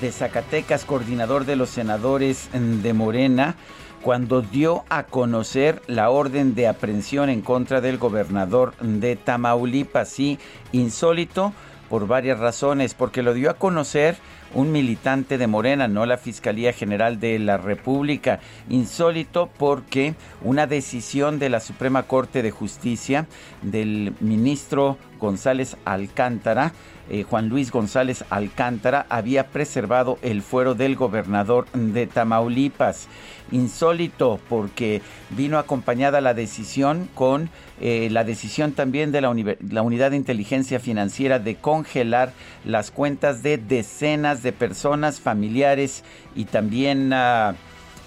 de Zacatecas, coordinador de los senadores de Morena, cuando dio a conocer la orden de aprehensión en contra del gobernador de Tamaulipas. Sí, insólito por varias razones, porque lo dio a conocer un militante de Morena, no la Fiscalía General de la República. Insólito porque una decisión de la Suprema Corte de Justicia del ministro González Alcántara eh, Juan Luis González Alcántara había preservado el fuero del gobernador de Tamaulipas. Insólito porque vino acompañada la decisión con eh, la decisión también de la, Unidad de Inteligencia Financiera de congelar las cuentas de decenas de personas, familiares y también, ah,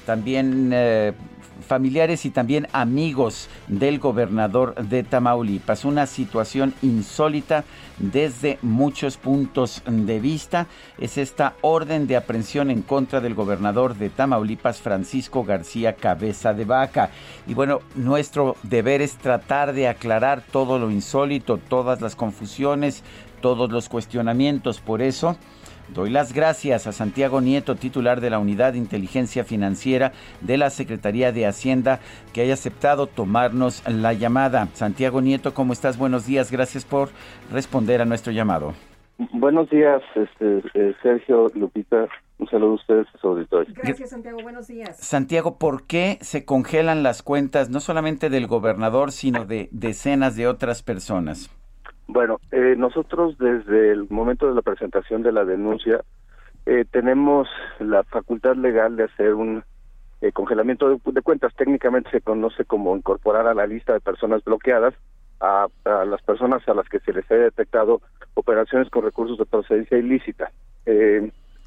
también eh, familiares y también amigos del gobernador de Tamaulipas. Una situación insólita desde muchos puntos de vista. Es esta orden de aprehensión en contra del gobernador de Tamaulipas, Francisco García Cabeza de Vaca. Y bueno, nuestro deber es tratar de aclarar todo lo insólito, todas las confusiones, todos los cuestionamientos. Por eso Doy las gracias a Santiago Nieto, titular de la Unidad de Inteligencia Financiera de la Secretaría de Hacienda, que haya aceptado tomarnos la llamada. Santiago Nieto, ¿cómo estás? Buenos días. Gracias por responder a nuestro llamado. Buenos días, este, eh, Sergio, Lupita. Un saludo a ustedes, a su auditorio. Gracias, Santiago. Buenos días. Santiago, ¿por qué se congelan las cuentas no solamente del gobernador, sino de decenas de otras personas? Bueno, eh, nosotros desde el momento de la presentación de la denuncia eh, tenemos la facultad legal de hacer un eh, congelamiento de, cuentas. Técnicamente se conoce como incorporar a la lista de personas bloqueadas a, las personas a las que se les haya detectado operaciones con recursos de procedencia ilícita.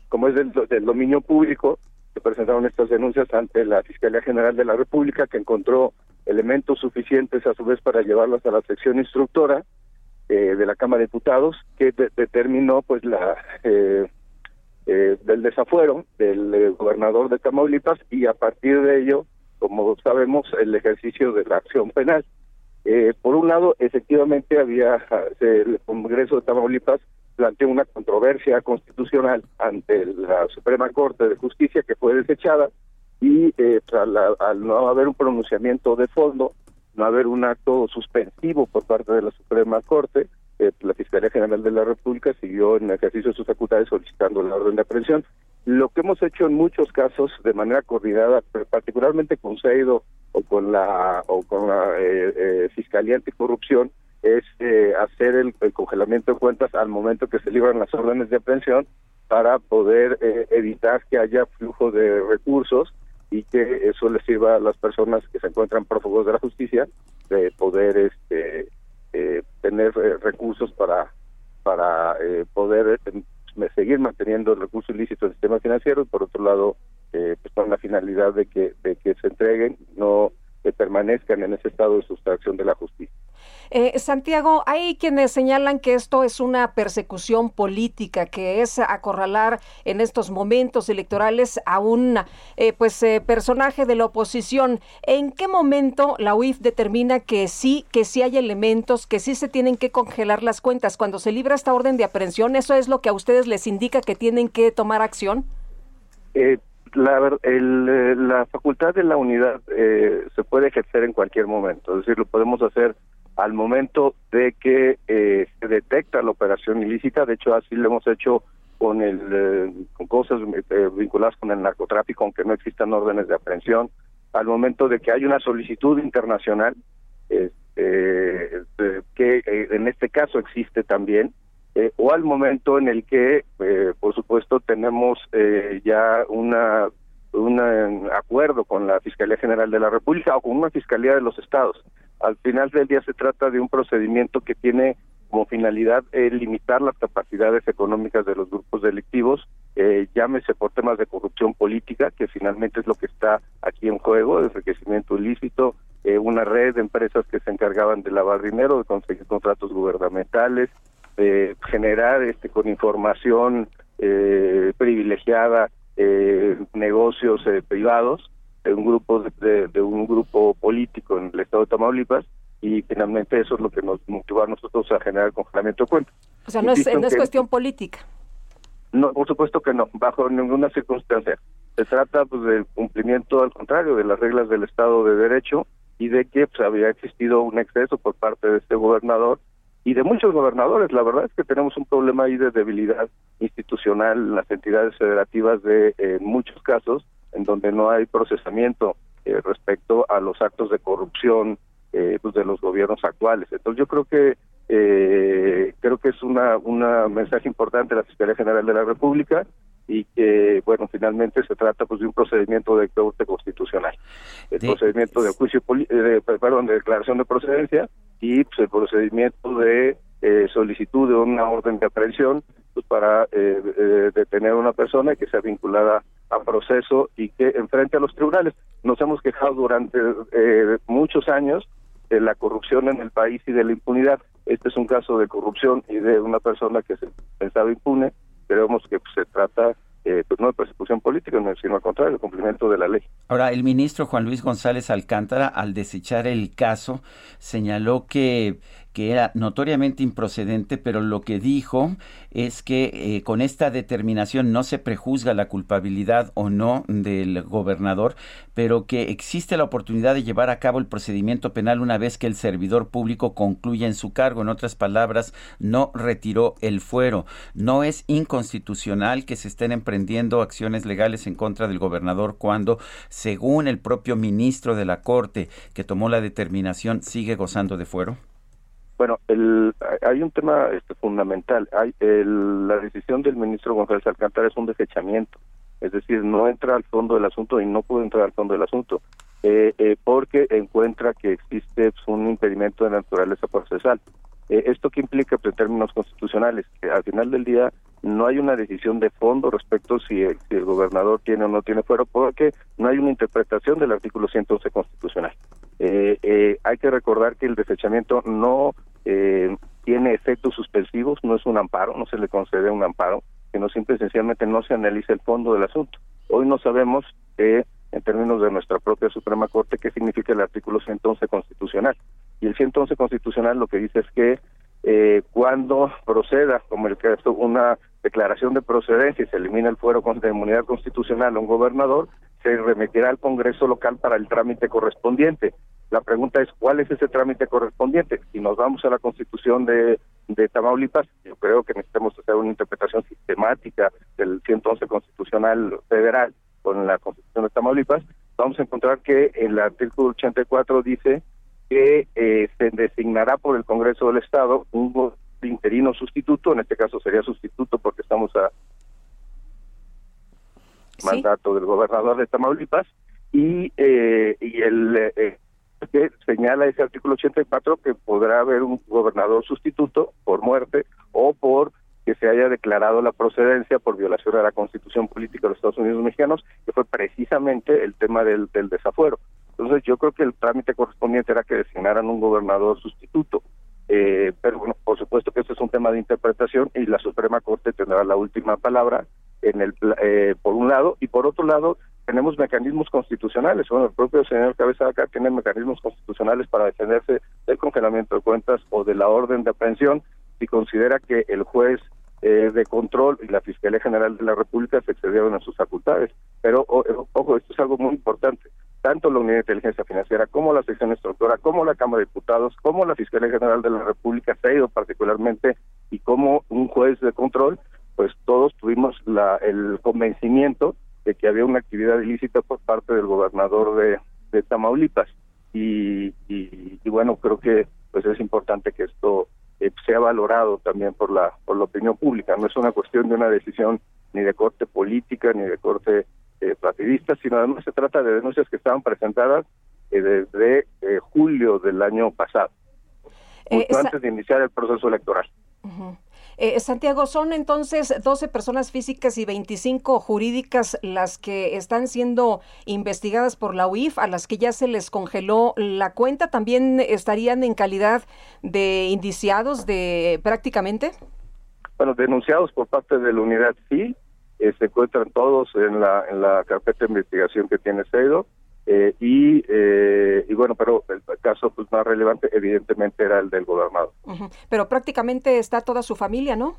como es del, del dominio público, se presentaron estas denuncias ante la Fiscalía General de la República, que encontró elementos suficientes a su vez para llevarlas a la sección instructora eh, de la Cámara de Diputados que determinó pues la eh, eh, del desafuero del gobernador de Tamaulipas y a partir de ello, como sabemos, el ejercicio de la acción penal. por un lado, efectivamente había el Congreso de Tamaulipas planteó una controversia constitucional ante la Suprema Corte de Justicia que fue desechada y al no haber un pronunciamiento de fondo no haber un acto suspensivo por parte de la Suprema Corte, eh, la Fiscalía General de la República siguió en ejercicio de sus facultades solicitando la orden de aprehensión. Lo que hemos hecho en muchos casos de manera coordinada, particularmente con CEIDO o con la o con la eh, eh, Fiscalía Anticorrupción, es hacer el, congelamiento de cuentas al momento que se libran las órdenes de aprehensión para poder evitar que haya flujo de recursos y que eso les sirva a las personas que se encuentran prófugos de la justicia de poder este eh, tener eh, recursos para para eh, poder seguir manteniendo el recurso ilícito del sistema financiero por otro lado pues con la finalidad de que de que se entreguen no que permanezcan en ese estado de sustracción de la justicia eh, Santiago, hay quienes señalan que esto es una persecución política, que es acorralar en estos momentos electorales a un eh, pues eh, personaje de la oposición. ¿En qué momento la UIF determina que sí, que sí hay elementos, que sí se tienen que congelar las cuentas? Cuando se libra esta orden de aprehensión, ¿eso es lo que a ustedes les indica que tienen que tomar acción? la, la facultad de la unidad se puede ejercer en cualquier momento, es decir, lo podemos hacer al momento de que eh, se detecta la operación ilícita, de hecho así lo hemos hecho con el eh, con cosas eh, vinculadas con el narcotráfico, aunque no existan órdenes de aprehensión, al momento de que hay una solicitud internacional, este, que en este caso existe también, o al momento en el que, por supuesto, tenemos ya una un acuerdo con la Fiscalía General de la República o con una Fiscalía de los Estados. Al final del día se trata de un procedimiento que tiene como finalidad eh, limitar las capacidades económicas de los grupos delictivos, eh, llámese por temas de corrupción política, que finalmente es lo que está aquí en juego, el enriquecimiento ilícito, eh, una red de empresas que se encargaban de lavar dinero, de conseguir contratos gubernamentales, de generar este con información eh, privilegiada eh, negocios privados de un grupo de, de un grupo político en el estado de Tamaulipas y finalmente eso es lo que nos motivó a nosotros a generar el congelamiento de cuentas. O sea, no es, no es cuestión política. No, por supuesto que no, bajo ninguna circunstancia. Se trata pues del cumplimiento, al contrario, de las reglas del Estado de Derecho y de que pues, había existido un exceso por parte de este gobernador y de muchos gobernadores. La verdad es que tenemos un problema ahí de debilidad institucional en las entidades federativas de en muchos casos en donde no hay procesamiento eh, respecto a los actos de corrupción eh, pues de los gobiernos actuales. Entonces yo creo que eh, creo que es una una mensaje importante de la Fiscalía General de la República y que bueno finalmente se trata pues de un procedimiento de corte constitucional el procedimiento de juicio de, perdón de declaración de procedencia y pues el procedimiento de eh, solicitud de una orden de aprehensión pues para eh, detener a una persona que sea vinculada a proceso y que enfrente a los tribunales nos hemos quejado durante muchos años de la corrupción en el país y de la impunidad. Este es un caso de corrupción y de una persona que se pensaba impune. Creemos que pues, se trata eh, pues no de persecución política, sino al contrario, el cumplimiento de la ley. Ahora, el ministro Juan Luis González Alcántara, al desechar el caso, señaló que que era notoriamente improcedente, pero lo que dijo es que eh, con esta determinación no se prejuzga la culpabilidad o no del gobernador, pero que existe la oportunidad de llevar a cabo el procedimiento penal una vez que el servidor público concluya en su cargo. En otras palabras, no retiró el fuero. No es inconstitucional que se estén emprendiendo acciones legales en contra del gobernador cuando, según el propio ministro de la Corte que tomó la determinación, sigue gozando de fuero. Bueno, el, hay un tema este, fundamental. Hay la decisión del ministro González Alcántara es un desechamiento, es decir, no entra al fondo del asunto y no puede entrar al fondo del asunto, eh, eh, porque encuentra que existe pues, un impedimento de naturaleza procesal. Eh, ¿Esto qué implica pues, en términos constitucionales? Que al final del día no hay una decisión de fondo respecto si, si el gobernador tiene o no tiene fuero, porque no hay una interpretación del artículo 111 constitucional. Eh, hay que recordar que el desechamiento no eh, tiene efectos suspensivos, no es un amparo, no se le concede un amparo, sino simple y sencillamente no se analiza el fondo del asunto. Hoy no sabemos, eh, en términos de nuestra propia Suprema Corte, qué significa el artículo 111 constitucional. Y el 111 constitucional lo que dice es que eh, cuando proceda, como el caso, una declaración de procedencia y se elimina el fuero de inmunidad constitucional a un gobernador, se remitirá al Congreso local para el trámite correspondiente. La pregunta es, ¿cuál es ese trámite correspondiente? Si nos vamos a la Constitución de, de Tamaulipas, yo creo que necesitamos hacer una interpretación sistemática del 111 Constitucional Federal con la Constitución de Tamaulipas, vamos a encontrar que el artículo 84 dice que eh, se designará por el Congreso del Estado un interino sustituto, en este caso sería sustituto porque estamos a mandato del gobernador de Tamaulipas, y, eh, y el eh, que señala ese artículo 84 que podrá haber un gobernador sustituto por muerte o por que se haya declarado la procedencia por violación de la constitución política de los Estados Unidos mexicanos, que fue precisamente el tema del, del desafuero. Entonces yo creo que el trámite correspondiente era que designaran un gobernador sustituto. Eh, pero bueno, por supuesto que este es un tema de interpretación y la Suprema Corte tendrá la última palabra en el eh, por un lado y por otro lado tenemos mecanismos constitucionales. Bueno, el propio señor Cabeza acá tiene mecanismos constitucionales para defenderse del congelamiento de cuentas o de la orden de aprehensión si considera que el juez eh, de control y la Fiscalía General de la República se excedieron en sus facultades. Pero, ojo, esto es algo muy importante. tanto la Unidad de Inteligencia Financiera como la sección instructora, como la Cámara de Diputados, como la Fiscalía General de la República se ha ido particularmente y como un juez de control, pues todos tuvimos la, el convencimiento de que había una actividad ilícita por parte del gobernador de, de Tamaulipas. Y, y, bueno, creo que pues es importante que esto eh, sea valorado también por la por la opinión pública. No es una cuestión de una decisión ni de corte política ni de corte eh, partidista, sino además se trata de denuncias que estaban presentadas eh, desde eh, julio del año pasado, justo antes de iniciar el proceso electoral. Eh, Santiago, son entonces 12 personas físicas y 25 jurídicas las que están siendo investigadas por la UIF, a las que ya se les congeló la cuenta. ¿También estarían en calidad de indiciados de prácticamente? Bueno, denunciados por parte de la unidad sí, eh, se encuentran todos en la, en la carpeta de investigación que tiene CEDO. Eh, y, eh, y bueno, pero el caso pues, más relevante evidentemente era el del gobernador. Pero prácticamente está toda su familia, ¿no?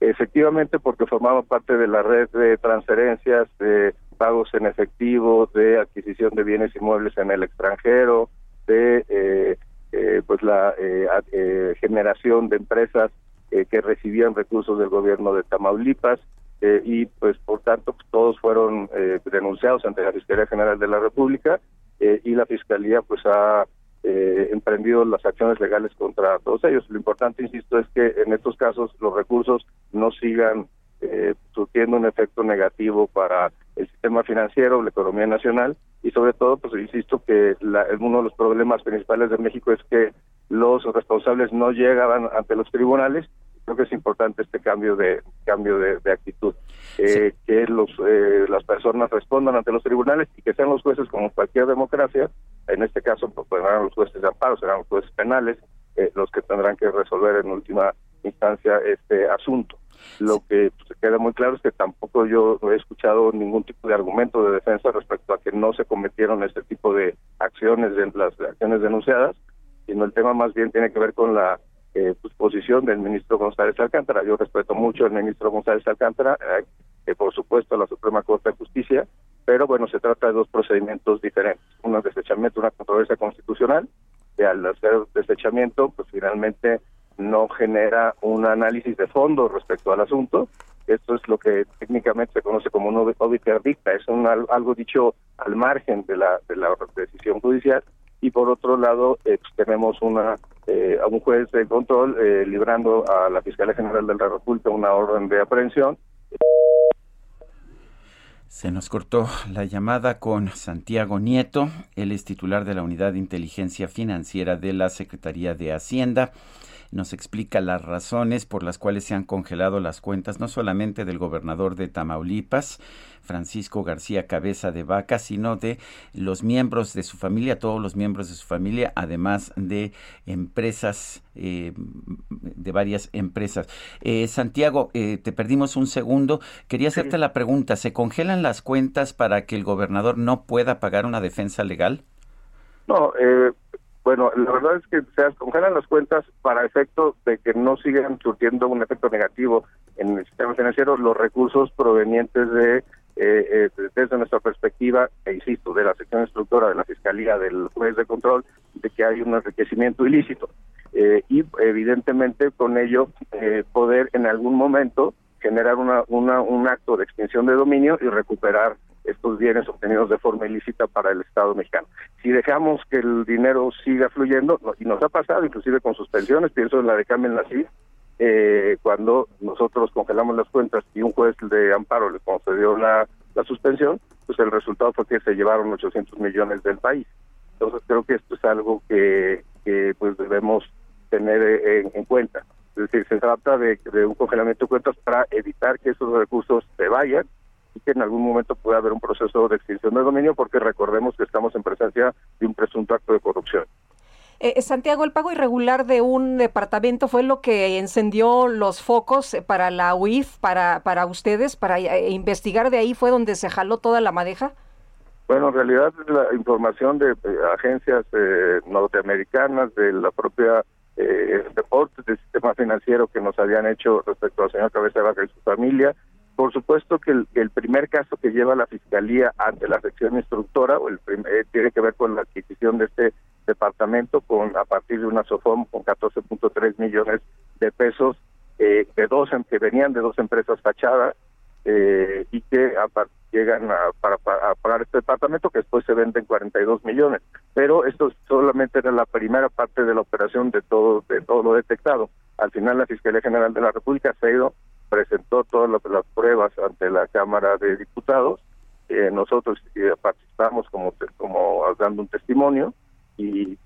Efectivamente, porque formaba parte de la red de transferencias, de pagos en efectivo, de adquisición de bienes inmuebles en el extranjero, de eh, eh pues la eh, generación de empresas que recibían recursos del gobierno de Tamaulipas, eh, y pues por tanto pues, todos fueron eh, denunciados ante la Fiscalía General de la República eh, y la Fiscalía pues ha emprendido las acciones legales contra todos ellos. Lo importante, insisto, es que en estos casos los recursos no sigan surtiendo un efecto negativo para el sistema financiero, la economía nacional y sobre todo, pues insisto que la, uno de los problemas principales de México es que los responsables no llegaban ante los tribunales creo que es importante este cambio de cambio de, actitud eh, que los eh, las personas respondan ante los tribunales y que sean los jueces como cualquier democracia. En este caso pues, serán los jueces de amparo serán los jueces penales eh, los que tendrán que resolver en última instancia este asunto. Lo que pues, queda muy claro es que tampoco yo he escuchado ningún tipo de argumento de defensa respecto a que no se cometieron este tipo de acciones de las acciones denunciadas sino el tema más bien tiene que ver con la eh, pues, posición del ministro González Alcántara. Yo respeto mucho al ministro González Alcántara, eh, por supuesto a la Suprema Corte de Justicia, pero bueno, se trata de dos procedimientos diferentes. Es desechamiento, una controversia constitucional, y al hacer desechamiento, pues finalmente no genera un análisis de fondo respecto al asunto. Esto es lo que técnicamente se conoce como un obiter dicta, es un, algo dicho al margen de la, de la decisión judicial. Y por otro lado, eh, pues, tenemos una eh, a un juez de control eh, librando a la Fiscalía General del la República una orden de aprehensión. Se nos cortó la llamada con Santiago Nieto, él es titular de la Unidad de Inteligencia Financiera de la Secretaría de Hacienda nos explica las razones por las cuales se han congelado las cuentas no solamente del gobernador de Tamaulipas, Francisco García Cabeza de Vaca, sino de los miembros de su familia, todos los miembros de su familia, además de empresas, eh, de varias empresas. Eh, Santiago, eh, te perdimos un segundo. Quería hacerte la pregunta, ¿se congelan las cuentas para que el gobernador no pueda pagar una defensa legal? No, eh, bueno, la verdad es que se congelan las cuentas para efecto de que no sigan surtiendo un efecto negativo en el sistema financiero los recursos provenientes de, eh, eh, desde nuestra perspectiva, e insisto, de la sección instructora de la Fiscalía, del juez de control, de que hay un enriquecimiento ilícito. Eh, y evidentemente con ello poder en algún momento generar una, una, un acto de extinción de dominio y recuperar estos bienes obtenidos de forma ilícita para el Estado mexicano. Si dejamos que el dinero siga fluyendo, y nos ha pasado inclusive con suspensiones, pienso en la de Carmen Nací, eh, cuando nosotros congelamos las cuentas y un juez de amparo le concedió la, la suspensión, pues el resultado fue que se llevaron 800 millones del país. Entonces creo que esto es algo que, que pues debemos tener en, en cuenta. Es decir, se trata de, de, un congelamiento de cuentas para evitar que esos recursos se vayan que en algún momento pueda haber un proceso de extinción de dominio porque recordemos que estamos en presencia de un presunto acto de corrupción. Eh, eh Santiago, el pago irregular de un departamento fue lo que encendió los focos para la UIF, para, para ustedes, para eh, investigar de ahí fue donde se jaló toda la madeja. Bueno, en realidad la información de eh, agencias norteamericanas, de la propia reportes del sistema financiero que nos habían hecho respecto al señor Cabeza Vaca y su familia, por supuesto que el, primer caso que lleva la Fiscalía ante la sección instructora o el eh, tiene que ver con la adquisición de este departamento con a partir de una SOFOM con 14.3 millones de pesos eh, de dos em, que venían de dos empresas fachadas eh, y que llegan a, para, pagar este departamento que después se venden 42 millones. Pero esto solamente era la primera parte de la operación de todo de todo lo detectado. Al final la Fiscalía General de la República se ha ido presentó todas las pruebas ante la Cámara de Diputados. Eh, nosotros eh, participamos como, como dando un testimonio y,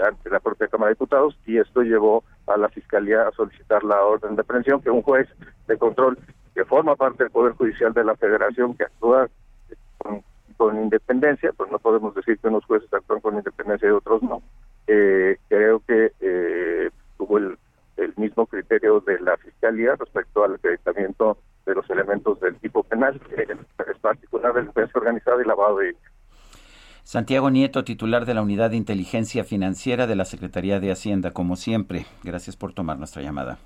ante la propia Cámara de Diputados y esto llevó a la Fiscalía a solicitar la orden de aprehensión que un juez de control que forma parte del Poder Judicial de la Federación que actúa con, independencia, pues no podemos decir que unos jueces actúan con independencia y otros no. Eh, creo que eh, tuvo el el mismo criterio de la Fiscalía respecto al acreditamiento de los elementos del tipo penal, que es particular delincuencia organizada y lavado de Santiago Nieto, titular de la Unidad de Inteligencia Financiera de la Secretaría de Hacienda, como siempre. Gracias por tomar nuestra llamada.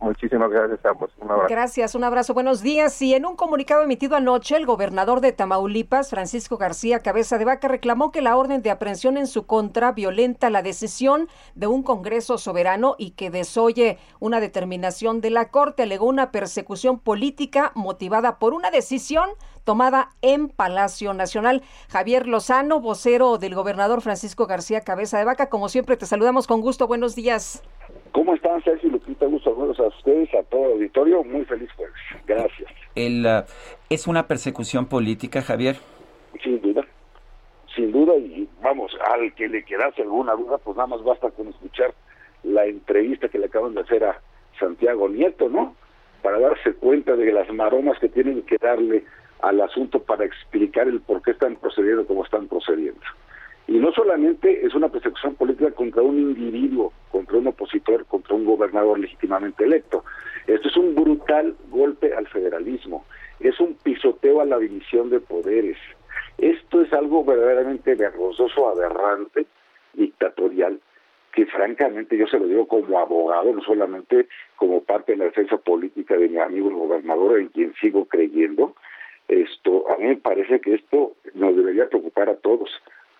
Muchísimas gracias Un abrazo. Gracias, un abrazo. Buenos días. Y en un comunicado emitido anoche, el gobernador de Tamaulipas, Francisco García Cabeza de Vaca, reclamó que la orden de aprehensión en su contra violenta la decisión de un Congreso soberano y que desoye una determinación de la Corte. Alegó una persecución política motivada por una decisión tomada en Palacio Nacional. Javier Lozano, vocero del gobernador Francisco García Cabeza de Vaca, como siempre te saludamos con gusto. Buenos días. ¿Cómo están, Sergio Gusto a ustedes, a todo el auditorio. Muy feliz jueves. Gracias. El, uh, ¿Es una persecución política, Javier? Sin duda. Sin duda, y vamos, al que le quedase alguna duda, pues nada más basta con escuchar la entrevista que le acaban de hacer a Santiago Nieto, ¿no? Para darse cuenta de las maromas que tienen que darle al asunto para explicar el por qué están procediendo como están procediendo. Y no solamente es una persecución política contra un individuo, contra un opositor, contra un gobernador legítimamente electo. Esto es un brutal golpe al federalismo, es un pisoteo a la división de poderes. Esto es algo verdaderamente vergonzoso, aberrante, dictatorial, que francamente yo se lo digo como abogado, no solamente como parte de la defensa política de mi amigo el gobernador, en quien sigo creyendo, esto a mí me parece que esto nos debería preocupar a todos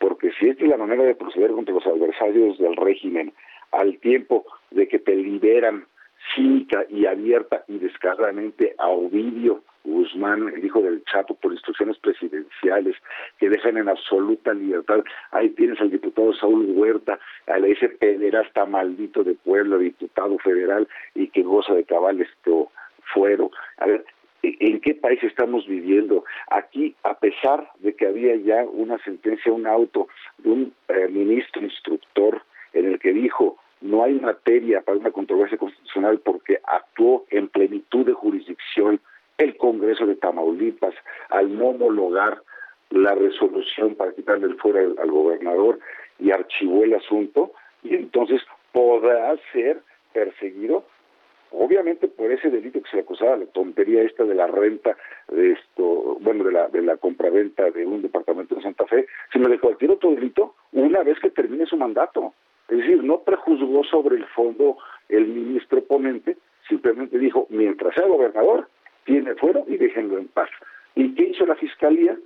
porque si esta es la manera de proceder contra los adversarios del régimen, al tiempo de que te liberan cínica y abierta y descaradamente a Ovidio Guzmán, el hijo del Chapo, por instrucciones presidenciales que dejan en absoluta libertad. Ahí tienes al diputado Saúl Huerta, a ese pederasta maldito de pueblo, diputado federal y que goza de cabal esto fuero. A ver, en qué país estamos viviendo. Aquí, a pesar de que había ya una sentencia, un auto de un eh, ministro instructor en el que dijo no hay materia para una controversia constitucional porque actuó en plenitud de jurisdicción el Congreso de Tamaulipas al no homologar la resolución para quitarle el fuera al gobernador y archivó el asunto y entonces podrá ser perseguido obviamente por ese delito que se le acusaba, la tontería esta de la renta, de esto, bueno, de la, de la compraventa de un departamento de Santa Fe, sino de cualquier otro delito, una vez que termine su mandato. Es decir, no prejuzgó sobre el fondo el ministro ponente, simplemente dijo, mientras sea gobernador, tiene fuero y déjenlo en paz. ¿Y qué hizo la fiscalía?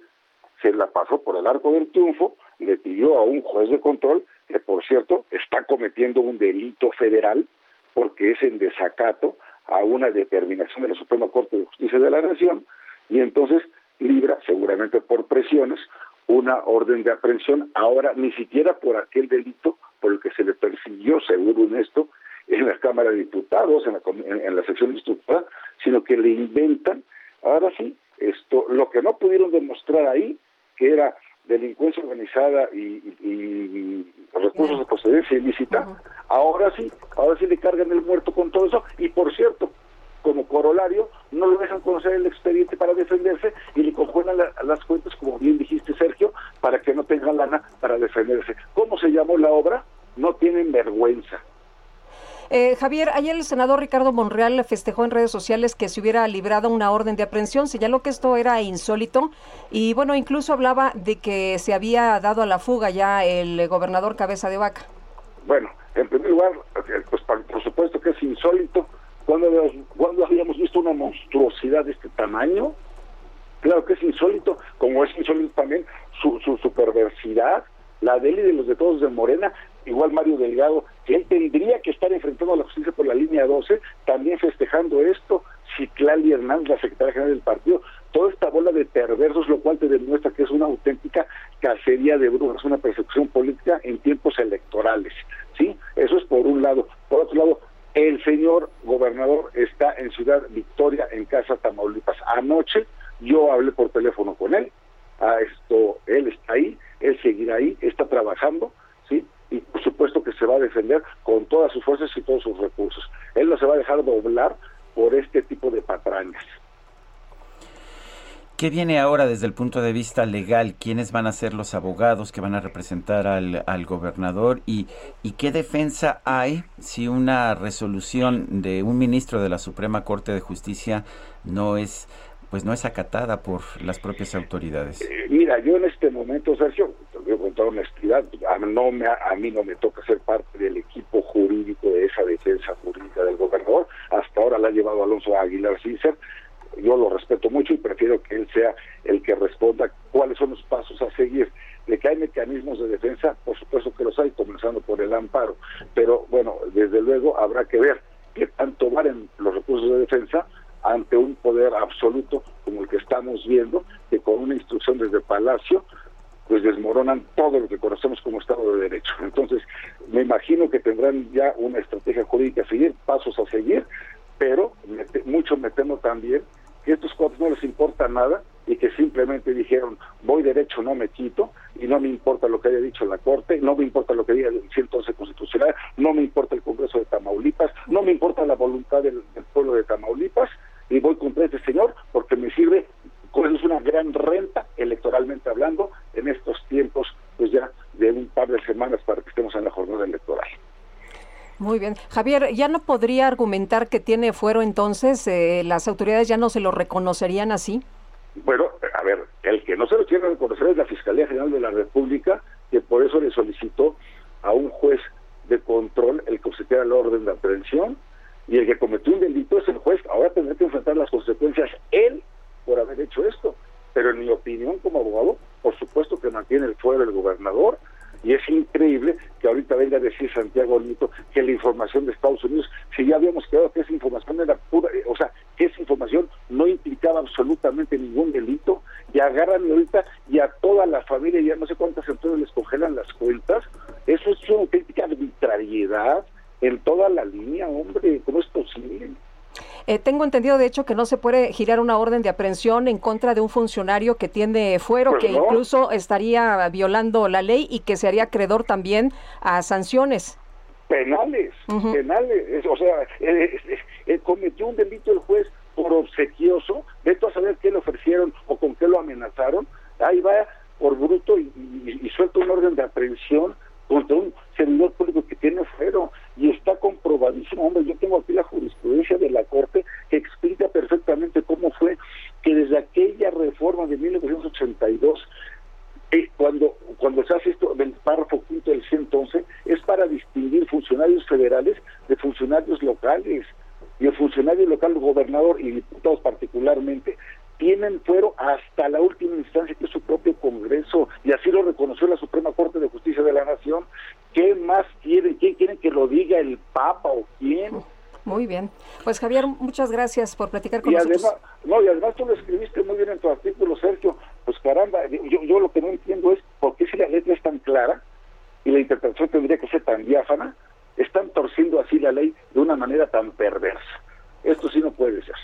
Se la pasó por el arco del triunfo, le pidió a un juez de control, que por cierto está cometiendo un delito federal, porque es en desacato a una determinación de la Suprema Corte de Justicia de la Nación y entonces libra, seguramente por presiones, una orden de aprehensión, ahora ni siquiera por aquel delito por el que se le persiguió, seguro en esto, en la Cámara de Diputados, en la, en, la sección instructora, sino que le inventan, ahora sí, esto, lo que no pudieron demostrar ahí, que era delincuencia organizada y, recursos de procedencia ilícita, ahora sí, ahora sí le cargan el muerto con todo eso, y por cierto, como corolario, no le dejan conocer el expediente para defenderse y le conjuegan las cuentas, como bien dijiste Sergio, para que no tengan lana para defenderse. ¿Cómo se llamó la obra? No tienen vergüenza. Eh, Javier, ayer el senador Ricardo Monreal festejó en redes sociales que se hubiera librado una orden de aprehensión, señaló que esto era insólito y bueno, incluso hablaba de que se había dado a la fuga ya el gobernador Cabeza de Vaca. Bueno, en primer lugar, eh, pues por supuesto que es insólito. cuando habíamos visto una monstruosidad de este tamaño? Claro que es insólito, como es insólito también su, su, su perversidad, la de él y de los de todos de Igual Mario Delgado, que él tendría que estar enfrentando a la justicia por la línea 12, también festejando esto, Citlali Hernández, la secretaria general del partido, toda esta bola de perversos, lo cual te demuestra que es una auténtica cacería de brujas, una persecución política en tiempos electorales, ¿sí? Eso es por un lado. Por otro lado, el señor gobernador está en Ciudad Victoria, en Casa Tamaulipas. Anoche yo hablé por teléfono con él, a esto, él está ahí, él seguirá ahí, está trabajando, ¿sí? Y por supuesto que se va a defender con todas sus fuerzas y todos sus recursos. Él no se va a dejar doblar por este tipo de patrañas. ¿Qué viene ahora desde el punto de vista legal? ¿Quiénes van a ser los abogados que van a representar al, al gobernador? ¿Y, ¿Y qué defensa hay si una resolución de un ministro de la Suprema Corte de Justicia no es pues no es acatada por las propias autoridades. Eh, mira, yo en este momento, Sergio, te voy a contar honestidad, a, no me, a mí no me toca ser parte del equipo jurídico de esa defensa jurídica del gobernador, hasta ahora la ha llevado Alonso Aguilar Cícer, yo lo respeto mucho y prefiero que él sea el que responda cuáles son los pasos a seguir. De que hay mecanismos de defensa, por supuesto que los hay, comenzando por el amparo, pero bueno, desde luego habrá que ver qué tanto valen los recursos de defensa ante un poder absoluto como el que estamos viendo, que con una instrucción desde Palacio, pues desmoronan todo lo que conocemos como Estado de Derecho. Entonces, me imagino que tendrán ya una estrategia jurídica a seguir, pasos a seguir, pero mucho me temo también que a estos cuatro no les importa nada y que simplemente dijeron voy derecho, no me quito y no me importa lo que haya dicho la Corte, no me importa lo que diga el 111 Constitucional, no me importa el Congreso de Tamaulipas, no me importa la voluntad del, del pueblo de Tamaulipas y voy contra este señor porque me sirve, es una gran renta electoralmente hablando en estos tiempos pues ya de un par de semanas para que estemos en la jornada electoral. Muy bien. Javier, ¿ya no podría argumentar que tiene fuero entonces? Eh, ¿Las autoridades ya no se lo reconocerían así? Bueno, a ver, el que no se lo quiere reconocer es la Fiscalía General de la República, que por eso le solicitó a un juez de control el que obsequiara la orden de aprehensión y el que cometió un delito es el juez. Ahora tendrá que enfrentar las consecuencias él por haber hecho esto. Pero en mi opinión como abogado, por supuesto que mantiene el fuero el gobernador, y es increíble que ahorita venga a decir Santiago Nito que la información de Estados Unidos, si ya habíamos quedado que esa información era pura, eh, o sea, que esa información no implicaba absolutamente ningún delito, y agarran ahorita y a toda la familia, ya no sé cuántas empresas les congelan las cuentas, eso es una auténtica arbitrariedad en toda la línea, hombre, ¿cómo es posible? Eh, tengo entendido, de hecho, que no se puede girar una orden de aprehensión en contra de un funcionario que tiene fuero, Pues que no. incluso estaría violando la ley y que se haría acreedor también a sanciones. penales, penales, es- o sea, eh, eh, eh, cometió un delito el juez por obsequioso, vete a saber qué le ofrecieron o con qué lo amenazaron, ahí va por bruto y, y- y suelta un orden de aprehensión contra un servidor público que tiene fuero y está comprobadísimo, hombre, yo tengo aquí la jurisprudencia de la Corte que explica perfectamente cómo fue que desde aquella reforma de 1982 eh, cuando cuando se hace esto del párrafo quinto del 111 es para distinguir funcionarios federales de funcionarios locales y el funcionario local, el gobernador y diputados particularmente tienen fuero hasta la última instancia que es su propio Congreso y así lo reconoció la Suprema Corte de Justicia de la Nación. ¿Qué más quieren? ¿Quién quieren que lo diga el Papa o quién? Muy bien. Pues Javier, muchas gracias por platicar con y nosotros. además, no, y además tú lo escribiste muy bien en tu artículo, Sergio. Pues caramba, yo, yo lo que no entiendo es por qué si la letra es tan clara y la interpretación tendría que ser tan diáfana, están torciendo así la ley de una manera tan perversa. Esto sí no puede ser.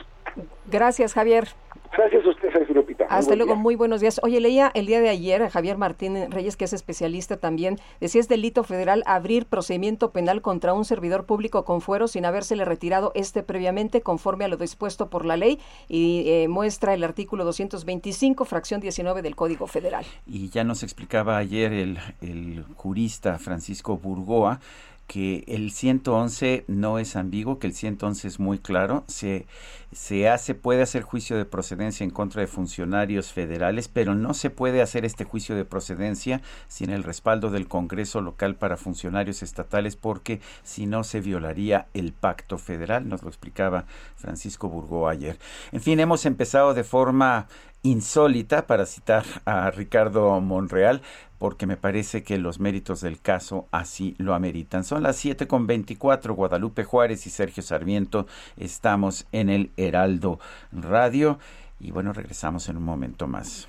Gracias, Javier. Gracias a usted, Sergio Lupita. Muy Hasta buen luego, día. muy buenos días. Oye, leía el día de ayer a Javier Martín Reyes, que es especialista también, decía es delito federal abrir procedimiento penal contra un servidor público con fuero sin habérsele retirado este previamente conforme a lo dispuesto por la ley y eh, muestra el artículo 225, fracción 19 del Código Federal. Y ya nos explicaba ayer el, el jurista Francisco Burgoa que el 111 no es ambiguo, que el 111 es muy claro. Se, se hace, puede hacer juicio de procedencia en contra de funcionarios federales, pero no se puede hacer este juicio de procedencia sin el respaldo del Congreso local para funcionarios estatales, porque si no se violaría el pacto federal, nos lo explicaba Francisco Burgó ayer. En fin, hemos empezado de forma insólita, para citar a Ricardo Monreal, porque me parece que los méritos del caso así lo ameritan. Son las 7 con 24, Guadalupe Juárez y Sergio Sarmiento. Estamos en el Heraldo Radio y bueno, regresamos en un momento más.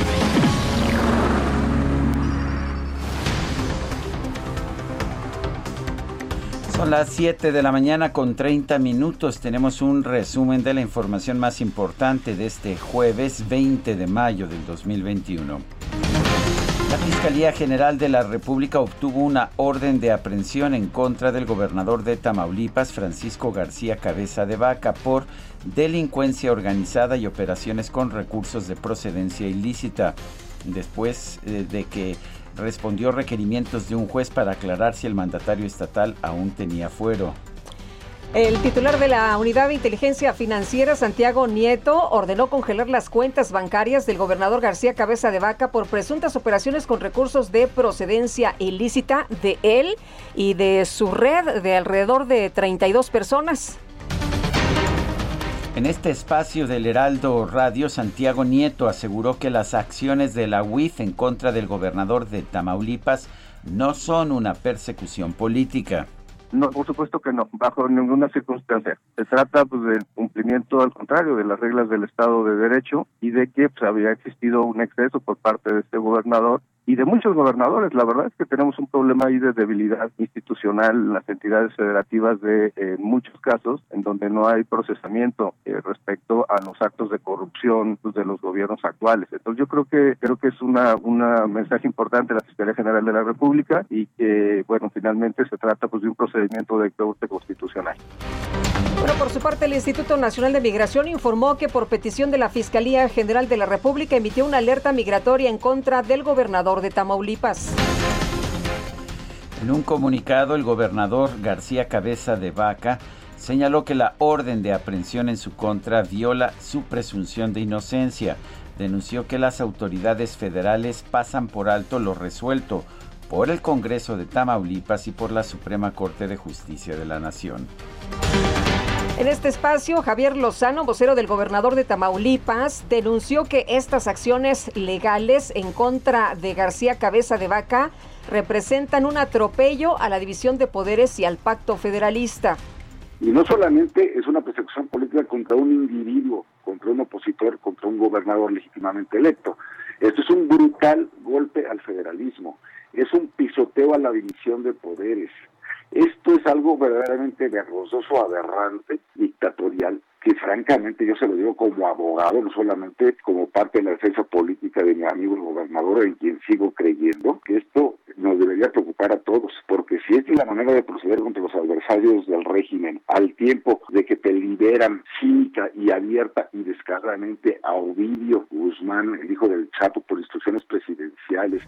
Son las 7 de la mañana con 30 minutos. Tenemos un resumen de la información más importante de este jueves 20 de mayo del 2021. La Fiscalía General de la República obtuvo una orden de aprehensión en contra del gobernador de Tamaulipas, Francisco García Cabeza de Vaca, por delincuencia organizada y operaciones con recursos de procedencia ilícita, después eh, de que respondió requerimientos de un juez para aclarar si el mandatario estatal aún tenía fuero. El titular de la Unidad de Inteligencia Financiera, Santiago Nieto, ordenó congelar las cuentas bancarias del gobernador García Cabeza de Vaca por presuntas operaciones con recursos de procedencia ilícita de él y de su red de alrededor de 32 personas. En este espacio del Heraldo Radio, Santiago Nieto aseguró que las acciones de la UIF en contra del gobernador de Tamaulipas no son una persecución política. No, por supuesto que no, bajo ninguna circunstancia. Se trata pues del cumplimiento al contrario de las reglas del Estado de Derecho y de que pues, había existido un exceso por parte de este gobernador y de muchos gobernadores. La verdad es que tenemos un problema ahí de debilidad institucional en las entidades federativas de muchos casos en donde no hay procesamiento eh, respecto a los actos de corrupción de los gobiernos actuales. Entonces yo creo que creo que es una una mensaje importante de la Fiscalía General de la República y que bueno finalmente se trata pues de un procedimiento de corte constitucional. Por su parte, el Instituto Nacional de Migración informó que por petición de la Fiscalía General de la República emitió una alerta migratoria en contra del gobernador de Tamaulipas. En un comunicado, el gobernador García Cabeza de Vaca señaló que la orden de aprehensión en su contra viola su presunción de inocencia. Denunció que las autoridades federales pasan por alto lo resuelto por el Congreso de Tamaulipas y por la Suprema Corte de Justicia de la Nación. En este espacio, Javier Lozano, vocero del gobernador de Tamaulipas, denunció que estas acciones legales en contra de García Cabeza de Vaca representan un atropello a la división de poderes y al pacto federalista. Y no solamente es una persecución política contra un individuo, contra un opositor, contra un gobernador legítimamente electo. Esto es un brutal golpe al federalismo, es un pisoteo a la división de poderes, esto es algo verdaderamente vergonzoso, aberrante, dictatorial, que francamente yo se lo digo como abogado, no solamente como parte de la defensa política de mi amigo el gobernador, en quien sigo creyendo, que esto nos debería preocupar a todos, porque si es la manera de proceder contra los adversarios del régimen, al tiempo de que te liberan cínica y abierta y descaradamente a Ovidio Guzmán, el hijo del Chapo, por instrucciones presidenciales,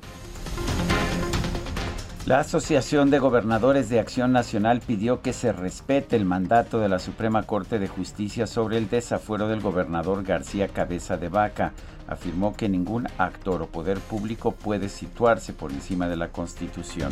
la Asociación de Gobernadores de Acción Nacional pidió que se respete el mandato de la Suprema Corte de Justicia sobre el desafuero del gobernador García Cabeza de Vaca. Afirmó que ningún actor o poder público puede situarse por encima de la Constitución.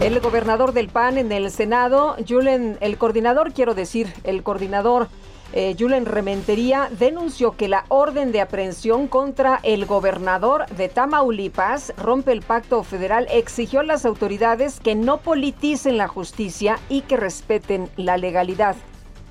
El gobernador del PAN en el Senado, Julen, el coordinador, quiero decir, el coordinador eh, Julen Rementería, denunció que la orden de aprehensión contra el gobernador de Tamaulipas rompe el pacto federal, exigió a las autoridades que no politicen la justicia y que respeten la legalidad.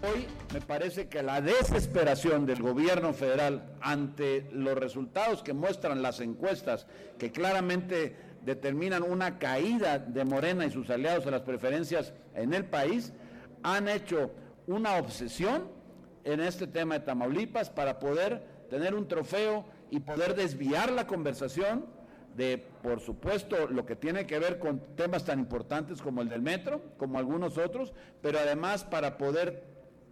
Hoy me parece que la desesperación del gobierno federal ante los resultados que muestran las encuestas, que claramente determinan una caída de Morena y sus aliados en las preferencias en el país, han hecho una obsesión en este tema de Tamaulipas para poder tener un trofeo y poder desviar la conversación de, por supuesto, lo que tiene que ver con temas tan importantes como el del metro, como algunos otros, pero además para poder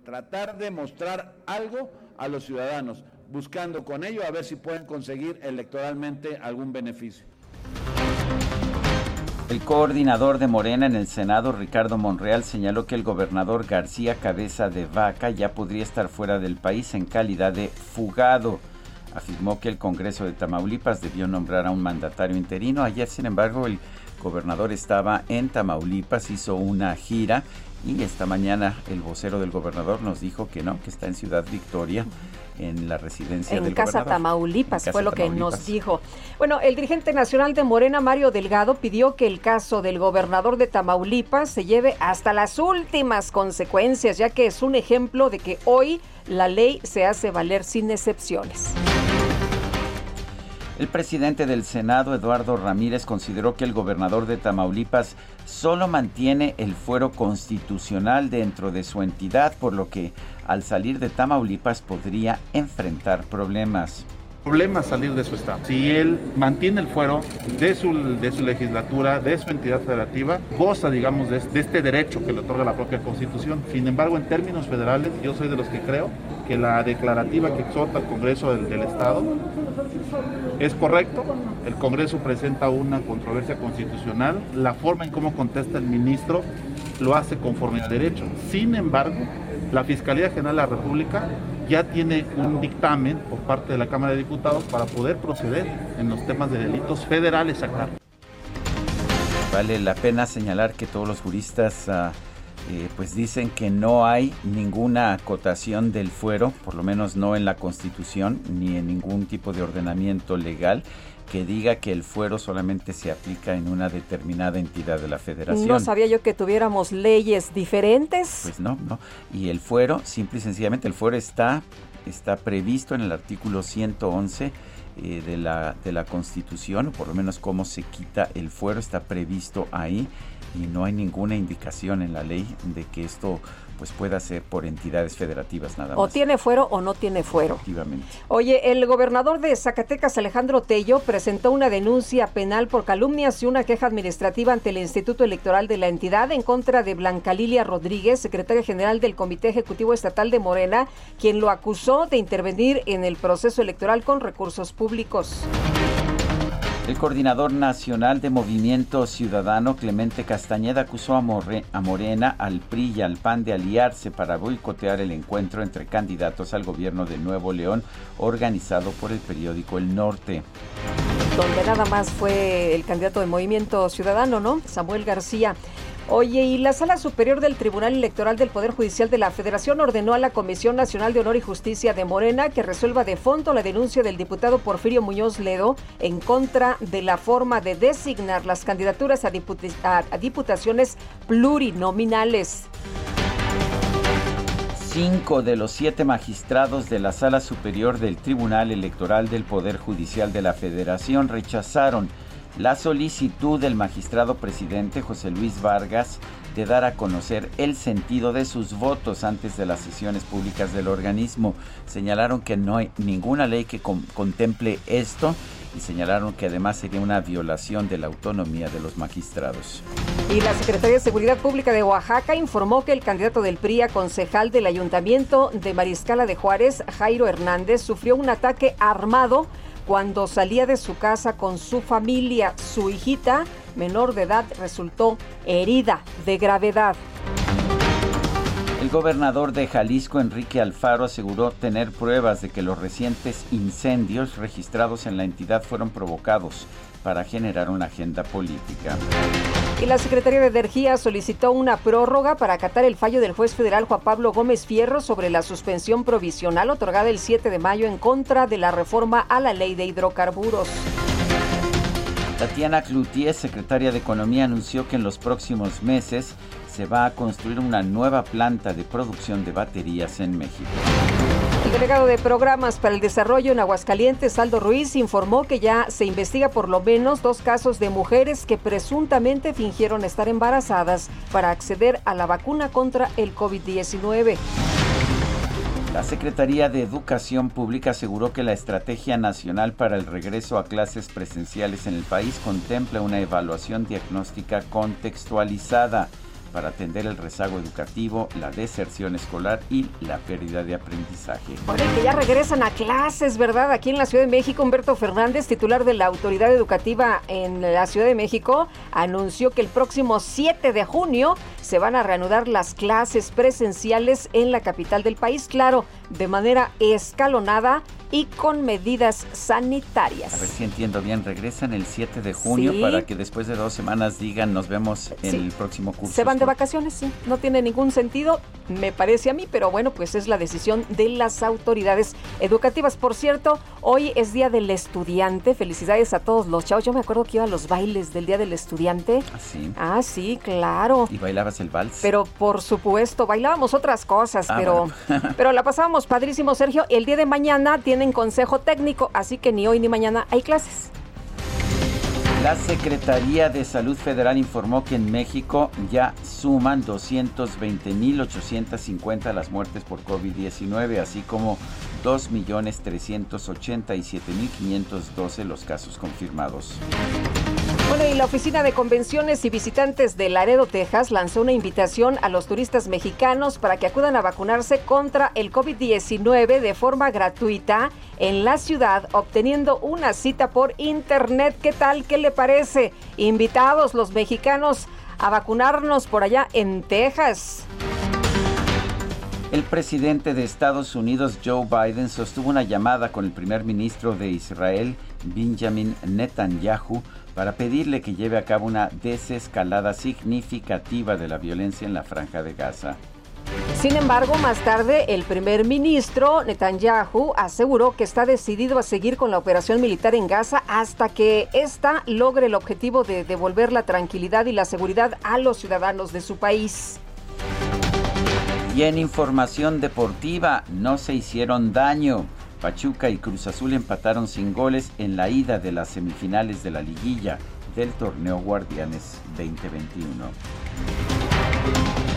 tratar de mostrar algo a los ciudadanos, buscando con ello a ver si pueden conseguir electoralmente algún beneficio. El coordinador de Morena en el Senado, Ricardo Monreal, señaló que el gobernador García Cabeza de Vaca ya podría estar fuera del país en calidad de fugado. Afirmó que el Congreso de Tamaulipas debió nombrar a un mandatario interino. Ayer, sin embargo, el gobernador estaba en Tamaulipas, hizo una gira y esta mañana el vocero del gobernador nos dijo que no, que está en Ciudad Victoria en la residencia en del Casa gobernador. Tamaulipas, En fue Casa lo que nos dijo. Bueno, el dirigente nacional de Morena, Mario Delgado, pidió que el caso del gobernador de Tamaulipas se lleve hasta las últimas consecuencias, ya que es un ejemplo de que hoy la ley se hace valer sin excepciones. El presidente del Senado, Eduardo Ramírez, consideró que el gobernador de Tamaulipas solo mantiene el fuero constitucional dentro de su entidad, por lo que al salir de Tamaulipas podría enfrentar problemas. problema salir de su estado. Si él mantiene el fuero de su, de su legislatura, de su entidad federativa, goza, digamos, de, de este derecho que le otorga la propia Constitución. Sin embargo, en términos federales, yo soy de los que creo que la declarativa que exhorta al Congreso del, del Estado es correcto. El Congreso presenta una controversia constitucional. La forma en cómo contesta el ministro lo hace conforme al derecho. Sin embargo, la Fiscalía General de la República ya tiene un dictamen por parte de la Cámara de Diputados para poder proceder en los temas de delitos federales acá. Vale la pena señalar que todos los juristas ah, eh, pues dicen que no hay ninguna acotación del fuero, por lo menos no en la Constitución ni en ningún tipo de ordenamiento legal que diga que el fuero solamente se aplica en una determinada entidad de la Federación. No sabía yo que tuviéramos leyes diferentes. Pues no, no. Y el fuero, simple y sencillamente, el fuero está, está previsto en el artículo 111 eh, de, la, de la Constitución, o por lo menos cómo se quita el fuero está previsto ahí y no hay ninguna indicación en la ley de que esto pues pueda ser por entidades federativas nada o más. tiene fuero o no tiene fuero. Efectivamente. Oye, el gobernador de Zacatecas, Alejandro Tello, presentó una denuncia penal por calumnias y una queja administrativa ante el Instituto Electoral de la entidad en contra de Blanca Lilia Rodríguez, secretaria general del Comité Ejecutivo Estatal de Morena, quien lo acusó de intervenir en el proceso electoral con recursos públicos. El coordinador nacional de Movimiento Ciudadano, Clemente Castañeda, acusó a, Morena, al PRI y al PAN de aliarse para boicotear el encuentro entre candidatos al gobierno de Nuevo León, organizado por el periódico El Norte. donde nada más fue el candidato del Movimiento Ciudadano, ¿no? Samuel García. Oye, y la Sala Superior del Tribunal Electoral del Poder Judicial de la Federación ordenó a la Comisión Nacional de Honor y Justicia de Morena que resuelva de fondo la denuncia del diputado Porfirio Muñoz Ledo en contra de la forma de designar las candidaturas a, a diputaciones plurinominales. Cinco de los siete magistrados de la Sala Superior del Tribunal Electoral del Poder Judicial de la Federación rechazaron la solicitud del magistrado presidente José Luis Vargas de dar a conocer el sentido de sus votos antes de las sesiones públicas del organismo. Señalaron que no hay ninguna ley que con- contemple esto y señalaron que además sería una violación de la autonomía de los magistrados. Y la Secretaría de Seguridad Pública de Oaxaca informó que el candidato del PRI a concejal del Ayuntamiento de Mariscala de Juárez, Jairo Hernández, sufrió un ataque armado cuando salía de su casa con su familia. Su hijita, menor de edad, resultó herida de gravedad. El gobernador de Jalisco, Enrique Alfaro, aseguró tener pruebas de que los recientes incendios registrados en la entidad fueron provocados para generar una agenda política. Y la Secretaría de Energía solicitó una prórroga para acatar el fallo del juez federal Juan Pablo Gómez Fierro sobre la suspensión provisional otorgada el 7 de mayo en contra de la reforma a la ley de hidrocarburos. Tatiana Cloutier, secretaria de Economía, anunció que en los próximos meses se va a construir una nueva planta de producción de baterías en México. El delegado de programas para el desarrollo en Aguascalientes, Aldo Ruiz, informó que ya se investiga por lo menos dos casos de mujeres que presuntamente fingieron estar embarazadas para acceder a la vacuna contra el COVID-19. La Secretaría de Educación Pública aseguró que la Estrategia Nacional para el Regreso a Clases Presenciales en el país contempla una evaluación diagnóstica contextualizada para atender el rezago educativo, la deserción escolar y la pérdida de aprendizaje. Que ya regresan a clases, ¿verdad? Aquí en la Ciudad de México, Humberto Fernández, titular de la Autoridad Educativa en la Ciudad de México, anunció que el próximo 7 de junio se van a reanudar las clases presenciales en la capital del país, claro, de manera escalonada y con medidas sanitarias. A ver si entiendo bien, regresan el 7 de junio Sí. para que después de dos semanas digan nos vemos en Sí. el próximo curso. Se van de escolar". vacaciones, sí. No tiene ningún sentido, me parece a mí, pero bueno, pues es la decisión de las autoridades educativas. Por cierto, hoy es Día del Estudiante. Felicidades a todos los chavos. Yo me acuerdo que iba a los bailes del Día del Estudiante. Así. Ah, sí, claro. ¿Y bailabas el vals? Pero por supuesto, bailábamos otras cosas, Ah, pero, bueno. pero la pasábamos padrísimo, Sergio. El día de mañana consejo técnico, así que ni hoy ni mañana hay clases. La Secretaría de Salud Federal informó que en México ya suman 220.850 las muertes por COVID-19, así como 2.387.512 los casos confirmados. Bueno, y la Oficina de Convenciones y Visitantes de Laredo, Texas, lanzó una invitación a los turistas mexicanos para que acudan a vacunarse contra el COVID-19 de forma gratuita en la ciudad, obteniendo una cita por internet. ¿Qué tal? ¿Qué le parece? Invitados los mexicanos a vacunarnos por allá en Texas. El presidente de Estados Unidos, Joe Biden, sostuvo una llamada con el primer ministro de Israel, Benjamin Netanyahu, para pedirle que lleve a cabo una desescalada significativa de la violencia en la franja de Gaza. Sin embargo, más tarde, el primer ministro Netanyahu aseguró que está decidido a seguir con la operación militar en Gaza hasta que ésta logre el objetivo de devolver la tranquilidad y la seguridad a los ciudadanos de su país. Y en información deportiva, no se hicieron daño. Pachuca y Cruz Azul empataron sin goles en la ida de las semifinales de la liguilla del torneo Guardianes 2021.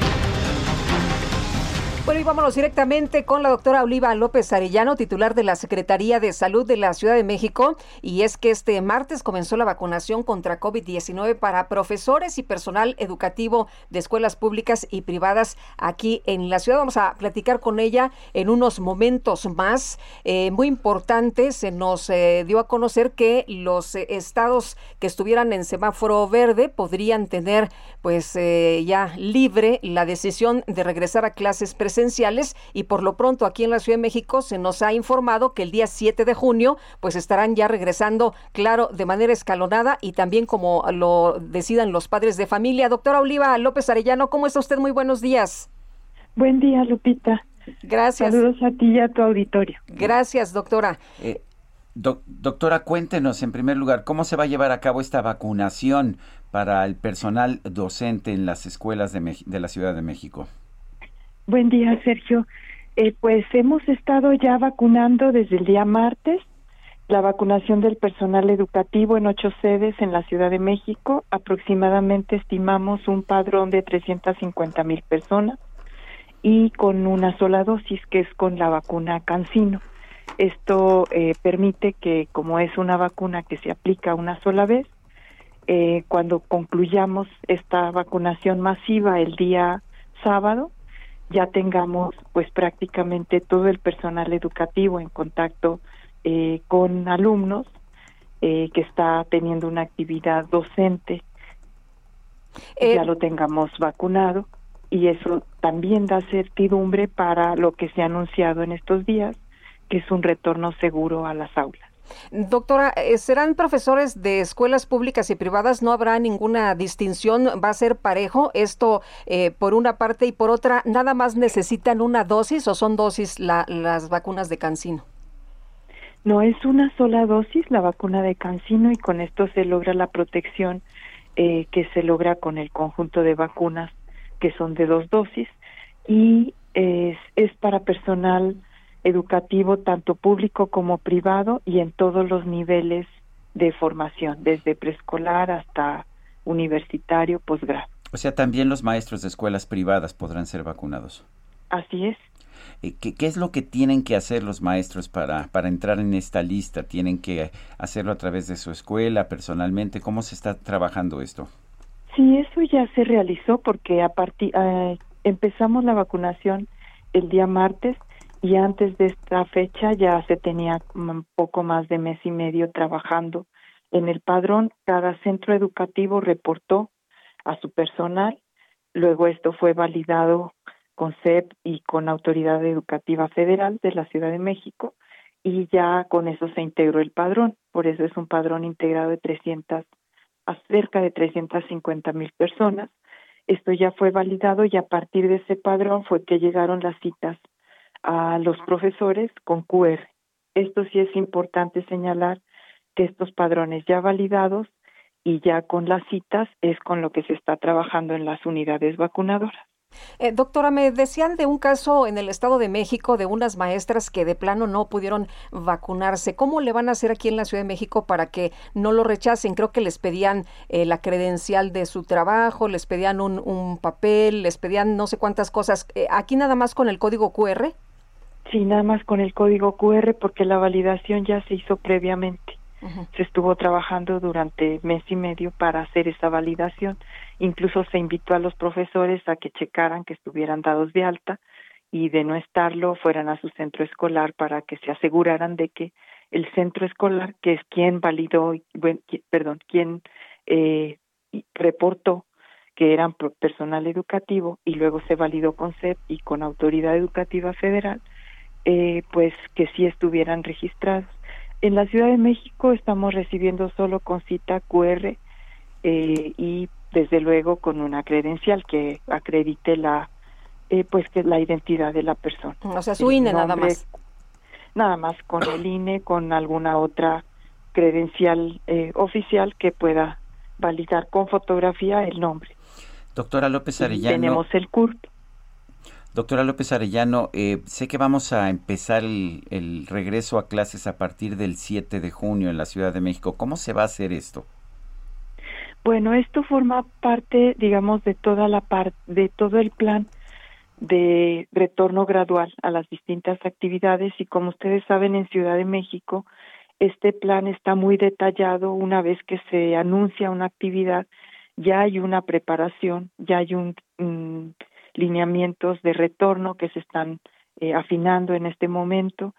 Bueno, y vámonos directamente con la doctora Oliva López Arellano, titular de la Secretaría de Salud de la Ciudad de México. Y es que este martes comenzó la vacunación contra COVID-19 para profesores y personal educativo de escuelas públicas y privadas aquí en la ciudad. Vamos a platicar con ella en unos momentos más. Eh, muy importante, se nos eh, dio a conocer que los eh, estados que estuvieran en semáforo verde podrían tener pues ya libre la decisión de regresar a clases presenciales y por lo pronto aquí en la Ciudad de México se nos ha informado que el día 7 de junio pues estarán ya regresando, claro, de manera escalonada y también como lo decidan los padres de familia. Doctora Oliva López Arellano, ¿cómo está usted? Muy buenos días. Buen día, Lupita. Gracias. Saludos a ti y a tu auditorio. Gracias, doctora. Eh, doc- doctora, cuéntenos en primer lugar, ¿cómo se va a llevar a cabo esta vacunación para el personal docente en las escuelas de, de la Ciudad de México? Buen día, Sergio. Eh, pues hemos estado ya vacunando desde el día martes la vacunación del personal educativo en ocho sedes en la Ciudad de México. Aproximadamente estimamos un padrón de 350 mil personas y con una sola dosis, que es con la vacuna Cancino. Esto eh, permite que, como es una vacuna que se aplica una sola vez, eh, cuando concluyamos esta vacunación masiva el día sábado, ya tengamos pues prácticamente todo el personal educativo en contacto eh, con alumnos eh, que está teniendo una actividad docente, Eh, ya lo tengamos vacunado y eso también da certidumbre para lo que se ha anunciado en estos días, que es un retorno seguro a las aulas. Doctora, eh, ¿serán profesores de escuelas públicas y privadas? ¿No habrá ninguna distinción? ¿Va a ser parejo esto eh, por una parte y por otra? ¿Nada más necesitan una dosis o son dosis las vacunas de Cancino? No, es una sola dosis la vacuna de Cancino y con esto se logra la protección eh, que se logra con el conjunto de vacunas que son de dos dosis y es, es para personal educativo tanto público como privado y en todos los niveles de formación, desde preescolar hasta universitario, posgrado. O sea, también los maestros de escuelas privadas podrán ser vacunados. Así es. Eh, ¿Qué, ¿Qué, es lo que tienen que hacer los maestros para, para entrar en esta lista? ¿Tienen que hacerlo a través de su escuela, personalmente? ¿Cómo se está trabajando esto? Sí, eso ya se realizó porque a partir eh, empezamos la vacunación el día martes y antes de esta fecha ya se tenía un poco más de mes y medio trabajando en el padrón. Cada centro educativo reportó a su personal. Luego esto fue validado con CEP y con Autoridad Educativa Federal de la Ciudad de México y ya con eso se integró el padrón. Por eso es un padrón integrado de 300 a cerca de 350 mil personas. Esto ya fue validado y a partir de ese padrón fue que llegaron las citas a los profesores con QR. Esto sí es importante señalar que estos padrones ya validados y ya con las citas es con lo que se está trabajando en las unidades vacunadoras. Eh, doctora, me decían de un caso en el Estado de México de unas maestras que de plano no pudieron vacunarse. ¿Cómo le van a hacer aquí en la Ciudad de México para que no lo rechacen? Creo que les pedían eh, la credencial de su trabajo, les pedían un, un, papel, les pedían no sé cuántas cosas. Eh, ¿Aquí nada más con el código QR? Sí, nada más con el código QR porque la validación ya se hizo previamente. Se estuvo trabajando durante mes y medio para hacer esa validación. Incluso se invitó a los profesores a que checaran que estuvieran dados de alta y de no estarlo fueran a su centro escolar para que se aseguraran de que el centro escolar, que es quien validó, perdón, quien eh, reportó que eran personal educativo y luego se validó con CEP y con Autoridad Educativa Federal, eh, pues que sí estuvieran registrados. En la Ciudad de México estamos recibiendo solo con cita QR eh, y desde luego con una credencial que acredite la eh, pues que la identidad de la persona. O sea, su INE nada más. Nada más con el INE, con alguna otra credencial eh, oficial que pueda validar con fotografía el nombre. Doctora López Arellano. tenemos el CURP. Doctora López Arellano, eh, sé que vamos a empezar el, regreso a clases a partir del 7 de junio en la Ciudad de México. ¿Cómo se va a hacer esto? Bueno, esto forma parte, digamos, de toda la parte, de todo el plan de retorno gradual a las distintas actividades y como ustedes saben en Ciudad de México este plan está muy detallado una vez que se anuncia una actividad ya hay una preparación ya hay un lineamientos de retorno que se están eh, afinando en este momento.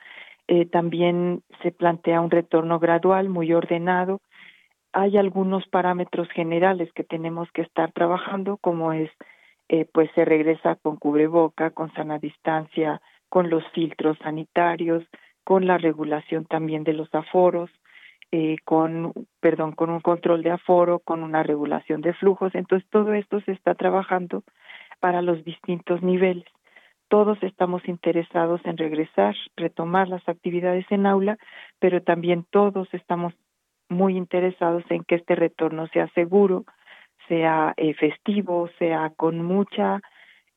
Eh, también se plantea un retorno gradual, muy ordenado. Hay algunos parámetros generales que tenemos que estar trabajando, como es, eh, pues se regresa con cubreboca, con sana distancia, con los filtros sanitarios, con la regulación también de los aforos, eh, con, perdón, con un control de aforo, con una regulación de flujos. Entonces, todo esto se está trabajando para los distintos niveles. Todos estamos interesados en regresar, retomar las actividades en aula, pero también todos estamos muy interesados en que este retorno sea seguro, sea eh, festivo, sea con mucha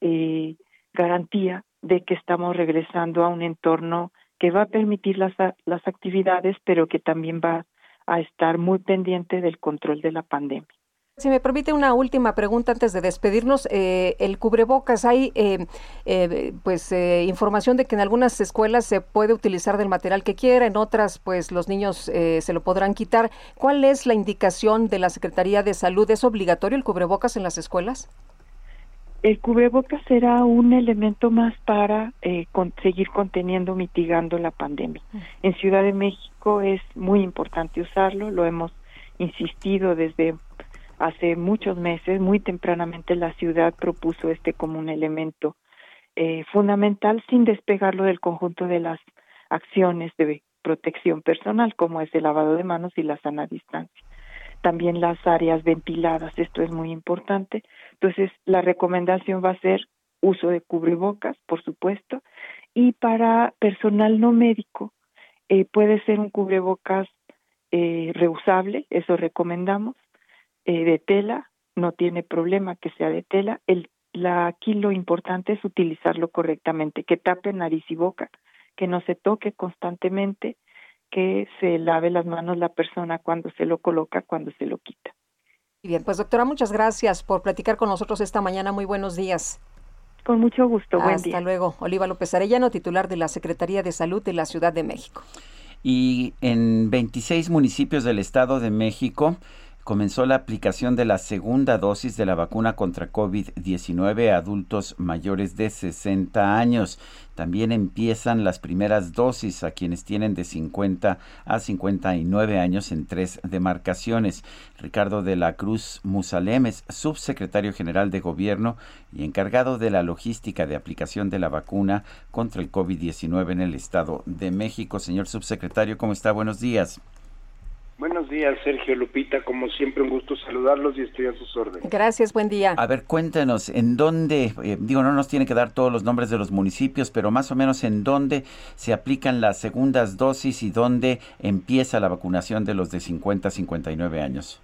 eh, garantía de que estamos regresando a un entorno que va a permitir las, las actividades, pero que también va a estar muy pendiente del control de la pandemia. Si me permite una última pregunta antes de despedirnos, eh, el cubrebocas, hay eh, eh, pues eh, información de que en algunas escuelas se puede utilizar del material que quiera, en otras pues los niños eh, se lo podrán quitar. ¿Cuál es la indicación de la Secretaría de Salud? ¿Es obligatorio el cubrebocas en las escuelas? El cubrebocas será un elemento más para eh, con, seguir conteniendo, mitigando la pandemia. En Ciudad de México es muy importante usarlo, lo hemos insistido desde hace muchos meses, muy tempranamente la ciudad propuso este como un elemento eh, fundamental sin despegarlo del conjunto de las acciones de protección personal, como es el lavado de manos y la sana distancia. También las áreas ventiladas, esto es muy importante. Entonces, la recomendación va a ser uso de cubrebocas, por supuesto, y para personal no médico eh, puede ser un cubrebocas eh, reusable, eso recomendamos, eh, de tela, no tiene problema que sea de tela. El, la, aquí lo importante es utilizarlo correctamente, que tape nariz y boca, que no se toque constantemente, que se lave las manos la persona cuando se lo coloca, cuando se lo quita. Bien, pues doctora, muchas gracias por platicar con nosotros esta mañana. Muy buenos días. Con mucho gusto. Buen Hasta luego. Oliva López Arellano, titular de la Secretaría de Salud de la Ciudad de México. Y en 26 municipios del Estado de México comenzó la aplicación de la segunda dosis de la vacuna contra COVID-19 a adultos mayores de 60 años. También empiezan las primeras dosis a quienes tienen de 50 a 59 años en tres demarcaciones. Ricardo de la Cruz Musalem es subsecretario general de Gobierno y encargado de la logística de aplicación de la vacuna contra el COVID-19 en el Estado de México. Señor subsecretario, ¿cómo está? Buenos días. Buenos días, Sergio Lupita. Como siempre, un gusto saludarlos y estoy a sus órdenes. Gracias, buen día. A ver, cuéntanos, ¿en dónde, eh, digo, no nos tiene que dar todos los nombres de los municipios, pero más o menos en dónde se aplican las segundas dosis y dónde empieza la vacunación de los de 50 a 59 años?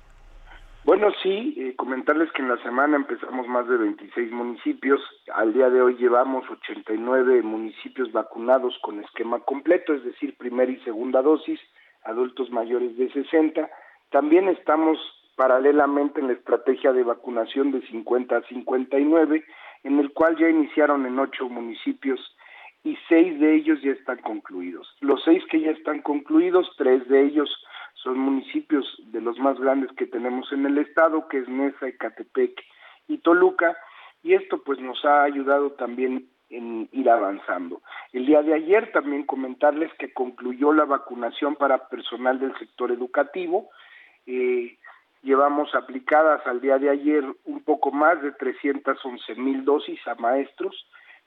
Bueno, sí, eh, comentarles que en la semana empezamos más de 26 municipios. Al día de hoy llevamos 89 municipios vacunados con esquema completo, es decir, primera y segunda dosis adultos mayores de 60. También estamos paralelamente en la estrategia de vacunación de 50 a 59, en el cual ya iniciaron en ocho municipios y seis de ellos ya están concluidos. Los seis que ya están concluidos, tres de ellos son municipios de los más grandes que tenemos en el estado, que es Nesa, Ecatepec y Toluca, y esto pues nos ha ayudado también en ir avanzando. El día de ayer también comentarles que concluyó la vacunación para personal del sector educativo. Eh, llevamos aplicadas al día de ayer un poco más de 311 mil dosis a maestros.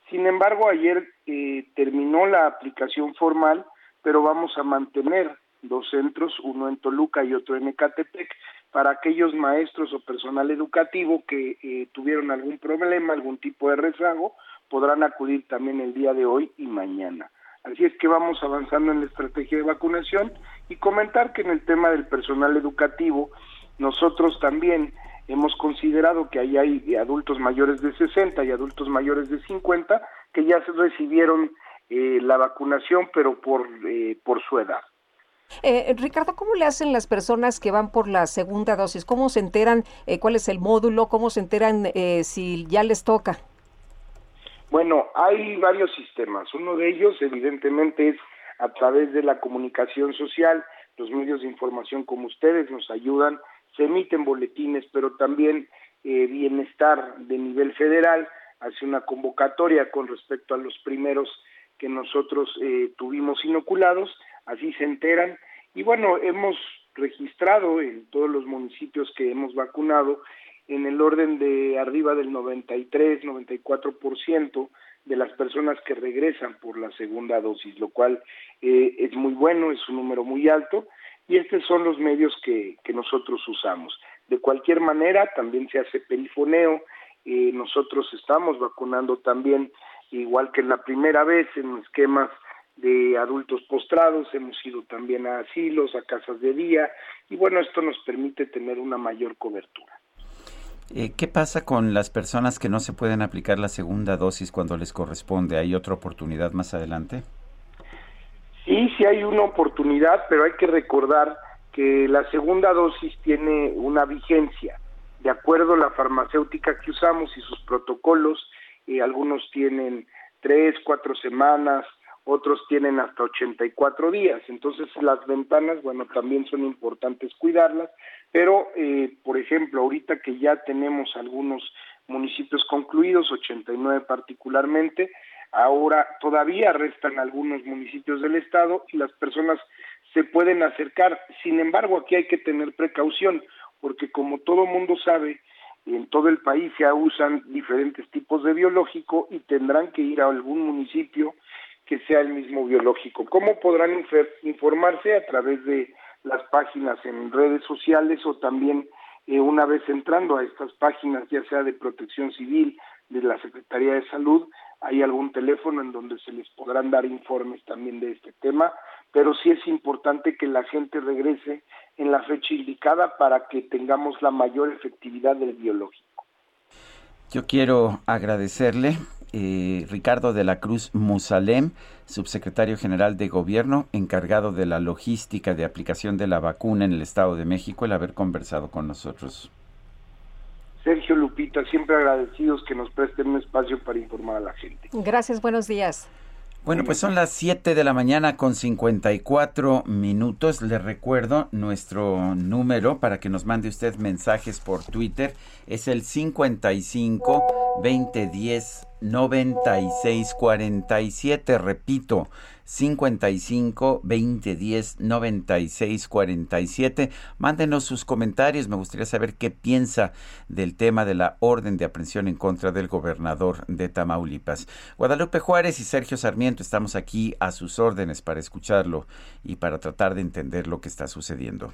Sin embargo, ayer eh, terminó la aplicación formal, pero vamos a mantener dos centros, uno en Toluca y otro en Ecatepec, para aquellos maestros o personal educativo que eh, tuvieron algún problema, algún tipo de rezago, podrán acudir también el día de hoy y mañana. Así es que vamos avanzando en la estrategia de vacunación y comentar que en el tema del personal educativo, nosotros también hemos considerado que ahí hay adultos mayores de 60 y adultos mayores de 50 que ya recibieron eh, la vacunación, pero por, eh, por su edad. Eh, Ricardo, ¿cómo le hacen las personas que van por la segunda dosis? ¿Cómo se enteran cuál es el módulo? ¿Cómo se enteran si ya les toca? Bueno, hay varios sistemas. Uno de ellos, evidentemente, es a través de la comunicación social. Los medios de información como ustedes nos ayudan, se emiten boletines, pero también eh, Bienestar de nivel federal hace una convocatoria con respecto a los primeros que nosotros eh, tuvimos inoculados, así se enteran. Y bueno, hemos registrado en todos los municipios que hemos vacunado en el orden de arriba del 93, 94% de las personas que regresan por la segunda dosis, lo cual eh, es muy bueno, es un número muy alto y estos son los medios que, que nosotros usamos. De cualquier manera, también se hace perifoneo, eh, nosotros estamos vacunando también, igual que en la primera vez, en esquemas de adultos postrados, hemos ido también a asilos, a casas de día, y bueno, esto nos permite tener una mayor cobertura. Eh, ¿Qué pasa con las personas que no se pueden aplicar la segunda dosis cuando les corresponde? ¿Hay otra oportunidad más adelante? Sí, sí hay una oportunidad, pero hay que recordar que la segunda dosis tiene una vigencia. De acuerdo a la farmacéutica que usamos y sus protocolos, eh, algunos tienen tres, cuatro semanas, otros tienen hasta 84 días. Entonces las ventanas, bueno, también son importantes cuidarlas, pero eh, por ejemplo, ahorita que ya tenemos algunos municipios concluidos, 89 particularmente, ahora todavía restan algunos municipios del estado y las personas se pueden acercar. Sin embargo, aquí hay que tener precaución, porque como todo mundo sabe, en todo el país se usan diferentes tipos de biológico y tendrán que ir a algún municipio que sea el mismo biológico. ¿Cómo podrán informarse? A través de las páginas en redes sociales o también eh, una vez entrando a estas páginas, ya sea de protección civil, de la Secretaría de Salud, hay algún teléfono en donde se les podrán dar informes también de este tema, pero sí es importante que la gente regrese en la fecha indicada para que tengamos la mayor efectividad del biológico. Yo quiero agradecerle eh, Ricardo de la Cruz Musalem, subsecretario general de Gobierno, encargado de la logística de aplicación de la vacuna en el Estado de México, el haber conversado con nosotros. Sergio Lupita, siempre agradecidos que nos presten un espacio para informar a la gente. Gracias, buenos días. Bueno, pues son las 7 de la mañana con 54 minutos. Le recuerdo nuestro número para que nos mande usted mensajes por Twitter. Es el 55 2010 9647. Repito, 55 20 10 96 47. Mándenos sus comentarios. Me gustaría saber qué piensa del tema de la orden de aprehensión en contra del gobernador de Tamaulipas. Guadalupe Juárez y Sergio Sarmiento estamos aquí a sus órdenes para escucharlo y para tratar de entender lo que está sucediendo.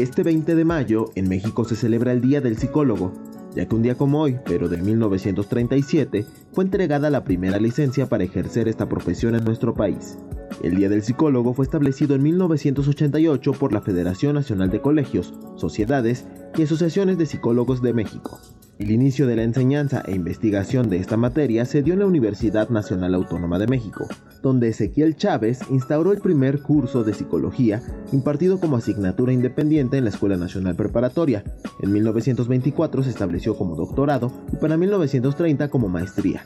Este 20 de mayo en México se celebra el Día del Psicólogo, ya que un día como hoy, pero de 1937, fue entregada la primera licencia para ejercer esta profesión en nuestro país. El Día del Psicólogo fue establecido en 1988 por la Federación Nacional de Colegios, Sociedades y Asociaciones de Psicólogos de México. El inicio de la enseñanza e investigación de esta materia se dio en la Universidad Nacional Autónoma de México, donde Ezequiel Chávez instauró el primer curso de psicología impartido como asignatura independiente en la Escuela Nacional Preparatoria. En 1924 se estableció como doctorado y para 1930 como maestría.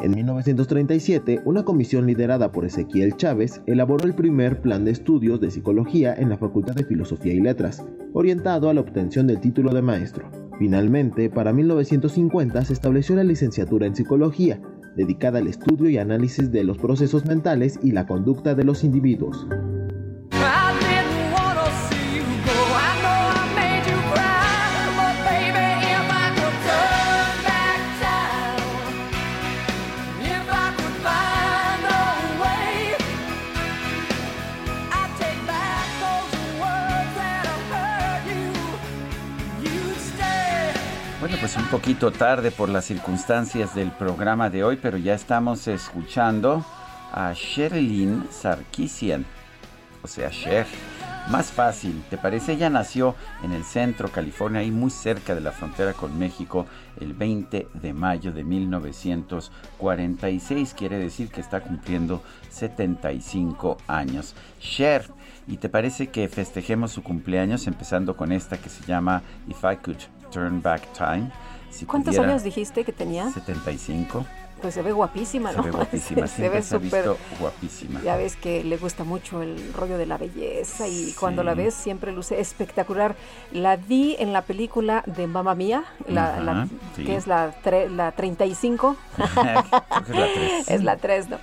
En 1937, una comisión liderada por Ezequiel Chávez elaboró el primer plan de estudios de psicología en la Facultad de Filosofía y Letras, orientado a la obtención del título de maestro. Finalmente, para 1950 se estableció la licenciatura en psicología, dedicada al estudio y análisis de los procesos mentales y la conducta de los individuos. Poquito tarde por las circunstancias del programa de hoy, pero ya estamos escuchando a Sherilyn Sarkisian, o sea, Cher. Más fácil, ¿te parece? Ella nació en el centro, California, ahí muy cerca de la frontera con México, el 20 de mayo de 1946. Quiere decir que está cumpliendo 75 años. Cher, ¿y te parece que festejemos su cumpleaños empezando con esta que se llama If I Could Turn Back Time. ¿Cuántos años dijiste que tenía? 75 pues se ve guapísima, ¿no? Se ve guapísima, se, ve súper guapísima. Ya ves que le gusta mucho el rollo de la belleza y cuando la ves siempre luce espectacular. La vi en la película de Mamma Mía, la, que es la, la 35. es la 3. ¿no?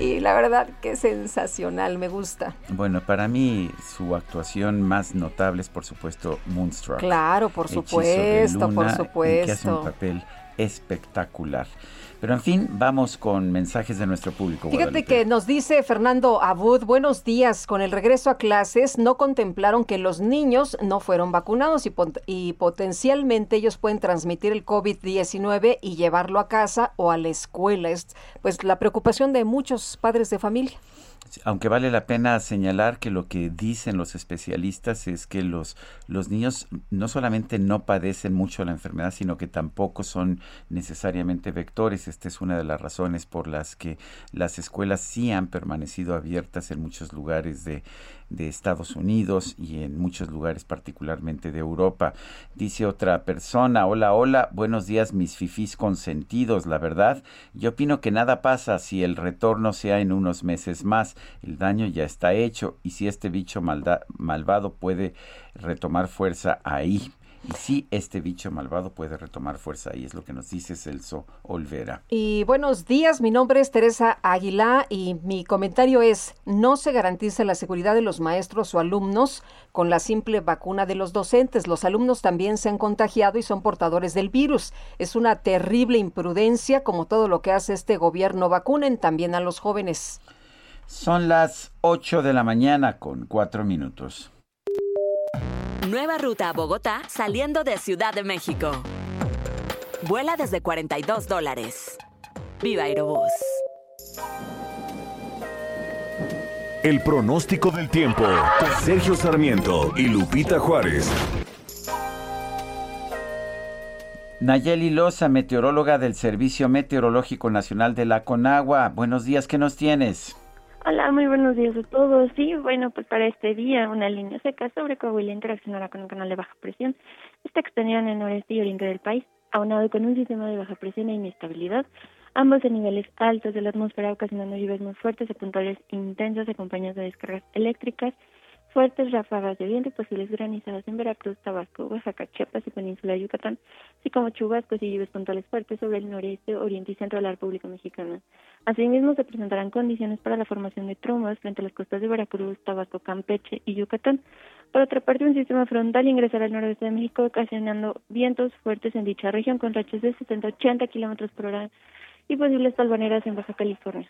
Y la verdad que sensacional, me gusta. Bueno, para mí su actuación más notable es por supuesto Moonstruck. Claro, por supuesto, por supuesto. que hace un papel espectacular. Pero en fin, vamos con mensajes de nuestro público. Fíjate que nos dice Fernando Abud, buenos días, con el regreso a clases no contemplaron que los niños no fueron vacunados y, y potencialmente ellos pueden transmitir el COVID-19 y llevarlo a casa o a la escuela. Es pues la preocupación de muchos padres de familia aunque vale la pena señalar que lo que dicen los especialistas es que los, los niños no solamente no padecen mucho la enfermedad, sino que tampoco son necesariamente vectores. Esta es una de las razones por las que las escuelas sí han permanecido abiertas en muchos lugares de, de Estados Unidos y en muchos lugares particularmente de Europa. Dice otra persona, hola, hola, buenos días mis fifís consentidos, la verdad, yo opino que nada pasa si el retorno sea en unos meses más, el daño ya está hecho y si este bicho malvado puede retomar fuerza ahí. Y sí, este bicho malvado puede retomar fuerza y es lo que nos dice Celso Olvera. Y buenos días, mi nombre es Teresa Aguilá y mi comentario es, no se garantiza la seguridad de los maestros o alumnos con la simple vacuna de los docentes. Los alumnos también se han contagiado y son portadores del virus. Es una terrible imprudencia como todo lo que hace este gobierno. Vacunen también a los jóvenes. Son las 8 de la mañana con 4 minutos. Nueva ruta a Bogotá saliendo de Ciudad de México. Vuela desde 42 dólares. Viva Aerobús. El pronóstico del tiempo. Sergio Sarmiento y Lupita Juárez. Nayeli Loza, meteoróloga del Servicio Meteorológico Nacional de la Conagua. Buenos días, ¿qué nos tienes? Hola, muy buenos días a todos. Sí, bueno, pues para este día una línea seca sobre Coahuila interaccionará con un canal de baja presión. Está extendida en el noreste y oriente del país, aunado con un sistema de baja presión e inestabilidad, ambos en niveles altos de la atmósfera ocasionando lluvias muy fuertes y puntuales intensas acompañadas de descargas eléctricas Fuertes ráfagas de viento y posibles granizadas en Veracruz, Tabasco, Oaxaca, Chiapas y Península de Yucatán, así como chubascos y lluvias puntuales fuertes sobre el noreste, oriente y centro de la República Mexicana. Asimismo, se presentarán condiciones para la formación de trombas frente a las costas de Veracruz, Tabasco, Campeche y Yucatán. Por otra parte, un sistema frontal ingresará al noroeste de México, ocasionando vientos fuertes en dicha región con rachas de 70-80 kilómetros por hora y posibles palvaneras en Baja California.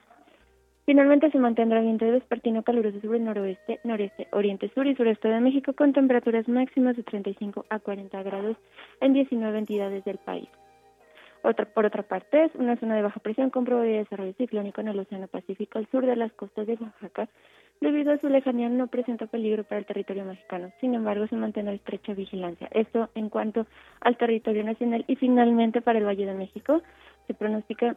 Finalmente se mantendrá viento vespertino caluroso sobre el noroeste, noreste, oriente, sur y sureste de México con temperaturas máximas de 35 a 40 grados en 19 entidades del país. Otra, por otra parte, es una zona de baja presión con probabilidad de desarrollo ciclónico en el Océano Pacífico al sur de las costas de Oaxaca. Debido a su lejanía no presenta peligro para el territorio mexicano. Sin embargo, se mantiene estrecha vigilancia. Esto en cuanto al territorio nacional y finalmente para el Valle de México se pronostica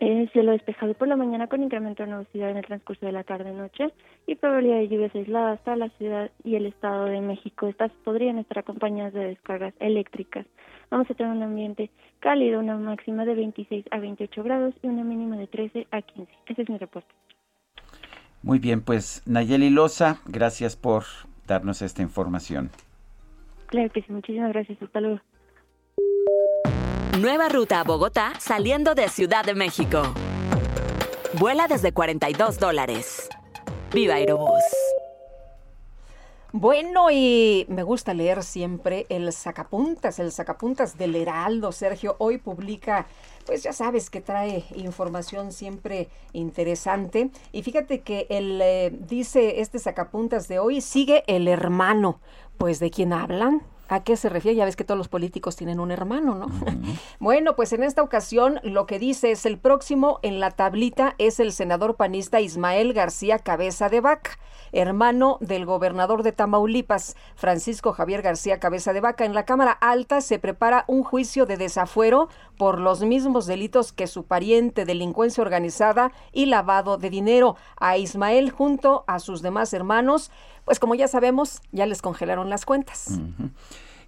eh, cielo despejado por la mañana con incremento de nubosidad en el transcurso de la tarde-noche y probabilidad de lluvias aisladas para la ciudad y el estado de México. Estas podrían estar acompañadas de descargas eléctricas. Vamos a tener un ambiente cálido, una máxima de 26 a 28 grados y una mínima de 13 a 15. Ese es mi reporte. Muy bien, pues Nayeli Loza, gracias por darnos esta información. Claro que sí, muchísimas gracias. Hasta luego. Nueva ruta a Bogotá saliendo de Ciudad de México. Vuela desde 42 dólares. Viva Aerobús. Bueno, y me gusta leer siempre el sacapuntas, el sacapuntas del Heraldo. Sergio hoy publica, pues ya sabes que trae información siempre interesante. Y fíjate que él eh, dice este sacapuntas de hoy, sigue el hermano. Pues de quién hablan, ¿A qué se refiere? Ya ves que todos los políticos tienen un hermano, ¿no? bueno, pues en esta ocasión lo que dice es el próximo en la tablita es el senador panista Ismael García Cabeza de Vaca, hermano del gobernador de Tamaulipas, Francisco Javier García Cabeza de Vaca. En la Cámara Alta se prepara un juicio de desafuero por los mismos delitos que su pariente, delincuencia organizada y lavado de dinero. A Ismael junto a sus demás hermanos pues como ya sabemos, ya les congelaron las cuentas.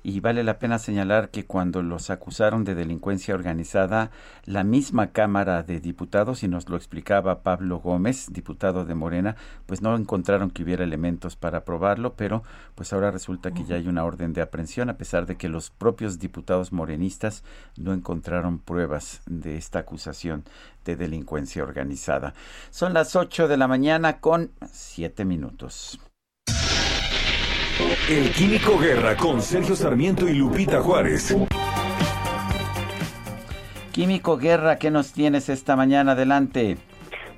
Y vale la pena señalar que cuando los acusaron de delincuencia organizada, la misma Cámara de Diputados, y nos lo explicaba Pablo Gómez, diputado de Morena, pues no encontraron que hubiera elementos para probarlo, pero pues ahora resulta que ya hay una orden de aprehensión, a pesar de que los propios diputados morenistas no encontraron pruebas de esta acusación de delincuencia organizada. Son las 8 de la mañana con 7 minutos. El Químico Guerra con Sergio Sarmiento y Lupita Juárez. Químico Guerra, ¿qué nos tienes esta mañana? Adelante.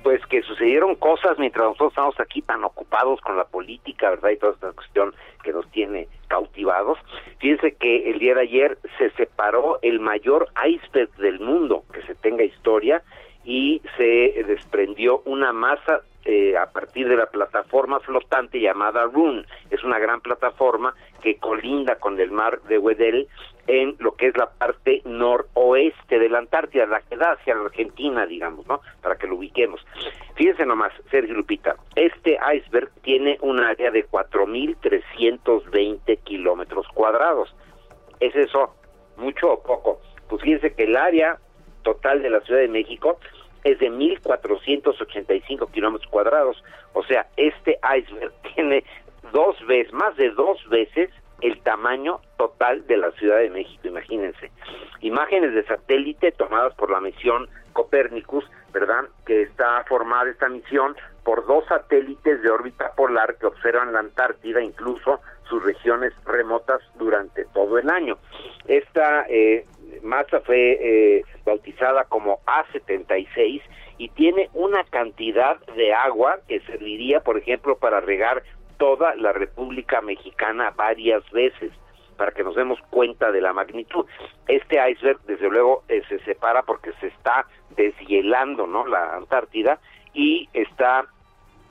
Pues que sucedieron cosas mientras nosotros estamos aquí tan ocupados con la política, ¿verdad? Y toda esta cuestión que nos tiene cautivados. Fíjense que el día de ayer se separó el mayor iceberg del mundo que se tenga historia y se desprendió una masa eh, a partir de la plataforma flotante llamada Rune. Es una gran plataforma que colinda con el mar de Wedel en lo que es la parte noroeste de la Antártida, la que da hacia la Argentina, digamos, ¿no? Para que lo ubiquemos. Fíjense nomás, Sergio Lupita, este iceberg tiene un área de 4.320 kilómetros cuadrados. ¿Es eso mucho o poco? Pues fíjense que el área total de la Ciudad de México es de 1.485 kilómetros cuadrados. O sea, este iceberg tiene dos veces, más de dos veces el tamaño total de la Ciudad de México, imagínense. Imágenes de satélite tomadas por la misión Copernicus, ¿verdad? Que está formada esta misión por dos satélites de órbita polar que observan la Antártida, incluso sus regiones remotas durante todo el año. Esta eh, masa fue eh, bautizada como A76 y tiene una cantidad de agua que serviría, por ejemplo, para regar toda la República Mexicana varias veces para que nos demos cuenta de la magnitud. Este iceberg, desde luego, eh, se separa porque se está deshielando, ¿no? La Antártida y está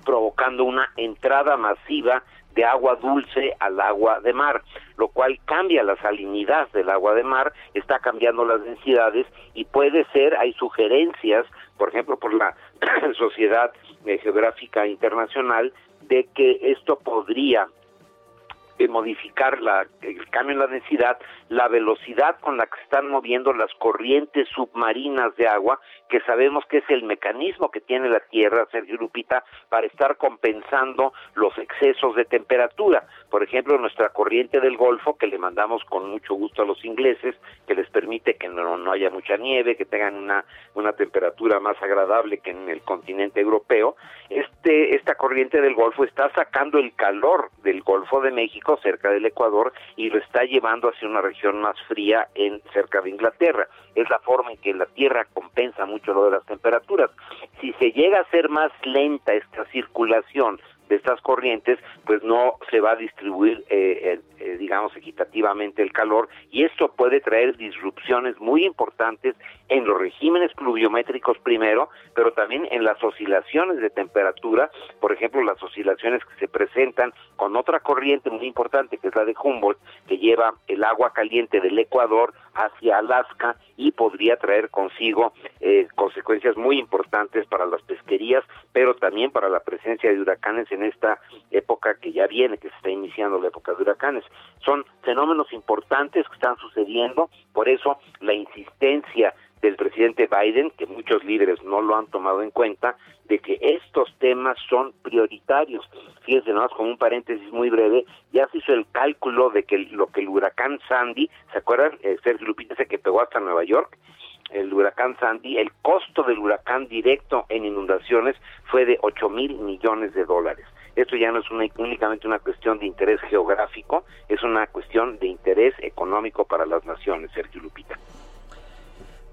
provocando una entrada masiva de agua dulce al agua de mar, lo cual cambia la salinidad del agua de mar, está cambiando las densidades y puede ser, hay sugerencias, por ejemplo, por la Sociedad Geográfica Internacional, de que esto podría eh, modificar la, el cambio en la densidad, la velocidad con la que están moviendo las corrientes submarinas de agua, que sabemos que es el mecanismo que tiene la Tierra, Sergio Lupita, para estar compensando los excesos de temperatura. Por ejemplo, nuestra corriente del Golfo, que le mandamos con mucho gusto a los ingleses, que les permite que no, no haya mucha nieve, que tengan una, una temperatura más agradable que en el continente europeo, este, esta corriente del Golfo está sacando el calor del Golfo de México cerca del Ecuador y lo está llevando hacia una región más fría en cerca de Inglaterra. Es la forma en que la Tierra compensa mucho lo de las temperaturas. Si se llega a ser más lenta esta circulación de estas corrientes, pues no se va a distribuir, eh, eh, digamos, equitativamente el calor y esto puede traer disrupciones muy importantes en los regímenes pluviométricos primero, pero también en las oscilaciones de temperatura, por ejemplo, las oscilaciones que se presentan con otra corriente muy importante que es la de Humboldt, que lleva el agua caliente del Ecuador hacia Alaska y podría traer consigo eh, consecuencias muy importantes para las pesquerías, pero también para la presencia de huracanes en esta época que ya viene, que se está iniciando la época de huracanes. Son fenómenos importantes que están sucediendo, por eso la insistencia del presidente Biden, que muchos líderes no lo han tomado en cuenta, de que estos temas son prioritarios. Fíjense nomás como un paréntesis muy breve, ya se hizo el cálculo de que lo que el huracán Sandy, ¿se acuerdan? Eh, Sergio Lupita se que pegó hasta Nueva York, el huracán Sandy, el costo del huracán directo en inundaciones fue de 8 mil millones de dólares. Esto ya no es únicamente una cuestión de interés geográfico, es una cuestión de interés económico para las naciones, Sergio Lupita.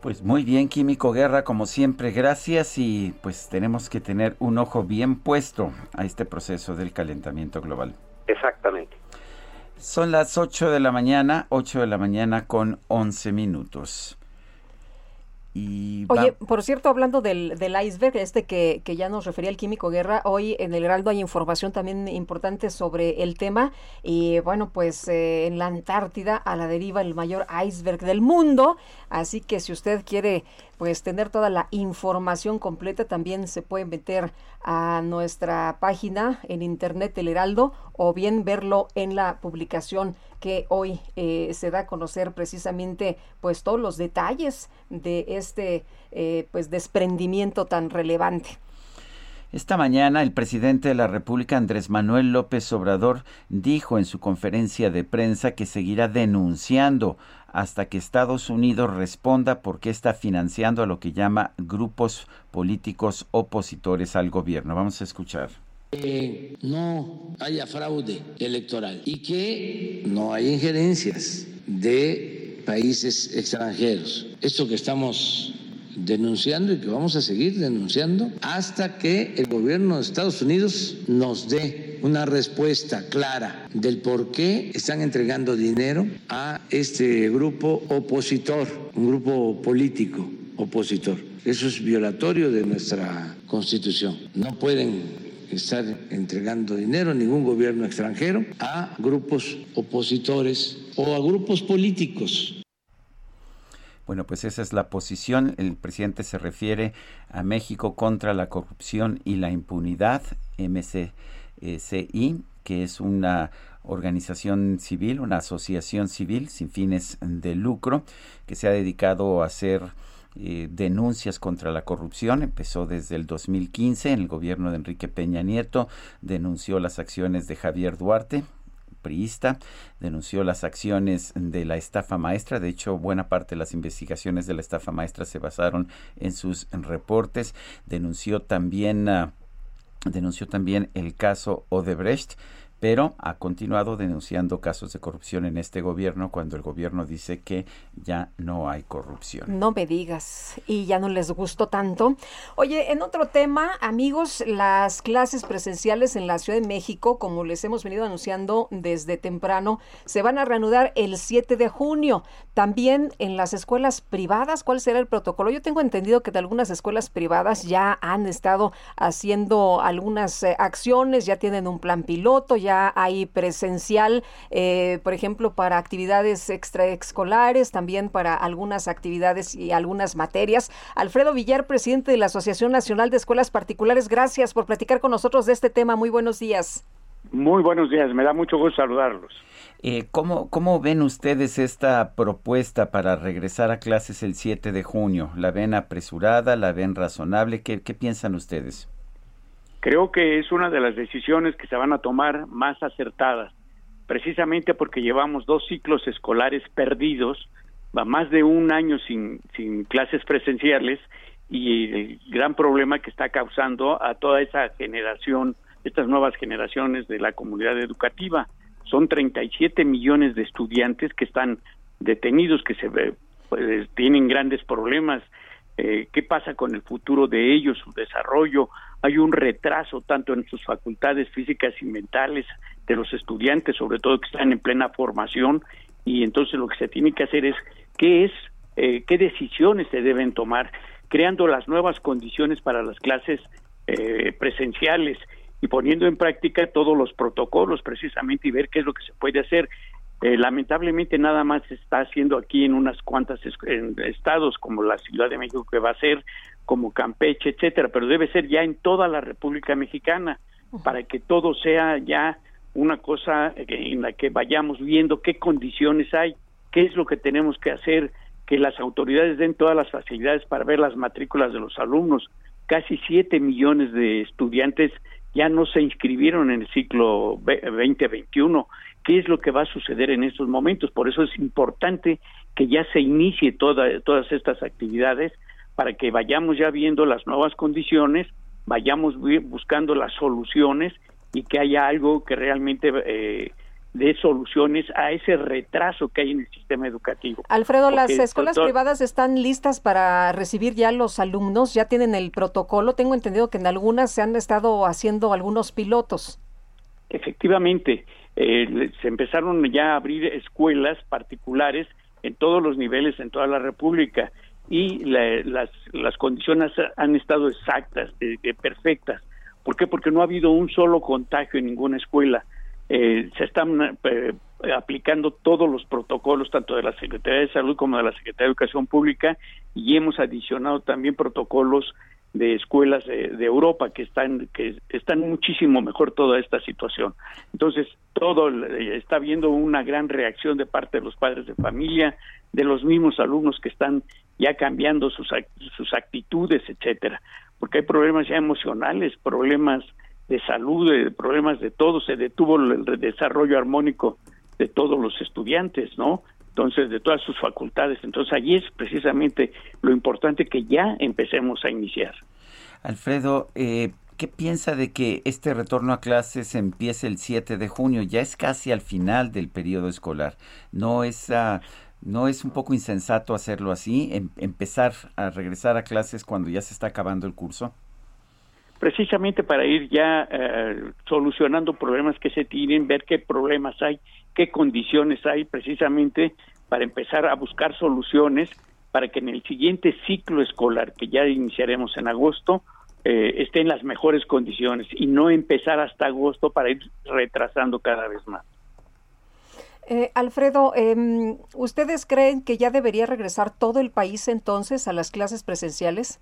Pues muy bien, Químico Guerra, como siempre, gracias y pues tenemos que tener un ojo bien puesto a este proceso del calentamiento global. Exactamente. Son las 8 de la mañana, 8 de la mañana con 11 minutos. Oye, por cierto, hablando del, del iceberg, este que, que, ya nos refería el químico Guerra, hoy en el Heraldo hay información también importante sobre el tema. Y bueno, pues eh, en la Antártida, a la deriva, el mayor iceberg del mundo. Así que si usted quiere pues tener toda la información completa, también se puede meter a nuestra página en internet El Heraldo o bien verlo en la publicación que hoy eh, se da a conocer precisamente pues todos los detalles de este eh, pues desprendimiento tan relevante. Esta mañana el presidente de la República, Andrés Manuel López Obrador, dijo en su conferencia de prensa que seguirá denunciando hasta que Estados Unidos responda por qué está financiando a lo que llama grupos políticos opositores al gobierno. Vamos a escuchar. Que no haya fraude electoral y que no haya injerencias de países extranjeros. Esto que estamos denunciando y que vamos a seguir denunciando hasta que el gobierno de Estados Unidos nos dé una respuesta clara del por qué están entregando dinero a este grupo opositor, un grupo político opositor. Eso es violatorio de nuestra constitución. No pueden estar entregando dinero, ningún gobierno extranjero, a grupos opositores o a grupos políticos. Bueno, pues esa es la posición. El presidente se refiere a México contra la corrupción y la impunidad, MCCI, que es una organización civil, una asociación civil sin fines de lucro, que se ha dedicado a hacer eh, denuncias contra la corrupción. Empezó desde el 2015 en el gobierno de Enrique Peña Nieto, denunció las acciones de Javier Duarte, priista, denunció las acciones de la estafa maestra. De hecho, buena parte de las investigaciones de la estafa maestra se basaron en sus reportes. Denunció también, ah, denunció también el caso Odebrecht pero ha continuado denunciando casos de corrupción en este gobierno cuando el gobierno dice que ya no hay corrupción. No me digas, y ya no les gustó tanto. Oye, en otro tema, amigos, las clases presenciales en la Ciudad de México, como les hemos venido anunciando desde temprano, se van a reanudar el 7 de junio. También en las escuelas privadas, ¿cuál será el protocolo? Yo tengo entendido que de algunas escuelas privadas ya han estado haciendo algunas eh, acciones, ya tienen un plan piloto, ya hay presencial, eh, por ejemplo, para actividades extraescolares, también para algunas actividades y algunas materias. Alfredo Villar, presidente de la Asociación Nacional de Escuelas Particulares, gracias por platicar con nosotros de este tema. Muy buenos días. Muy buenos días, me da mucho gusto saludarlos. Eh, ¿cómo, ¿Cómo ven ustedes esta propuesta para regresar a clases el 7 de junio? ¿La ven apresurada? ¿La ven razonable? ¿Qué, qué piensan ustedes? Creo que es una de las decisiones que se van a tomar más acertadas, precisamente porque llevamos dos ciclos escolares perdidos, va más de un año sin, sin clases presenciales y el gran problema que está causando a toda esa generación estas nuevas generaciones de la comunidad educativa. Son 37 millones de estudiantes que están detenidos, que se pues, tienen grandes problemas. Eh, ¿Qué pasa con el futuro de ellos, su desarrollo? Hay un retraso tanto en sus facultades físicas y mentales de los estudiantes, sobre todo que están en plena formación, y entonces lo que se tiene que hacer es qué es, eh, qué decisiones se deben tomar, creando las nuevas condiciones para las clases eh, presenciales y poniendo en práctica todos los protocolos precisamente y ver qué es lo que se puede hacer. Eh, lamentablemente nada más se está haciendo aquí en unas cuantas estados como la Ciudad de México que va a ser, como Campeche, etcétera, pero debe ser ya en toda la República Mexicana para que todo sea ya una cosa en la que vayamos viendo qué condiciones hay, qué es lo que tenemos que hacer, que las autoridades den todas las facilidades para ver las matrículas de los alumnos. Casi siete millones de estudiantes ya no se inscribieron en el ciclo 2021. ¿Qué es lo que va a suceder en estos momentos? Por eso es importante que ya se inicie toda, todas estas actividades para que vayamos ya viendo las nuevas condiciones, vayamos buscando las soluciones y que haya algo que realmente eh, de soluciones a ese retraso que hay en el sistema educativo. Alfredo, las escuelas privadas están listas para recibir ya los alumnos, ya tienen el protocolo. Tengo entendido que en algunas se han estado haciendo algunos pilotos. Efectivamente, eh, se empezaron ya a abrir escuelas particulares en todos los niveles en toda la República y las, las condiciones han estado exactas, perfectas. ¿Por qué? Porque no ha habido un solo contagio en ninguna escuela eh, se están eh, aplicando todos los protocolos, tanto de la Secretaría de Salud como de la Secretaría de Educación Pública, y hemos adicionado también protocolos de escuelas de, Europa que están que están muchísimo mejor toda esta situación. Entonces, todo eh, está habiendo una gran reacción de parte de los padres de familia, de los mismos alumnos que están ya cambiando sus sus actitudes, etcétera, porque hay problemas ya emocionales, problemas de salud, de problemas de todo, se detuvo el desarrollo armónico de todos los estudiantes, ¿no? Entonces, de todas sus facultades. Entonces, allí es precisamente lo importante que ya empecemos a iniciar. Alfredo, eh, ¿qué piensa de que este retorno a clases empiece el 7 de junio? Ya es casi al final del periodo escolar. ¿No es, ah, ¿no es un poco insensato hacerlo así, em, empezar a regresar a clases cuando ya se está acabando el curso? Precisamente para ir ya eh, solucionando problemas que se tienen, ver qué problemas hay, qué condiciones hay, precisamente para empezar a buscar soluciones para que en el siguiente ciclo escolar que ya iniciaremos en agosto eh, esté en las mejores condiciones y no empezar hasta agosto para ir retrasando cada vez más. Eh, Alfredo, em, ¿ustedes creen que ya debería regresar todo el país entonces a las clases presenciales?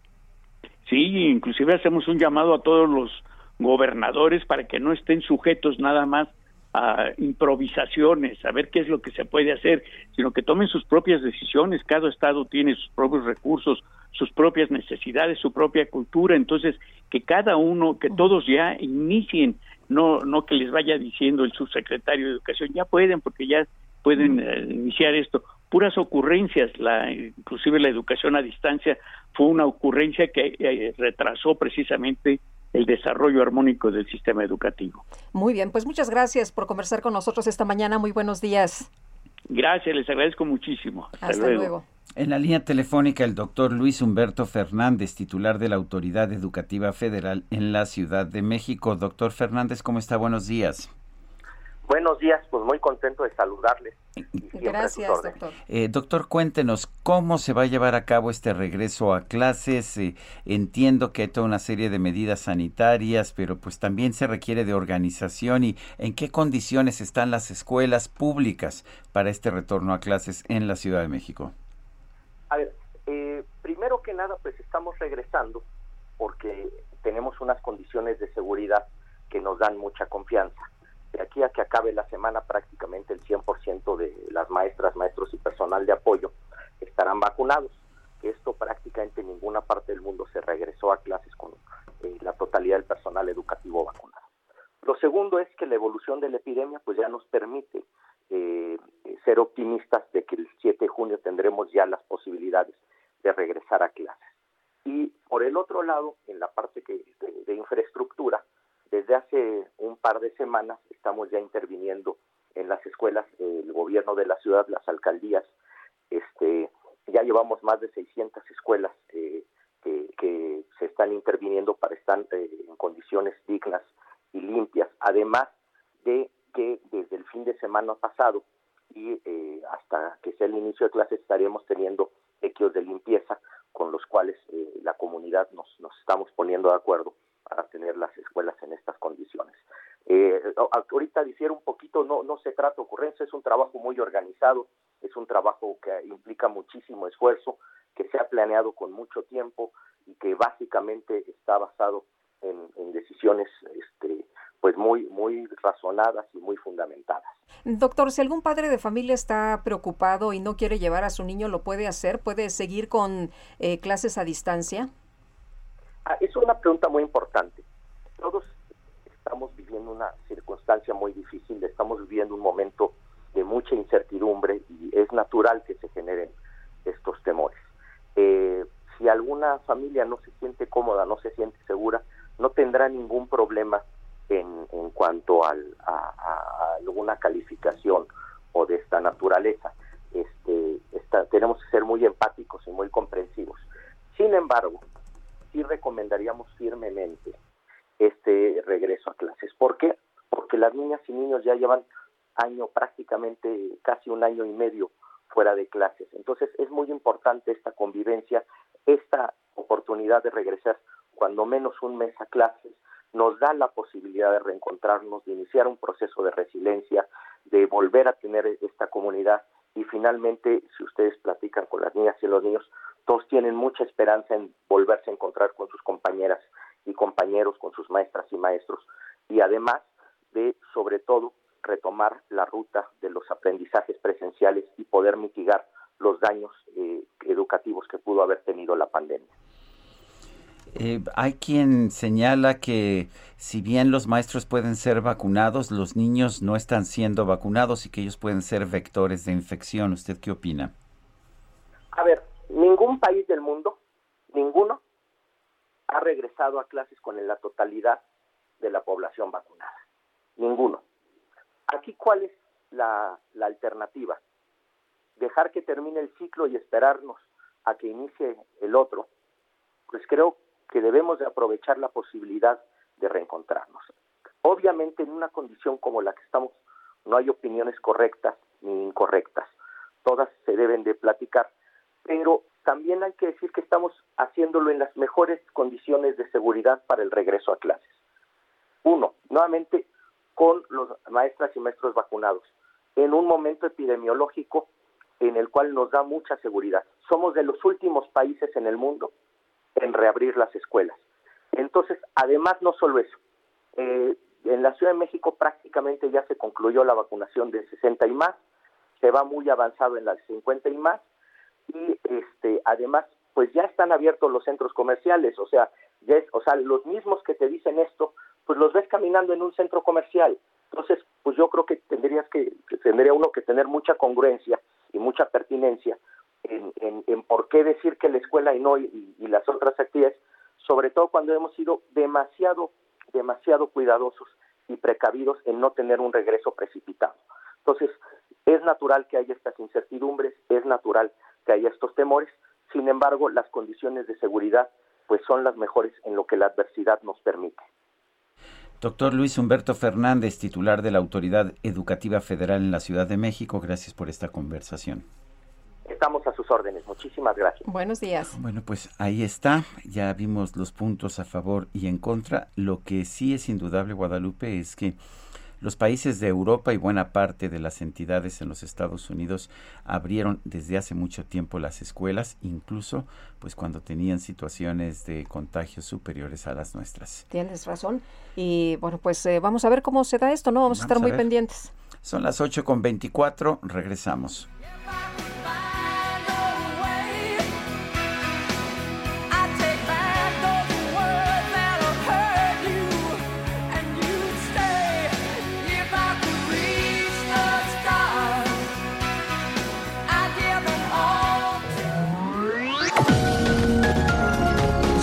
Sí, inclusive hacemos un llamado a todos los gobernadores para que no estén sujetos nada más a improvisaciones, a ver qué es lo que se puede hacer, sino que tomen sus propias decisiones. Cada estado tiene sus propios recursos, sus propias necesidades, su propia cultura. Entonces, que cada uno, que todos ya inicien no no que les vaya diciendo el subsecretario de Educación, ya pueden porque ya pueden eh, iniciar esto. Puras ocurrencias, la inclusive la educación a distancia fue una ocurrencia que eh, retrasó precisamente el desarrollo armónico del sistema educativo. Muy bien, pues muchas gracias por conversar con nosotros esta mañana. Muy buenos días. Gracias, les agradezco muchísimo. Hasta, luego. En la línea telefónica el doctor Luis Humberto Fernández, titular de la Autoridad Educativa Federal en la Ciudad de México. Doctor Fernández, ¿cómo está? Buenos días. Buenos días, pues muy contento de saludarles. Gracias, doctor. Eh, doctor, cuéntenos cómo se va a llevar a cabo este regreso a clases. Eh, entiendo que hay toda una serie de medidas sanitarias, pero pues también se requiere de organización y en qué condiciones están las escuelas públicas para este retorno a clases en la Ciudad de México. A ver, eh, primero que nada, pues estamos regresando porque tenemos unas condiciones de seguridad que nos dan mucha confianza de aquí a que acabe la semana prácticamente el 100% de las maestras, maestros y personal de apoyo estarán vacunados. Esto prácticamente en ninguna parte del mundo se regresó a clases con eh, la totalidad del personal educativo vacunado. Lo segundo es que la evolución de la epidemia pues ya nos permite eh, ser optimistas de que el 7 de junio tendremos ya las posibilidades de regresar a clases. Y por el otro lado, en la parte que, de infraestructura, desde hace un par de semanas estamos ya interviniendo en las escuelas, el gobierno de la ciudad, las alcaldías, este, ya llevamos más de 600 escuelas eh, que, se están interviniendo para estar eh, en condiciones dignas y limpias, además de que desde el fin de semana pasado y eh, hasta que sea el inicio de clases estaremos teniendo equipos de limpieza con los cuales la comunidad nos estamos poniendo de acuerdo para tener las escuelas en estas condiciones. Eh, ahorita difiere un poquito, no, no se trata ocurrencia, es un trabajo muy organizado, es un trabajo que implica muchísimo esfuerzo, que se ha planeado con mucho tiempo y que básicamente está basado en, decisiones este, pues muy, muy razonadas y muy fundamentadas. Doctor, si algún padre de familia está preocupado y no quiere llevar a su niño, ¿lo puede hacer? ¿Puede seguir con eh, clases a distancia? Ah, es una pregunta muy importante. Todos estamos viviendo una circunstancia muy difícil, estamos viviendo un momento de mucha incertidumbre y es natural que se generen estos temores. Eh, si alguna familia no se siente cómoda, no se siente segura, no tendrá ningún problema en, en cuanto a, alguna calificación o de esta naturaleza. Este, tenemos que ser muy empáticos y muy comprensivos. Sin embargo, sí recomendaríamos firmemente este regreso a clases. ¿Por qué? Porque las niñas y niños ya llevan año prácticamente casi un año y medio fuera de clases. Entonces es muy importante esta convivencia, esta oportunidad de regresar cuando menos un mes a clases nos da la posibilidad de reencontrarnos, de iniciar un proceso de resiliencia, de volver a tener esta comunidad y finalmente, si ustedes platican con las niñas y los niños, todos tienen mucha esperanza en volverse a encontrar con sus compañeras y compañeros, con sus maestras y maestros, y además de, sobre todo, retomar la ruta de los aprendizajes presenciales y poder mitigar los daños eh, educativos que pudo haber tenido la pandemia. Eh, hay quien señala que si bien los maestros pueden ser vacunados, los niños no están siendo vacunados y que ellos pueden ser vectores de infección. ¿Usted qué opina? A ver, país del mundo, ninguno, ha regresado a clases con la totalidad de la población vacunada. Ninguno. Aquí, ¿cuál es la, la alternativa? Dejar que termine el ciclo y esperarnos a que inicie el otro. Pues creo que debemos de aprovechar la posibilidad de reencontrarnos. Obviamente en una condición como la que estamos no hay opiniones correctas ni incorrectas, todas se deben de platicar, pero también hay que decir que estamos haciéndolo en las mejores condiciones de seguridad para el regreso a clases. Uno, nuevamente con los maestras y maestros vacunados, en un momento epidemiológico en el cual nos da mucha seguridad. Somos de los últimos países en el mundo en reabrir las escuelas. Entonces, además, no solo eso, eh, en la Ciudad de México prácticamente ya se concluyó la vacunación de 60 y más, se va muy avanzado en las 50 y más, y este, además, pues ya están abiertos los centros comerciales, o sea, ya es, o sea, los mismos que te dicen esto, pues los ves caminando en un centro comercial. Entonces, pues yo creo que tendrías que, tendría uno que tener mucha congruencia y mucha pertinencia en, en, por qué decir que la escuela y no y, y las otras actividades, sobre todo cuando hemos sido demasiado demasiado cuidadosos y precavidos en no tener un regreso precipitado. Entonces, es natural que haya estas incertidumbres, es natural que haya estos temores, sin embargo, las condiciones de seguridad pues son las mejores en lo que la adversidad nos permite. Doctor Luis Humberto Fernández, titular de la Autoridad Educativa Federal en la Ciudad de México, gracias por esta conversación. Estamos a sus órdenes. Muchísimas gracias. Buenos días. Bueno, pues ahí está. Ya vimos los puntos a favor y en contra. Lo que sí es indudable, Guadalupe, es que los países de Europa y buena parte de las entidades en los Estados Unidos abrieron desde hace mucho tiempo las escuelas, incluso pues cuando tenían situaciones de contagios superiores a las nuestras. Tienes razón. Y bueno, pues eh, vamos a ver cómo se da esto, ¿no? Vamos, a estar muy pendientes. Son las 8 con 24, regresamos.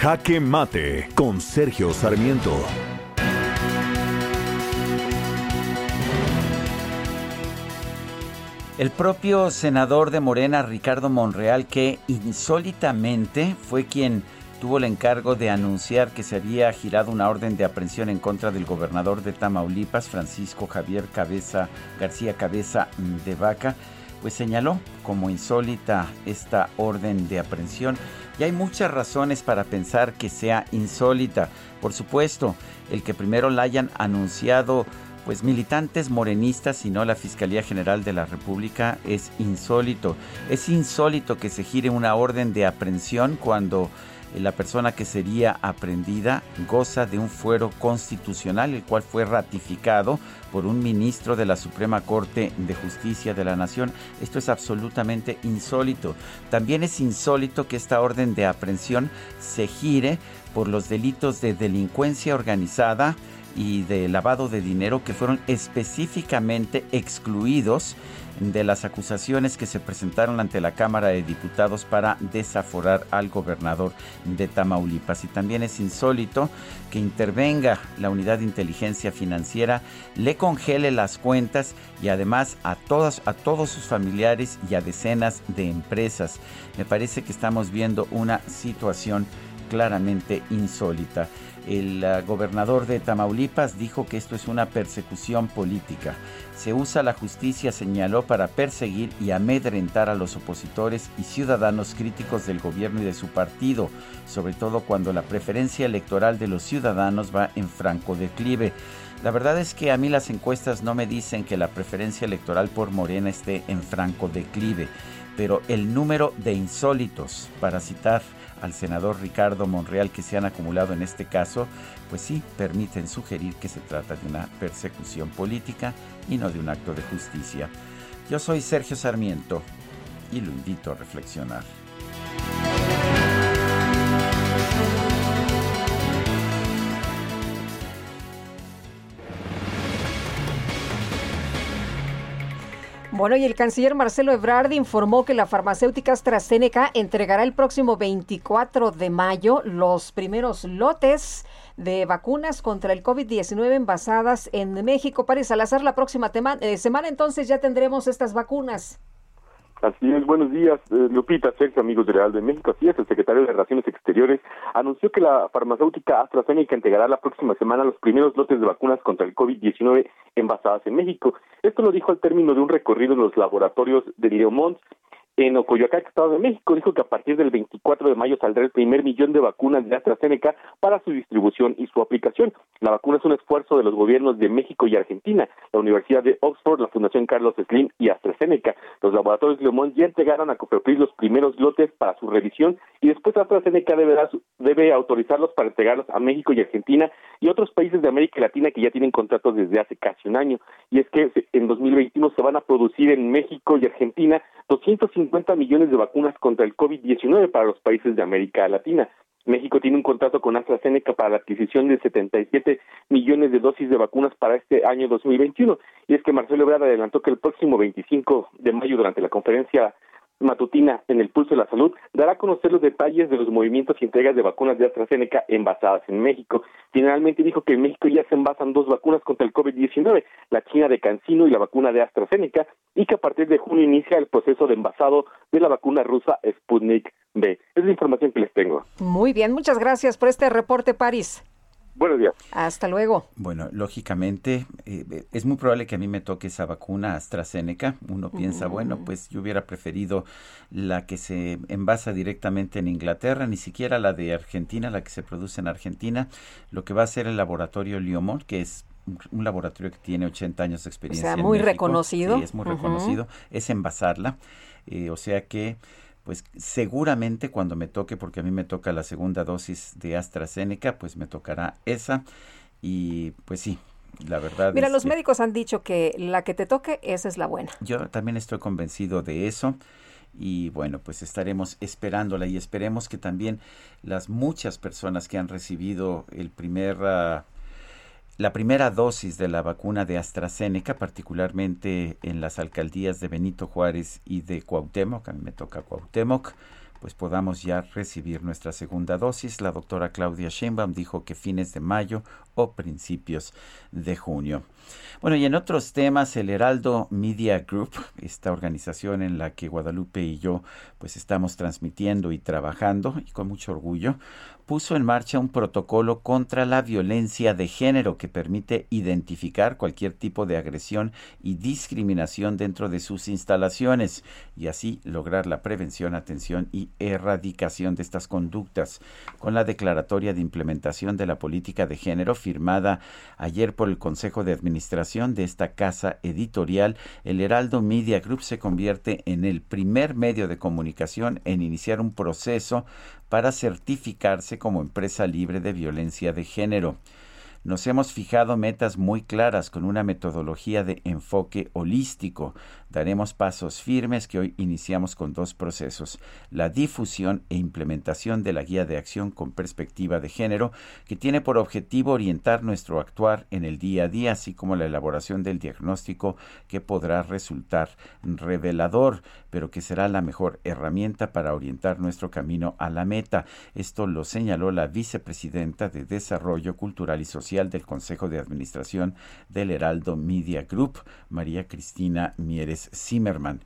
Jaque Mate con Sergio Sarmiento. El propio senador de Morena, Ricardo Monreal, que insólitamente fue quien tuvo el encargo de anunciar que se había girado una orden de aprehensión en contra del gobernador de Tamaulipas, Francisco Javier Cabeza García Cabeza de Vaca, pues señaló como insólita esta orden de aprehensión y hay muchas razones para pensar que sea insólita. Por supuesto, el que primero la hayan anunciado pues militantes morenistas y no la Fiscalía General de la República es insólito. Es insólito que se gire una orden de aprehensión cuando la persona que sería aprendida goza de un fuero constitucional, el cual fue ratificado por un ministro de la Suprema Corte de Justicia de la Nación. Esto es absolutamente insólito. También es insólito que esta orden de aprehensión se gire por los delitos de delincuencia organizada, y de lavado de dinero que fueron específicamente excluidos de las acusaciones que se presentaron ante la Cámara de Diputados para desaforar al gobernador de Tamaulipas. Y también es insólito que intervenga la unidad de inteligencia financiera, le congele las cuentas y además a todas a todos sus familiares y a decenas de empresas. Me parece que estamos viendo una situación claramente insólita. El uh, gobernador de Tamaulipas dijo que esto es una persecución política. Se usa la justicia, señaló, para perseguir y amedrentar a los opositores y ciudadanos críticos del gobierno y de su partido, sobre todo cuando la preferencia electoral de los ciudadanos va en franco declive. La verdad es que a mí las encuestas no me dicen que la preferencia electoral por Morena esté en franco declive, pero el número de insólitos, para citar al senador Ricardo Monreal que se han acumulado en este caso, pues sí permiten sugerir que se trata de una persecución política y no de un acto de justicia. Yo soy Sergio Sarmiento y lo invito a reflexionar. Bueno, y el canciller Marcelo Ebrard informó que la farmacéutica AstraZeneca entregará el próximo 24 de mayo los primeros lotes de vacunas contra el COVID-19 envasadas en México. Para Salazar, la próxima eh, semana entonces ya tendremos estas vacunas. Así es, buenos días, eh, Lupita, Sergio, amigos de Real de México. Así es, el secretario de Relaciones Exteriores anunció que la farmacéutica AstraZeneca entregará la próxima semana los primeros lotes de vacunas contra el COVID-19 envasadas en México. Esto lo dijo al término de un recorrido en los laboratorios de Leomont en Ocoyoacán, Estado de México, dijo que a partir del 24 de mayo saldrá el primer millón de vacunas de AstraZeneca para su distribución y su aplicación. La vacuna es un esfuerzo de los gobiernos de México y Argentina, la Universidad de Oxford, la Fundación Carlos Slim y AstraZeneca. Los laboratorios Leomón ya entregaron a Cofepris los primeros lotes para su revisión y después AstraZeneca deberá, debe autorizarlos para entregarlos a México y Argentina y otros países de América Latina que ya tienen contratos desde hace casi un año. Y es que en 2021 se van a producir en México y Argentina 250 millones de vacunas contra el COVID-19 para los países de América Latina. México tiene un contrato con AstraZeneca para la adquisición de 77 millones de dosis de vacunas para este año 2021. Y es que Marcelo Ebrard adelantó que el próximo 25 de mayo, durante la conferencia matutina en el Pulso de la Salud dará a conocer los detalles de los movimientos y entregas de vacunas de AstraZeneca envasadas en México. Finalmente dijo que en México ya se envasan dos vacunas contra el COVID-19, la china de Cancino y la vacuna de AstraZeneca, y que a partir de junio inicia el proceso de envasado de la vacuna rusa Sputnik B. Es la información que les tengo. Muy bien, muchas gracias por este reporte, París. Buenos días. Hasta luego. Bueno, lógicamente eh, es muy probable que a mí me toque esa vacuna AstraZeneca. Uno piensa, bueno, pues yo hubiera preferido la que se envasa directamente en Inglaterra, ni siquiera la de Argentina, la que se produce en Argentina. Lo que va a hacer el laboratorio Liomont, que es un laboratorio que tiene 80 años de experiencia. O sea, muy reconocido. Sí, es muy reconocido. Es envasarla. Eh, o sea que pues seguramente cuando me toque, porque a mí me toca la segunda dosis de AstraZeneca, pues me tocará esa. Y pues sí, la verdad. Mira, los médicos han dicho que la que te toque, esa es la buena. Yo también estoy convencido de eso. Y bueno, pues estaremos esperándola y esperemos que también las muchas personas que han recibido el primer... Ah, la primera dosis de la vacuna de AstraZeneca, particularmente en las alcaldías de Benito Juárez y de Cuauhtémoc, a mí me toca Cuauhtémoc, pues podamos ya recibir nuestra segunda dosis. La doctora Claudia Sheinbaum dijo que fines de mayo o principios de junio. Bueno, y en otros temas, el Heraldo Media Group, esta organización en la que Guadalupe y yo pues estamos transmitiendo y trabajando y con mucho orgullo, puso en marcha un protocolo contra la violencia de género que permite identificar cualquier tipo de agresión y discriminación dentro de sus instalaciones y así lograr la prevención, atención y erradicación de estas conductas. Con la declaratoria de implementación de la política de género firmada ayer por el Consejo de Administración de esta casa editorial, el Heraldo Media Group se convierte en el primer medio de comunicación en iniciar un proceso para certificarse como empresa libre de violencia de género. Nos hemos fijado metas muy claras con una metodología de enfoque holístico. Daremos pasos firmes que hoy iniciamos con dos procesos. La difusión e implementación de la guía de acción con perspectiva de género, que tiene por objetivo orientar nuestro actuar en el día a día, así como la elaboración del diagnóstico que podrá resultar revelador, pero que será la mejor herramienta para orientar nuestro camino a la meta. Esto lo señaló la vicepresidenta de Desarrollo Cultural y Social del Consejo de Administración del Heraldo Media Group, María Cristina Mieres Zimmerman.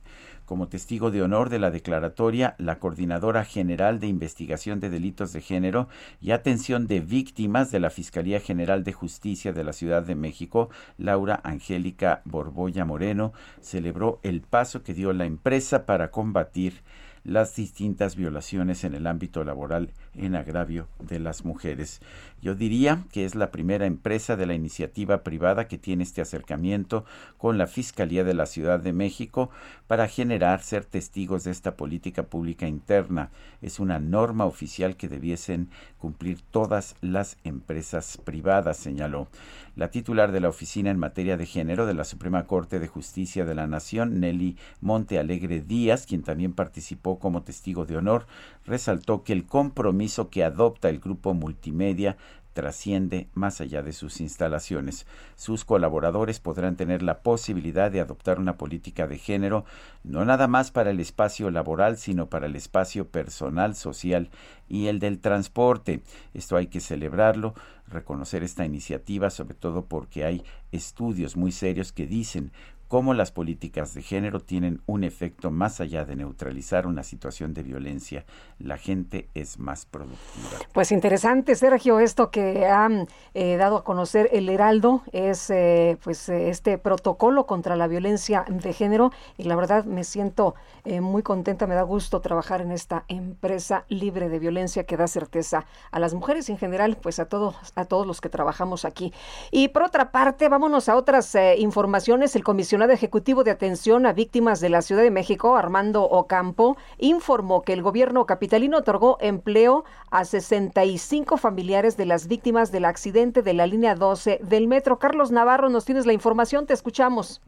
Como testigo de honor de la declaratoria, la Coordinadora General de Investigación de Delitos de Género y Atención de Víctimas de la Fiscalía General de Justicia de la Ciudad de México, Laura Angélica Borbolla Moreno, celebró el paso que dio la empresa para combatir las distintas violaciones en el ámbito laboral en agravio de las mujeres. Yo diría que es la primera empresa de la iniciativa privada que tiene este acercamiento con la Fiscalía de la Ciudad de México para generar ser testigos de esta política pública interna. Es una norma oficial que debiesen cumplir todas las empresas privadas, señaló. La titular de la Oficina en materia de género de la Suprema Corte de Justicia de la Nación, Nelly Monte Alegre Díaz, quien también participó como testigo de honor, resaltó que el compromiso que adopta el grupo multimedia trasciende más allá de sus instalaciones. Sus colaboradores podrán tener la posibilidad de adoptar una política de género no nada más para el espacio laboral, sino para el espacio personal, social y el del transporte. Esto hay que celebrarlo, reconocer esta iniciativa, sobre todo porque hay estudios muy serios que dicen cómo las políticas de género tienen un efecto más allá de neutralizar una situación de violencia. La gente es más productiva. Pues interesante, Sergio, esto que han eh, dado a conocer el Heraldo es eh, pues eh, este protocolo contra la violencia de género y la verdad me siento muy contenta, me da gusto trabajar en esta empresa libre de violencia que da certeza a las mujeres y en general pues a todos a todos los que trabajamos aquí. Y por otra parte, vámonos a otras informaciones. El comisionado Ejecutivo de Atención a Víctimas de la Ciudad de México, Armando Ocampo, informó que el gobierno capitalino otorgó empleo a 65 familiares de las víctimas del accidente de la línea 12 del metro. Carlos Navarro, nos tienes la información, te escuchamos.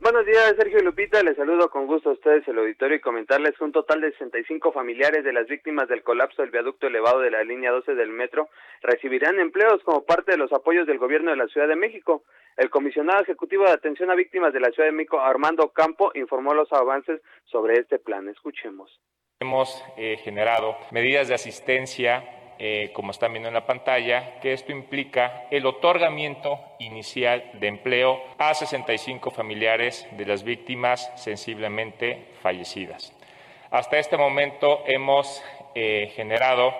Buenos días, Sergio Lupita. Les saludo con gusto a ustedes, el auditorio, y comentarles que un total de 65 familiares de las víctimas del colapso del viaducto elevado de la línea 12 del metro recibirán empleos como parte de los apoyos del gobierno de la Ciudad de México. El comisionado ejecutivo de atención a víctimas de la Ciudad de México, Armando Campo, informó los avances sobre este plan. Escuchemos. Hemos eh, generado medidas de asistencia eh, como están viendo en la pantalla, que esto implica el otorgamiento inicial de empleo a 65 familiares de las víctimas sensiblemente fallecidas. Hasta este momento hemos eh, generado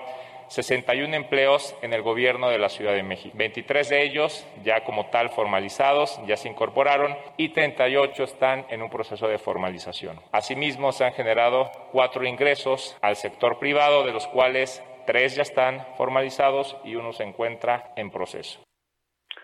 61 empleos en el gobierno de la Ciudad de México. 23 de ellos ya como tal formalizados, ya se incorporaron y 38 están en un proceso de formalización. Asimismo, se han generado cuatro ingresos al sector privado, de los cuales Tres ya están formalizados y uno se encuentra en proceso.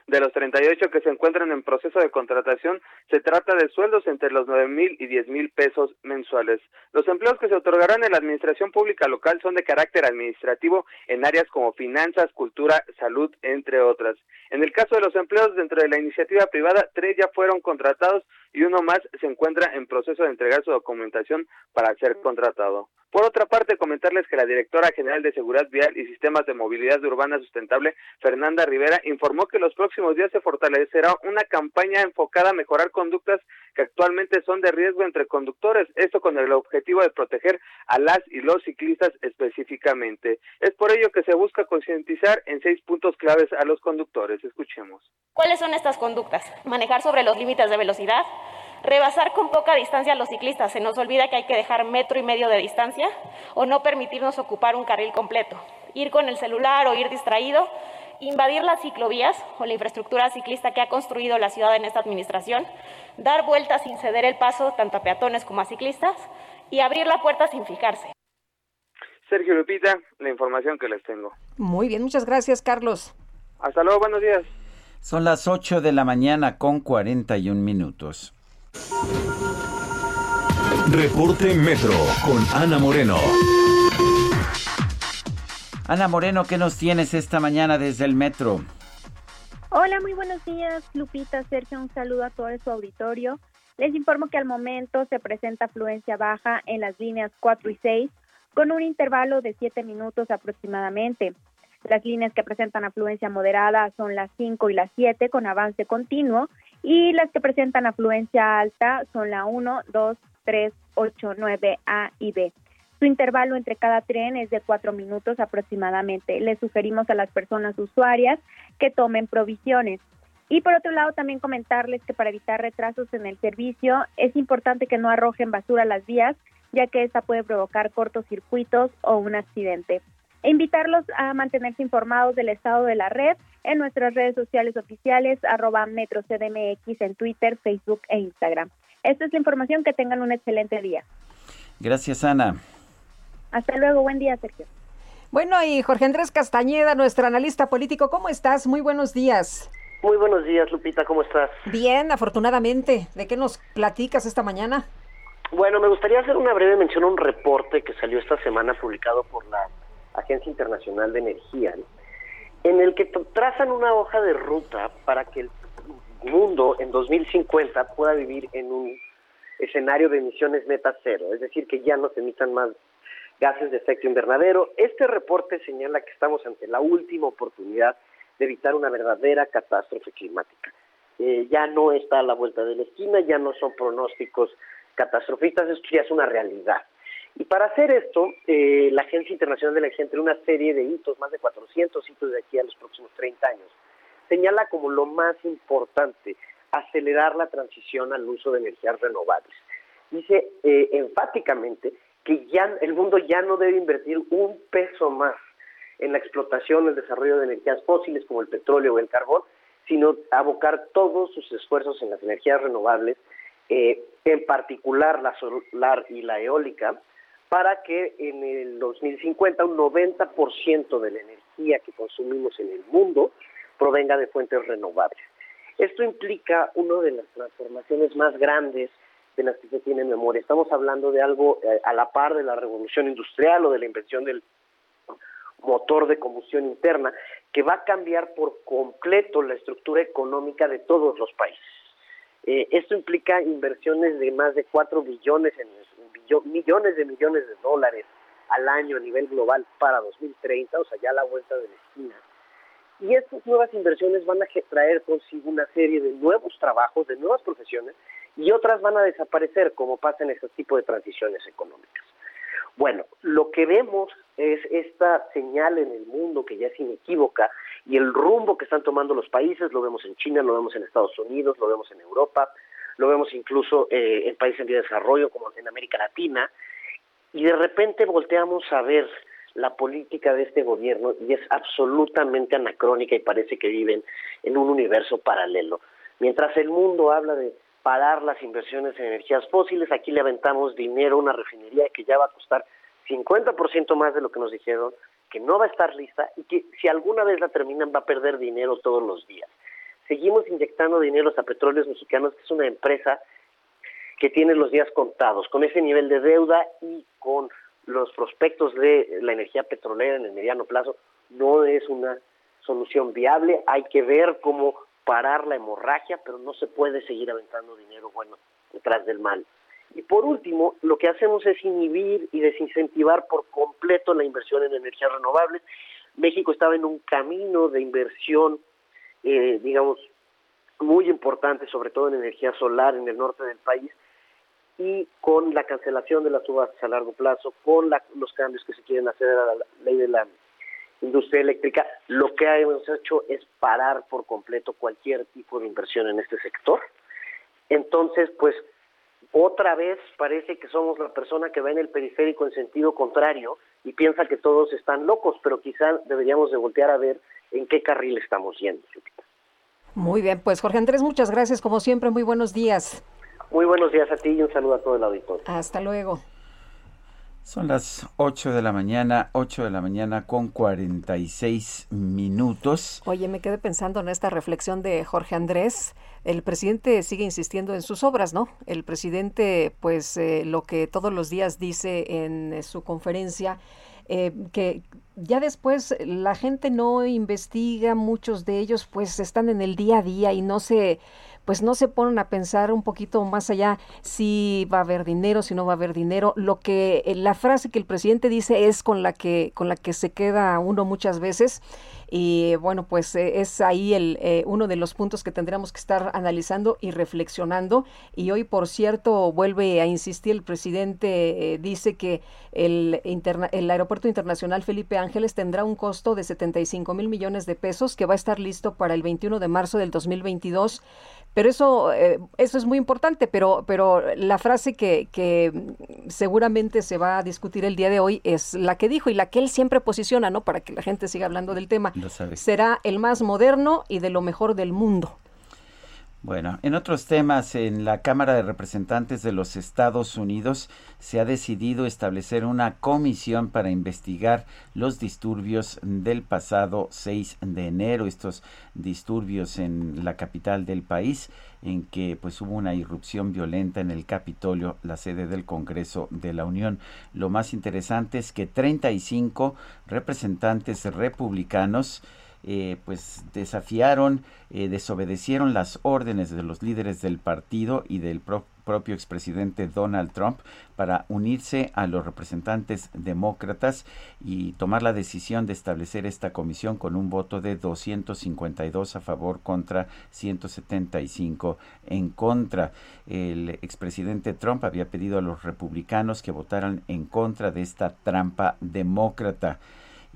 De los 38 que se encuentran en proceso de contratación, se trata de sueldos entre los 9 mil y 10 mil pesos mensuales. Los empleos que se otorgarán en la administración pública local son de carácter administrativo en áreas como finanzas, cultura, salud, entre otras. En el caso de los empleos dentro de la iniciativa privada, tres ya fueron contratados y uno más se encuentra en proceso de entregar su documentación para ser contratado. Por otra parte, comentarles que la directora general de Seguridad Vial y Sistemas de Movilidad Urbana Sustentable, Fernanda Rivera, informó que los próximos días se fortalecerá una campaña enfocada a mejorar conductas que actualmente son de riesgo entre conductores, esto con el objetivo de proteger a las y los ciclistas específicamente. Es por ello que se busca concientizar en seis puntos claves a los conductores. Escuchemos. ¿Cuáles son estas conductas? Manejar sobre los límites de velocidad, rebasar con poca distancia a los ciclistas, se nos olvida que hay que dejar metro y medio de distancia, o no permitirnos ocupar un carril completo, ir con el celular o ir distraído, invadir las ciclovías o la infraestructura ciclista que ha construido la ciudad en esta administración, dar vueltas sin ceder el paso tanto a peatones como a ciclistas y abrir la puerta sin fijarse. Sergio Lupita, la información que les tengo. Muy bien, muchas gracias, Carlos. Hasta luego, buenos días. Son las 8 de la mañana con 41 minutos. Reporte Metro con Ana Moreno. Ana Moreno, ¿qué nos tienes esta mañana desde el Metro? Hola, muy buenos días, Lupita, Sergio, un saludo a todo su auditorio. Les informo que al momento se presenta afluencia baja en las líneas 4 y 6 con un intervalo de 7 minutos aproximadamente. Las líneas que presentan afluencia moderada son las 5 y las 7 con avance continuo y las que presentan afluencia alta son la 1, 2, 3, 8, 9, A y B. Su intervalo entre cada tren es de 4 minutos aproximadamente. Les sugerimos a las personas usuarias que tomen provisiones. Y por otro lado, también comentarles que para evitar retrasos en el servicio es importante que no arrojen basura a las vías, ya que esta puede provocar cortocircuitos o un accidente. E invitarlos a mantenerse informados del estado de la red en nuestras redes sociales oficiales, arroba MetroCDMX en Twitter, Facebook e Instagram. Esta es la información, que tengan un excelente día. Gracias, Ana. Hasta luego, buen día, Sergio. Bueno, y Jorge Andrés Castañeda, nuestro analista político, ¿cómo estás? Muy buenos días. Muy buenos días, Lupita, ¿cómo estás? Bien, afortunadamente. ¿De qué nos platicas esta mañana? Bueno, me gustaría hacer una breve mención a un reporte que salió esta semana publicado por la Agencia Internacional de Energía, en el que trazan una hoja de ruta para que el mundo en 2050 pueda vivir en un escenario de emisiones netas cero, es decir, que ya no se emitan más gases de efecto invernadero. Este reporte señala que estamos ante la última oportunidad de evitar una verdadera catástrofe climática. Eh, ya no está a la vuelta de la esquina, ya no son pronósticos catastrofistas, esto ya es una realidad. Y para hacer esto, eh, la Agencia Internacional de la Energía, entre una serie de hitos, más de 400 hitos de aquí a los próximos 30 años, señala como lo más importante acelerar la transición al uso de energías renovables. Dice eh, enfáticamente que ya el mundo ya no debe invertir un peso más en la explotación, el desarrollo de energías fósiles como el petróleo o el carbón, sino abocar todos sus esfuerzos en las energías renovables, eh, en particular la solar y la eólica, para que en el 2050 un 90% de la energía que consumimos en el mundo provenga de fuentes renovables. Esto implica una de las transformaciones más grandes de las que se tiene memoria. Estamos hablando de algo eh, a la par de la revolución industrial o de la invención del motor de combustión interna que va a cambiar por completo la estructura económica de todos los países. Eh, esto implica inversiones de más de 4 billones, en, millones de millones de dólares al año a nivel global para 2030, o sea, ya a la vuelta de la esquina. Y estas nuevas inversiones van a traer consigo una serie de nuevos trabajos, de nuevas profesiones, y otras van a desaparecer, como pasa en este tipo de transiciones económicas. Bueno, lo que vemos es esta señal en el mundo que ya es inequívoca y el rumbo que están tomando los países, lo vemos en China, lo vemos en Estados Unidos, lo vemos en Europa, lo vemos incluso eh, en países en de desarrollo como en América Latina, y de repente volteamos a ver la política de este gobierno y es absolutamente anacrónica y parece que viven en un universo paralelo. Mientras el mundo habla de parar las inversiones en energías fósiles. Aquí le aventamos dinero a una refinería que ya va a costar 50% más de lo que nos dijeron, que no va a estar lista y que si alguna vez la terminan va a perder dinero todos los días. Seguimos inyectando dinero a Petróleos Mexicanos, que es una empresa que tiene los días contados, con ese nivel de deuda y con los prospectos de la energía petrolera en el mediano plazo, no es una solución viable. Hay que ver cómo parar la hemorragia, pero no se puede seguir aventando dinero bueno detrás del mal. Y por último, lo que hacemos es inhibir y desincentivar por completo la inversión en energías renovables. México estaba en un camino de inversión, eh, digamos, muy importante, sobre todo en energía solar en el norte del país, y con la cancelación de las subastas a largo plazo, con los cambios que se quieren hacer a la ley de la industria eléctrica, lo que hemos hecho es parar por completo cualquier tipo de inversión en este sector. Entonces, pues otra vez parece que somos la persona que va en el periférico en sentido contrario y piensa que todos están locos, pero quizá deberíamos de voltear a ver en qué carril estamos yendo. Muy bien, pues Jorge Andrés, muchas gracias como siempre, muy buenos días. Muy buenos días a ti y un saludo a todo el auditorio. Hasta luego. Son las 8 de la mañana, 8 de la mañana con 46 minutos. Oye, me quedé pensando en esta reflexión de Jorge Andrés. El presidente sigue insistiendo en sus obras, ¿no? El presidente, pues, eh, lo que todos los días dice en su conferencia, eh, que ya después la gente no investiga, muchos de ellos, pues, están en el día a día y no se pues no se ponen a pensar un poquito más allá si va a haber dinero, si no va a haber dinero. Lo que eh, la frase que el presidente dice es con la que con la que se queda uno muchas veces y bueno, pues eh, es ahí el, eh, uno de los puntos que tendríamos que estar analizando y reflexionando. Y hoy, por cierto, vuelve a insistir el presidente, dice que el, el Aeropuerto Internacional Felipe Ángeles tendrá un costo de 75 mil millones de pesos que va a estar listo para el 21 de marzo del 2022 pero eso, eh, eso es muy importante, pero, pero la frase que, que seguramente se va a discutir el día de hoy es la que dijo y la que él siempre posiciona, ¿no? Para que la gente siga hablando del tema. Será el más moderno y de lo mejor del mundo. Bueno, en otros temas, en la Cámara de Representantes de los Estados Unidos se ha decidido establecer una comisión para investigar los disturbios del pasado 6 de enero, estos disturbios en la capital del país, en que pues hubo una irrupción violenta en el Capitolio, la sede del Congreso de la Unión. Lo más interesante es que 35 representantes republicanos eh, pues desafiaron, eh, desobedecieron las órdenes de los líderes del partido y del propio expresidente Donald Trump para unirse a los representantes demócratas y tomar la decisión de establecer esta comisión con un voto de 252 a favor contra 175 en contra. El expresidente Trump había pedido a los republicanos que votaran en contra de esta trampa demócrata.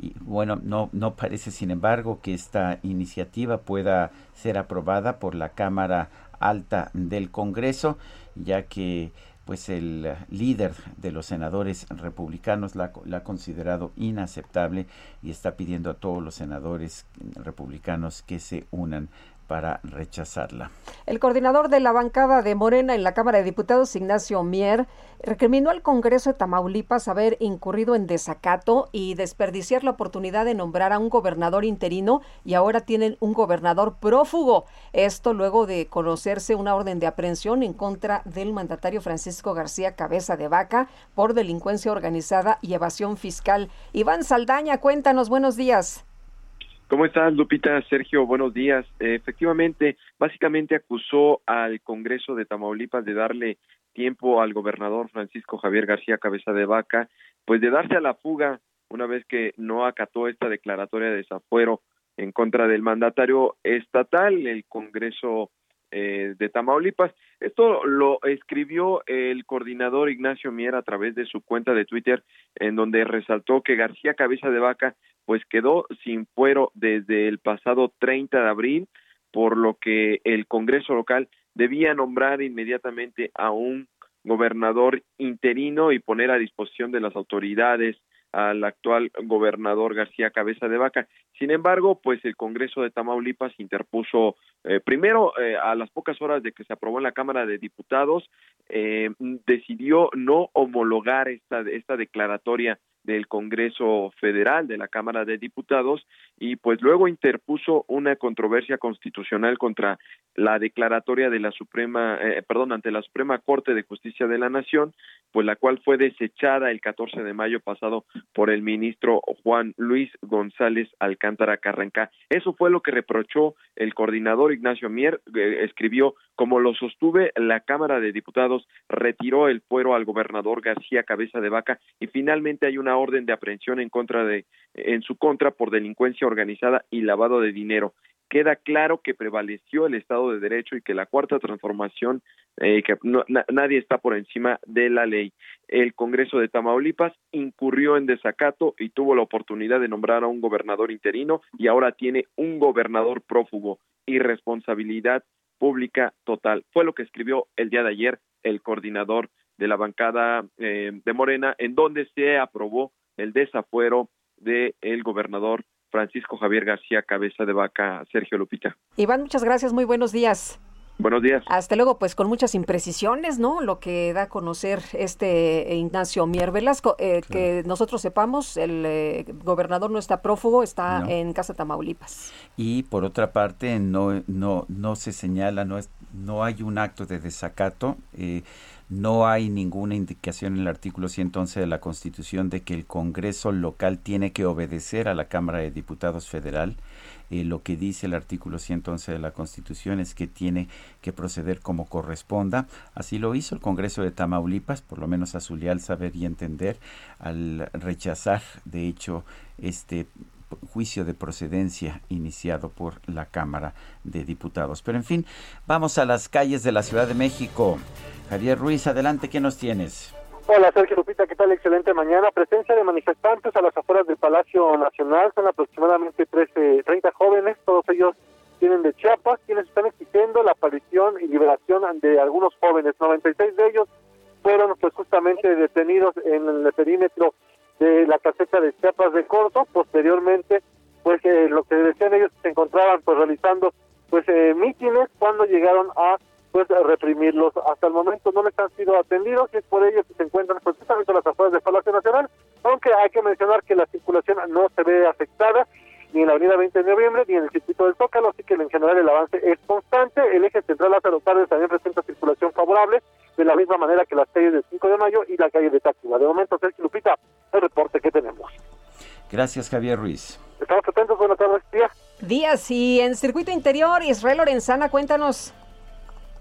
Y bueno, no, no parece, sin embargo, que esta iniciativa pueda ser aprobada por la Cámara Alta del Congreso, ya que pues el líder de los senadores republicanos la, la, ha considerado inaceptable y está pidiendo a todos los senadores republicanos que se unan para rechazarla. El coordinador de la bancada de Morena en la Cámara de Diputados, Ignacio Mier, recriminó al Congreso de Tamaulipas haber incurrido en desacato y desperdiciar la oportunidad de nombrar a un gobernador interino y ahora tienen un gobernador prófugo. Esto luego de conocerse una orden de aprehensión en contra del mandatario Francisco García Cabeza de Vaca por delincuencia organizada y evasión fiscal. Iván Saldaña, cuéntanos, buenos días. ¿Cómo estás, Lupita? Sergio, buenos días. efectivamente, básicamente acusó al Congreso de Tamaulipas de darle tiempo al gobernador Francisco Javier García Cabeza de Vaca, pues de darse a la fuga una vez que no acató esta declaratoria de desafuero en contra del mandatario estatal, el Congreso eh, de Tamaulipas. Esto lo escribió el coordinador Ignacio Mier a través de su cuenta de Twitter, en donde resaltó que García Cabeza de Vaca pues quedó sin fuero desde el pasado 30 de abril, por lo que el Congreso local debía nombrar inmediatamente a un gobernador interino y poner a disposición de las autoridades al actual gobernador García Cabeza de Vaca. Sin embargo, pues el Congreso de Tamaulipas interpuso eh, primero eh, a las pocas horas de que se aprobó en la Cámara de Diputados, eh, decidió no homologar esta, esta declaratoria del Congreso Federal, de la Cámara de Diputados, y pues luego interpuso una controversia constitucional contra la declaratoria de la Suprema, eh, perdón, ante la Suprema Corte de Justicia de la Nación, pues la cual fue desechada el 14 de mayo pasado por el ministro Juan Luis González Alcántara Carrancá. Eso fue lo que reprochó el coordinador Ignacio Mier, eh, escribió, como lo sostuve, la Cámara de Diputados retiró el fuero al gobernador García Cabeza de Vaca y finalmente hay una orden de aprehensión en contra de en su contra por delincuencia organizada y lavado de dinero. Queda claro que prevaleció el Estado de Derecho y que la cuarta transformación, eh, que nadie está por encima de la ley. El Congreso de Tamaulipas incurrió en desacato y tuvo la oportunidad de nombrar a un gobernador interino y ahora tiene un gobernador prófugo. Irresponsabilidad pública total. Fue lo que escribió el día de ayer el coordinador de la bancada eh, de Morena, en donde se aprobó el desafuero del el gobernador Francisco Javier García Cabeza de Vaca, Sergio Lupita. Iván, muchas gracias, muy buenos días. Buenos días. Hasta luego, pues con muchas imprecisiones, ¿no? Lo que da a conocer este Ignacio Mier Velasco. Eh, que nosotros sepamos, el eh, gobernador no está prófugo, está en Casa Tamaulipas. Y por otra parte, no, no, no se señala, no, es, no hay un acto de desacato. Eh, no hay ninguna indicación en el artículo 111 de la Constitución de que el Congreso local tiene que obedecer a la Cámara de Diputados federal. Eh, lo que dice el artículo 111 de la Constitución es que tiene que proceder como corresponda. Así lo hizo el Congreso de Tamaulipas, por lo menos a su leal saber y entender, al rechazar, de hecho, este juicio de procedencia iniciado por la Cámara de Diputados. Pero en fin, vamos a las calles de la Ciudad de México. Javier Ruiz, adelante, ¿qué nos tienes? Hola Sergio Lupita, ¿qué tal? Excelente mañana. Presencia de manifestantes a las afueras del Palacio Nacional. Son aproximadamente 13, 30 jóvenes, todos ellos tienen de Chiapas, quienes están exigiendo la aparición y liberación de algunos jóvenes. 96 de ellos fueron pues justamente detenidos en el perímetro de la caseta de Chiapas de Corto. Posteriormente, pues eh, lo que decían ellos se encontraban pues realizando pues eh, mítines cuando llegaron a pues reprimirlos. Hasta el momento no les han sido atendidos y es por ello que se encuentran justamente a las afueras del Palacio Nacional, aunque hay que mencionar que la circulación no se ve afectada ni en la avenida 20 de noviembre ni en el circuito del Zócalo, así que en general el avance es constante. El eje central Lázaro Cárdenas también presenta circulación favorable, de la misma manera que las calles del 5 de mayo y la calle de Táctiva. De momento, Sergio Lupita, el reporte que tenemos. Gracias, Javier Ruiz. Estamos atentos, buenas tardes, días. Y en circuito interior, Israel Lorenzana, cuéntanos.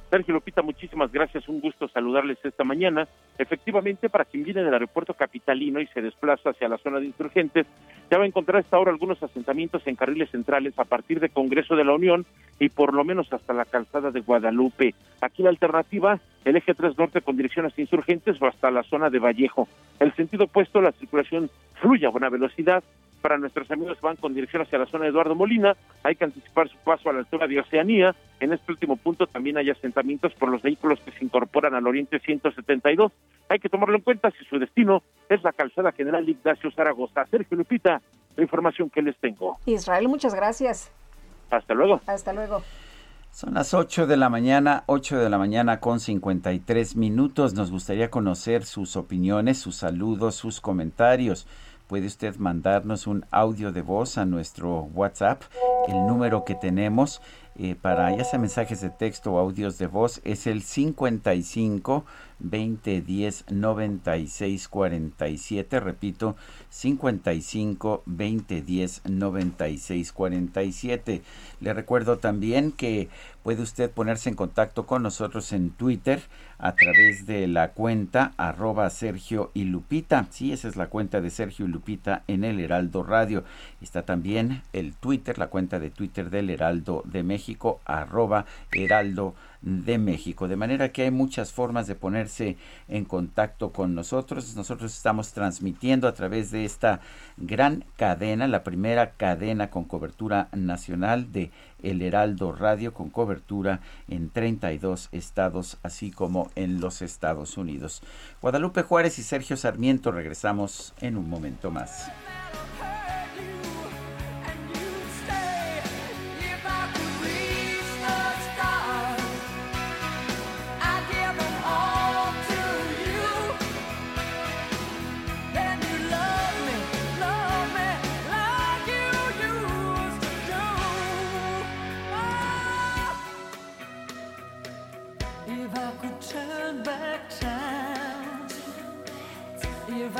Sergio Lupita, muchísimas gracias. Un gusto saludarles esta mañana. Efectivamente, para quien viene del aeropuerto capitalino y se desplaza hacia la zona de insurgentes, ya va a encontrar hasta ahora algunos asentamientos en carriles centrales a partir de Congreso de la Unión y por lo menos hasta la calzada de Guadalupe. Aquí la alternativa, el eje 3 norte con dirección hacia insurgentes o hasta la zona de Vallejo. El sentido opuesto, la circulación fluye a buena velocidad para nuestros amigos que van con dirección hacia la zona de Eduardo Molina, hay que anticipar su paso a la altura de Oceanía. En este último punto también hay asentamientos por los vehículos que se incorporan al Oriente 172. Hay que tomarlo en cuenta si su destino es la calzada General Ignacio Zaragoza. Sergio Lupita, la información que les tengo. Israel, muchas gracias. Hasta luego. Hasta luego. Son las 8 de la mañana, 8 de la mañana con 53 minutos. Nos gustaría conocer sus opiniones, sus saludos, sus comentarios puede usted mandarnos un audio de voz a nuestro WhatsApp. El número que tenemos eh, para ya sea mensajes de texto o audios de voz es el 55 20 10 96 47. Repito, 55 20 10 96 47. Le recuerdo también que puede usted ponerse en contacto con nosotros en Twitter a través de la cuenta arroba Sergio y Lupita. Sí, esa es la cuenta de Sergio y Lupita en el Heraldo Radio. Está también el Twitter, la cuenta de Twitter del Heraldo de México, arroba Heraldo de México. De manera que hay muchas formas de ponerse en contacto con nosotros. Nosotros estamos transmitiendo a través de esta gran cadena, la primera cadena con cobertura nacional de El Heraldo Radio, con cobertura en 32 estados, así como en los Estados Unidos. Guadalupe Juárez y Sergio Sarmiento regresamos en un momento más.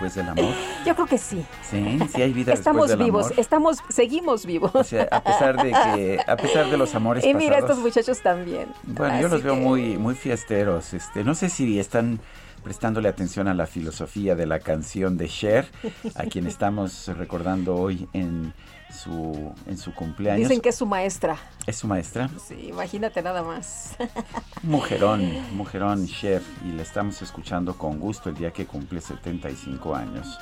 Después del amor? Yo creo que sí. Sí, sí hay vida estamos después del vivos, amor. Estamos seguimos vivos. O sea, a pesar de que a pesar de los amores Y mira pasados, estos muchachos también. Bueno, yo los veo muy muy fiesteros, este, no sé si están prestándole atención a la filosofía de la canción de Cher, a quien estamos recordando hoy en su en su cumpleaños. Dicen que es su maestra. es su maestra. Sí, imagínate nada más. Mujerón, mujerón Cher y la estamos escuchando con gusto el día que cumple 75 años.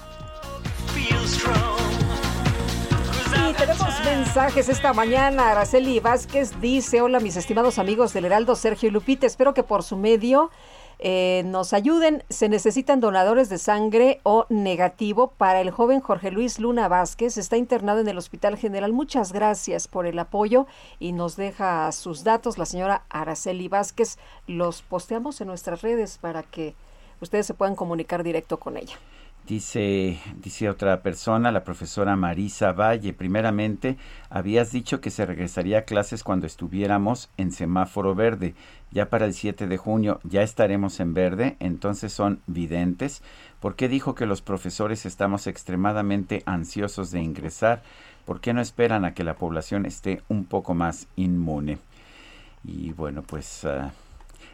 Y tenemos mensajes esta mañana. Araceli Vázquez dice, hola mis estimados amigos del Heraldo Sergio y Lupita, espero que por su medio eh, nos ayuden. Se necesitan donadores de sangre o negativo para el joven Jorge Luis Luna Vázquez. Está internado en el Hospital General. Muchas gracias por el apoyo y nos deja sus datos la señora Araceli Vázquez. Los posteamos en nuestras redes para que ustedes se puedan comunicar directo con ella. Dice, dice otra persona, la profesora Marisa Valle, primeramente, habías dicho que se regresaría a clases cuando estuviéramos en semáforo verde. Ya para el 7 de junio ya estaremos en verde, entonces son videntes. ¿Por qué dijo que los profesores estamos extremadamente ansiosos de ingresar? ¿Por qué no esperan a que la población esté un poco más inmune? Y bueno, pues... Ah,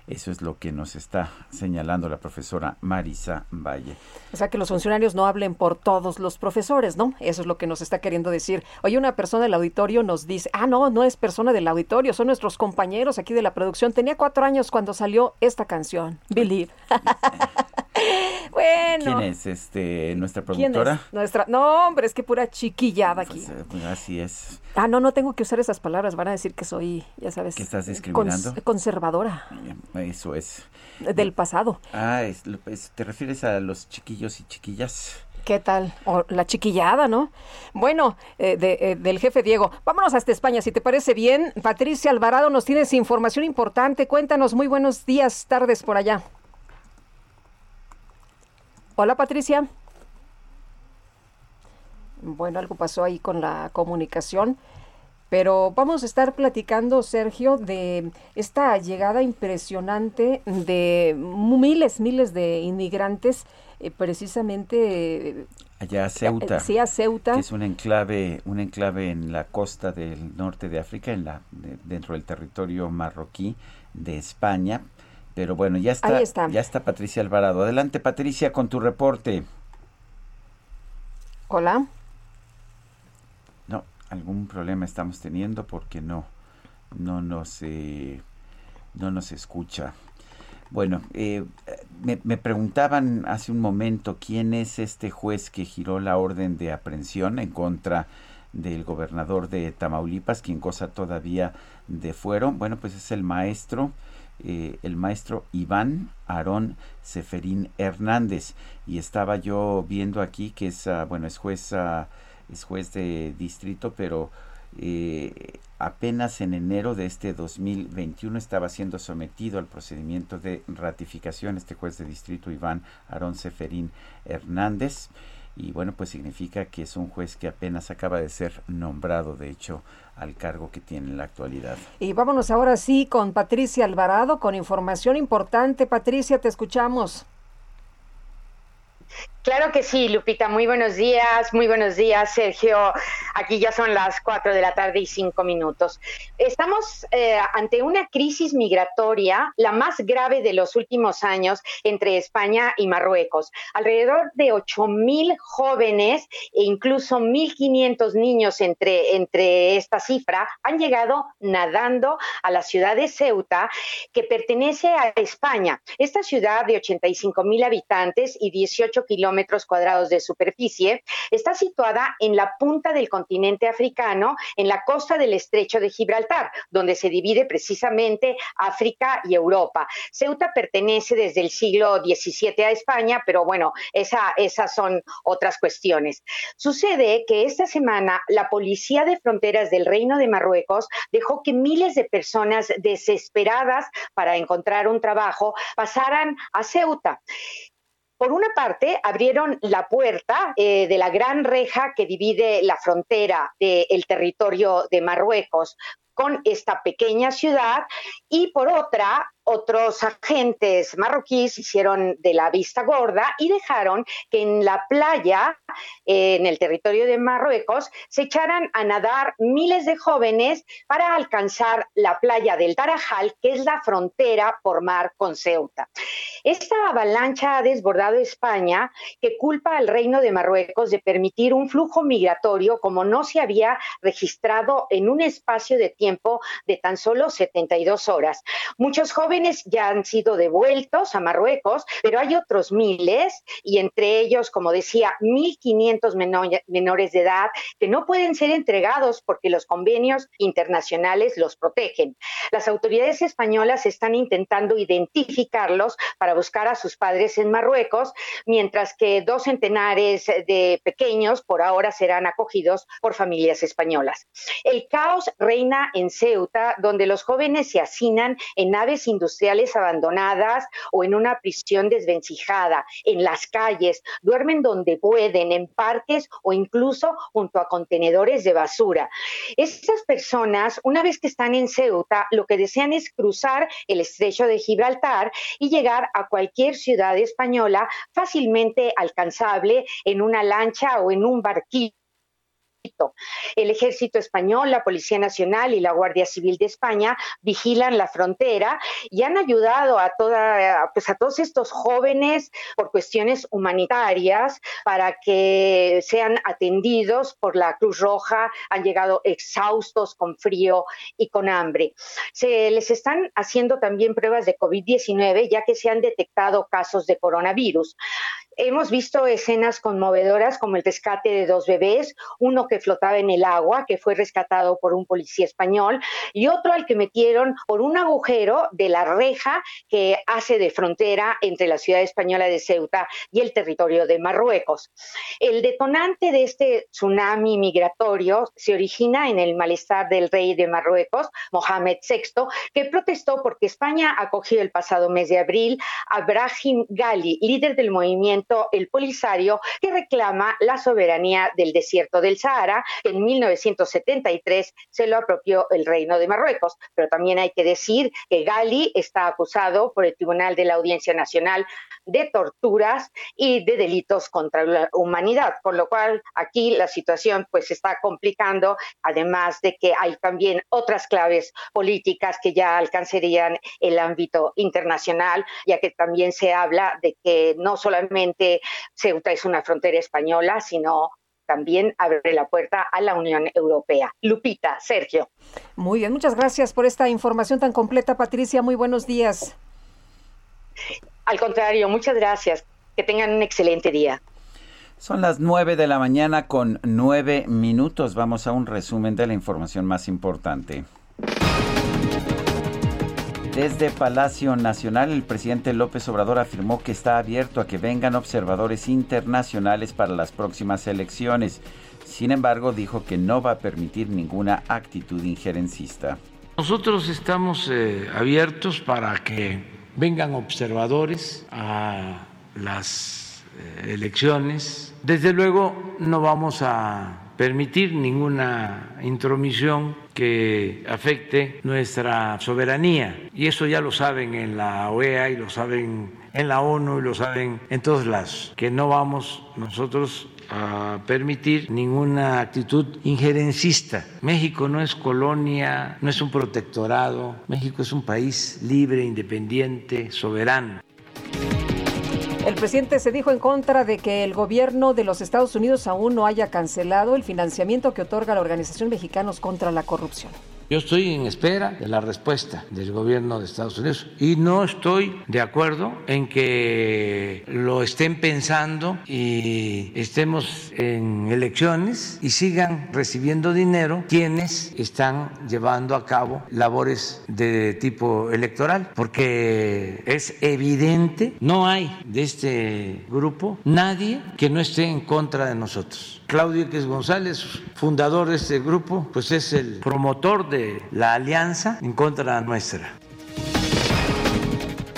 eso es lo que nos está señalando la profesora Marisa Valle. O sea, que los funcionarios no hablen por todos los profesores, ¿no? Eso es lo que nos está queriendo decir. Hoy una persona del auditorio nos dice, ah, no, no es persona del auditorio, son nuestros compañeros aquí de la producción. Tenía cuatro años cuando salió esta canción, Believe. bueno. ¿Quién es este nuestra productora? Nuestra, no, hombre, es que pura chiquillada pues, aquí. Eh, pues, así es. Ah, no, no tengo que usar esas palabras, van a decir que soy, ya sabes. ¿Qué estás discriminando? conservadora. Eso es. Del pasado. Ah, te refieres a los chiquillos y chiquillas. ¿Qué tal? O la chiquillada, ¿no? Bueno, eh, eh, del jefe Diego. Vámonos hasta España, si te parece bien. Patricia Alvarado, nos tienes información importante. Cuéntanos, muy buenos días, tardes por allá. Hola Patricia. Bueno, algo pasó ahí con la comunicación, pero vamos a estar platicando, Sergio, de esta llegada impresionante de miles, miles de inmigrantes, eh, precisamente allá a Ceuta. Sí, a Ceuta. Que es un enclave, un enclave en la costa del norte de África, en la, dentro del territorio marroquí de España, pero bueno, ya está, ya está Patricia Alvarado. Adelante, Patricia, con tu reporte. Hola. No, algún problema estamos teniendo porque no, no nos, eh, no nos escucha. Bueno, eh, me, me, preguntaban hace un momento quién es este juez que giró la orden de aprehensión en contra del gobernador de Tamaulipas, quien goza todavía de fuero. Bueno, pues es el maestro eh, el maestro Iván Aarón Seferín Hernández. Y estaba yo viendo aquí que es ah, bueno es juez ah, es juez de distrito pero eh, apenas en enero de este 2021 estaba siendo sometido al procedimiento de ratificación este juez de distrito Iván Aarón Seferín Hernández. Y bueno pues significa que es un juez que apenas acaba de ser nombrado de hecho al cargo que tiene en la actualidad. Y vámonos ahora sí con Patricia Alvarado con información importante. Patricia, te escuchamos. Claro que sí, Lupita. Muy buenos días, muy buenos días, Sergio. Aquí ya son las cuatro de la tarde y cinco minutos. Estamos eh, ante una crisis migratoria, la más grave de los últimos años entre España y Marruecos. Alrededor de ocho mil jóvenes e incluso mil quinientos niños entre, entre esta cifra han llegado nadando a la ciudad de Ceuta, que pertenece a España. Esta ciudad de 85 mil habitantes y 18 kilómetros metros cuadrados de superficie, está situada en la punta del continente africano, en la costa del estrecho de Gibraltar, donde se divide precisamente África y Europa. Ceuta pertenece desde el siglo XVII a España, pero bueno, esa, esas son otras cuestiones. Sucede que esta semana la Policía de Fronteras del Reino de Marruecos dejó que miles de personas desesperadas para encontrar un trabajo pasaran a Ceuta. Por una parte, abrieron la puerta eh, de la gran reja que divide la frontera del territorio de Marruecos con esta pequeña ciudad. Y por otra otros agentes marroquíes hicieron de la vista gorda y dejaron que en la playa, en el territorio de Marruecos, se echaran a nadar miles de jóvenes para alcanzar la playa del Tarajal, que es la frontera por mar con Ceuta. Esta avalancha ha desbordado España, que culpa al Reino de Marruecos de permitir un flujo migratorio como no se había registrado en un espacio de tiempo de tan solo 72 horas. Muchos jóvenes ya han sido devueltos a Marruecos, pero hay otros miles y entre ellos, como decía, 1.500 menores de edad que no pueden ser entregados porque los convenios internacionales los protegen. Las autoridades españolas están intentando identificarlos para buscar a sus padres en Marruecos, mientras que dos centenares de pequeños por ahora serán acogidos por familias españolas. El caos reina en Ceuta, donde los jóvenes se hacinan en naves industriales industriales abandonadas o en una prisión desvencijada, en las calles, duermen donde pueden, en parques o incluso junto a contenedores de basura. Estas personas, una vez que están en Ceuta, lo que desean es cruzar el estrecho de Gibraltar y llegar a cualquier ciudad española fácilmente alcanzable en una lancha o en un barquillo el ejército español, la Policía Nacional y la Guardia Civil de España vigilan la frontera y han ayudado a pues a todos estos jóvenes por cuestiones humanitarias para que sean atendidos por la Cruz Roja. Han llegado exhaustos, con frío y con hambre. Se les están haciendo también pruebas de COVID-19 ya que se han detectado casos de coronavirus. Hemos visto escenas conmovedoras como el rescate de dos bebés, uno que flotaba en el agua, que fue rescatado por un policía español, y otro al que metieron por un agujero de la reja que hace de frontera entre la ciudad española de Ceuta y el territorio de Marruecos. El detonante de este tsunami migratorio se origina en el malestar del rey de Marruecos, Mohamed VI, que protestó porque España acogió el pasado mes de abril a Brahim Gali, líder del movimiento el Polisario, que reclama la soberanía del desierto del Sahara, que en 1973 se lo apropió el Reino de Marruecos. Pero también hay que decir que Gali está acusado por el Tribunal de la Audiencia Nacional de torturas y de delitos contra la humanidad, con lo cual aquí la situación pues se está complicando, además de que hay también otras claves políticas que ya alcanzarían el ámbito internacional, ya que también se habla de que no solamente Ceuta es una frontera española, sino también abre la puerta a la Unión Europea. Lupita, Sergio. Muy bien, muchas gracias por esta información tan completa, Patricia. Muy buenos días. Al contrario, muchas gracias. Que tengan un excelente día. Son las nueve de la mañana con nueve minutos. Vamos a un resumen de la información más importante. Desde Palacio Nacional, el presidente López Obrador afirmó que está abierto a que vengan observadores internacionales para las próximas elecciones. Sin embargo, dijo que no va a permitir ninguna actitud injerencista. Nosotros estamos eh, abiertos para que vengan observadores a las eh, elecciones. Desde luego no vamos a permitir ninguna intromisión que afecte nuestra soberanía. Y eso ya lo saben en la OEA y lo saben en la ONU y lo saben en todos lados, que no vamos nosotros a permitir ninguna actitud injerencista. México no es colonia, no es un protectorado, México es un país libre, independiente, soberano. El presidente se dijo en contra de que el gobierno de los Estados Unidos aún no haya cancelado el financiamiento que otorga la Organización Mexicanos contra la Corrupción. Yo estoy en espera de la respuesta del gobierno de Estados Unidos y no estoy de acuerdo en que lo estén pensando y estemos en elecciones y sigan recibiendo dinero quienes están llevando a cabo labores de tipo electoral, porque es evidente, no hay de este grupo nadie que no esté en contra de nosotros. Claudio X González, fundador de este grupo, pues es el promotor de la alianza en contra nuestra.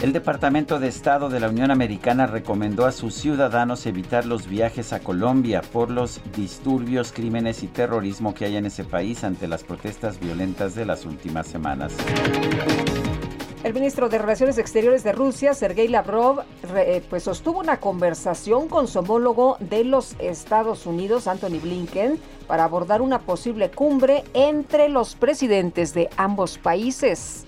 El Departamento de Estado de la Unión Americana recomendó a sus ciudadanos evitar los viajes a Colombia por los disturbios, crímenes y terrorismo que hay en ese país ante las protestas violentas de las últimas semanas. El ministro de Relaciones Exteriores de Rusia, Sergei Lavrov, eh, pues sostuvo una conversación con su homólogo de los Estados Unidos, Anthony Blinken, para abordar una posible cumbre entre los presidentes de ambos países.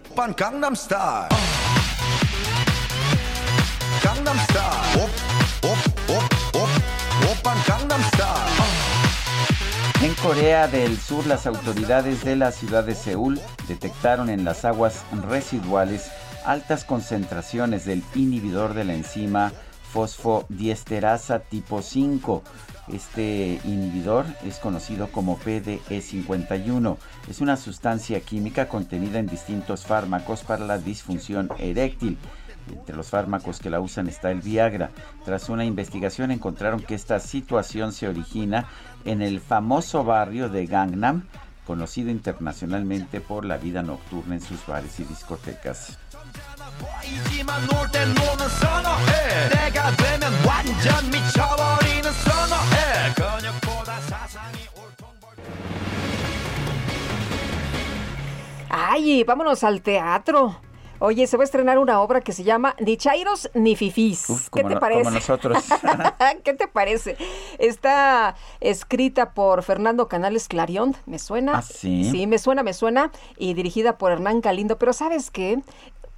En Corea del Sur, las autoridades de la ciudad de Seúl detectaron en las aguas residuales altas concentraciones del inhibidor de la enzima fosfodiesterasa tipo 5. Este inhibidor es conocido como PDE51. Es una sustancia química contenida en distintos fármacos para la disfunción eréctil. Entre los fármacos que la usan está el Viagra. Tras una investigación encontraron que esta situación se origina en el famoso barrio de Gangnam, conocido internacionalmente por la vida nocturna en sus bares y discotecas. Ay, vámonos al teatro. Oye, se va a estrenar una obra que se llama Ni Chairos ni Fifís. ¿Qué te parece? Como nosotros. ¿Qué te parece? Está escrita por Fernando Canales Clarion, ¿me suena? ¿Ah, sí? Sí, me suena, me suena. Y dirigida por Hernán Galindo. Pero ¿sabes qué?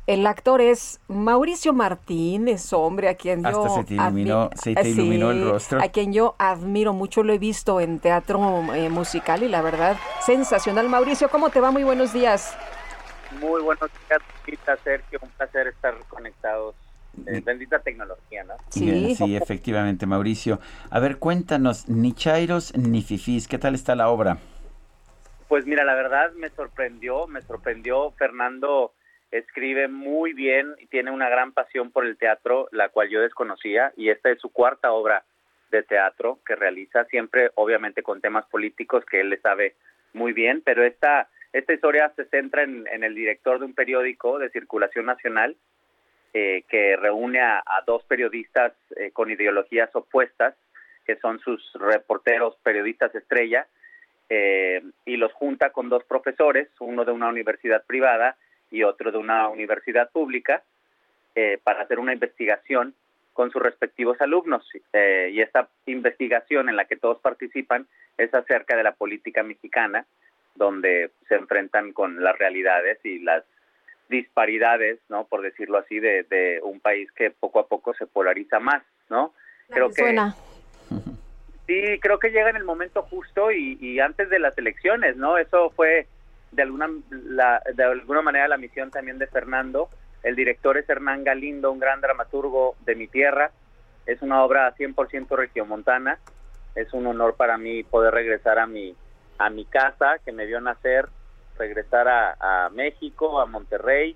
El actor es Mauricio Martínez, hombre, a quien yo... Hasta se te iluminó, se te iluminó el rostro. A quien yo admiro mucho, lo he visto en teatro eh, musical y la verdad, sensacional. Mauricio, ¿cómo te va? Muy buenos días. Muy buenos días, Sergio. Un placer estar conectados. Eh, bendita tecnología, ¿no? Sí. sí, efectivamente, Mauricio. A ver, cuéntanos, ni Chairos ni Fifís, ¿qué tal está la obra? Pues mira, la verdad me sorprendió, me sorprendió. Fernando escribe muy bien y tiene una gran pasión por el teatro, la cual yo desconocía, y esta es su cuarta obra de teatro que realiza, siempre obviamente con temas políticos que él le sabe muy bien, pero esta esta historia se centra en, el director de un periódico de circulación nacional eh, que reúne a, dos periodistas eh, con ideologías opuestas, que son sus reporteros periodistas estrella, eh, y los junta con dos profesores, uno de una universidad privada y otro de una universidad pública, para hacer una investigación con sus respectivos alumnos. y esta investigación en la que todos participan es acerca de la política mexicana donde se enfrentan con las realidades y las disparidades, ¿no? Por decirlo así, de, un país que poco a poco se polariza más, ¿no? Creo que sí, creo que llega en el momento justo y, antes de las elecciones, ¿no? Eso fue de alguna de alguna manera la misión también de Fernando. El director es Hernán Galindo, un gran dramaturgo de mi tierra. Es una obra 100% regiomontana. Es un honor para mí poder regresar a mi a mi casa que me vio nacer, regresar a, México, a Monterrey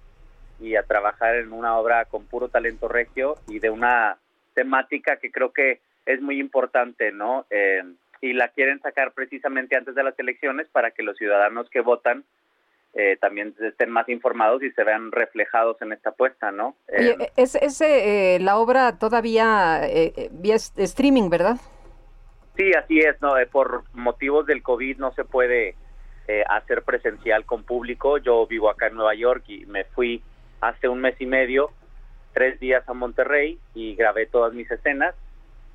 y a trabajar en una obra con puro talento regio y de una temática que creo que es muy importante, ¿no? Eh, y la quieren sacar precisamente antes de las elecciones para que los ciudadanos que votan eh, también estén más informados y se vean reflejados en esta apuesta, ¿no? Eh, es, es la obra todavía vía streaming, ¿verdad? Sí, así es, no, eh, por motivos del COVID no se puede eh, hacer presencial con público. Yo vivo acá en Nueva York y me fui hace un mes y medio, tres días a Monterrey y grabé todas mis escenas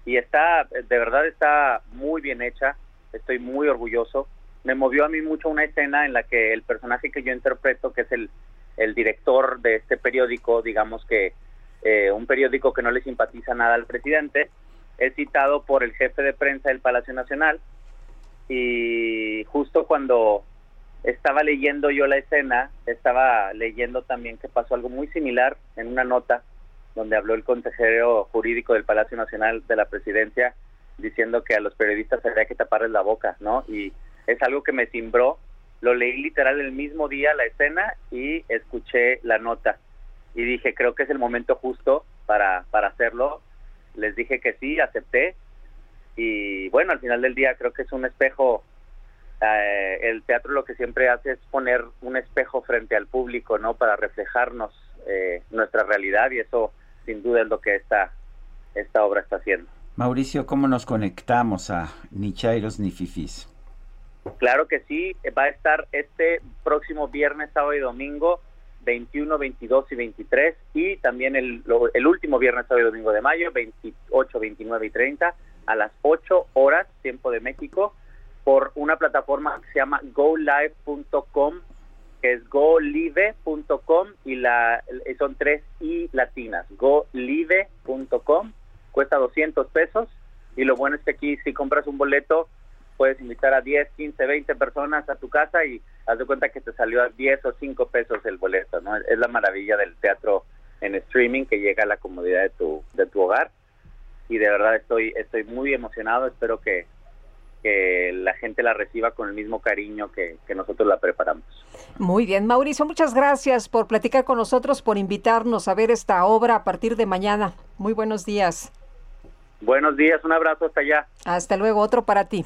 y está, de verdad está muy bien hecha, estoy muy orgulloso. Me movió a mí mucho una escena en la que el personaje que yo interpreto, que es el, el director de este periódico, digamos que eh, un periódico que no le simpatiza nada al presidente, es citado por el jefe de prensa del Palacio Nacional y justo cuando estaba leyendo yo la escena, estaba leyendo también que pasó algo muy similar en una nota donde habló el consejero jurídico del Palacio Nacional de la Presidencia diciendo que a los periodistas había que taparles la boca, ¿no? Y es algo que me timbró. Lo leí literal el mismo día la escena y escuché la nota. Y dije, creo que es el momento justo para, para hacerlo les dije que sí, acepté y bueno, al final del día creo que es un espejo, eh, el teatro lo que siempre hace es poner un espejo frente al público, ¿no? Para reflejarnos eh, nuestra realidad y eso sin duda es lo que esta, esta obra está haciendo. Mauricio, ¿cómo nos conectamos a Ni Chairos ni Fifis? Claro que sí, va a estar este próximo viernes, sábado y domingo 21, 22 y 23 y también el, el último viernes, sábado y domingo de mayo, 28, 29 y 30 a las 8 horas, tiempo de México, por una plataforma que se llama golive.com, que es golive.com y la son tres i latinas, golive.com, cuesta 200 pesos y lo bueno es que aquí si compras un boleto puedes invitar a 10, 15, 20 personas a tu casa y haz de cuenta que te salió a 10 o 5 pesos el boleto, ¿no? Es la maravilla del teatro en streaming que llega a la comodidad de tu, de tu hogar y de verdad estoy, estoy muy emocionado, espero que, que la gente la reciba con el mismo cariño que, que nosotros la preparamos. Muy bien, Mauricio, muchas gracias por platicar con nosotros, por invitarnos a ver esta obra a partir de mañana. Muy buenos días. Buenos días, un abrazo hasta allá. Hasta luego, otro para ti.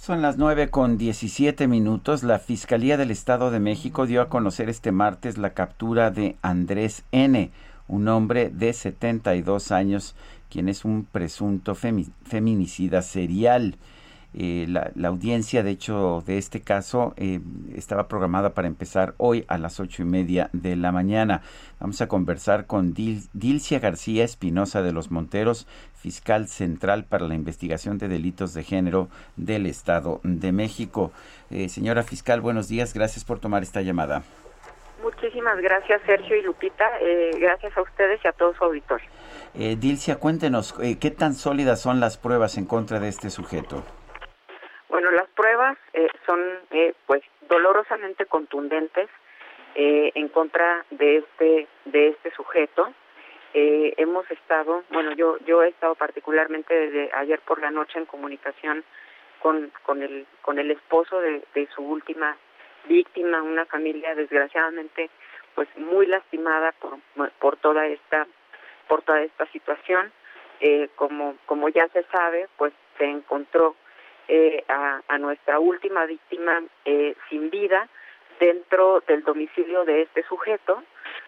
Son las nueve con 17 minutos. La Fiscalía del Estado de México dio a conocer este martes la captura de Andrés N., un hombre de 72 años, quien es un presunto feminicida serial. Eh, la, audiencia, de hecho, de este caso eh, estaba programada para empezar hoy a las ocho y media de la mañana. Vamos a conversar con Dilcia García Espinosa de los Monteros, fiscal central para la investigación de delitos de género del Estado de México. Eh, señora fiscal, buenos días. Gracias por tomar esta llamada. Muchísimas gracias, Sergio y Lupita. gracias a ustedes y a todo su auditorio. Dilcia, cuéntenos, ¿qué tan sólidas son las pruebas en contra de este sujeto? Bueno, las pruebas eh, son eh, pues dolorosamente contundentes eh, en contra de este de este sujeto. hemos estado, bueno, yo yo he estado particularmente desde ayer por la noche en comunicación con con el con el esposo de, de su última víctima, una familia desgraciadamente pues muy lastimada por por toda esta por toda esta situación. como como ya se sabe, pues se encontró eh, a, nuestra última víctima eh, sin vida dentro del domicilio de este sujeto,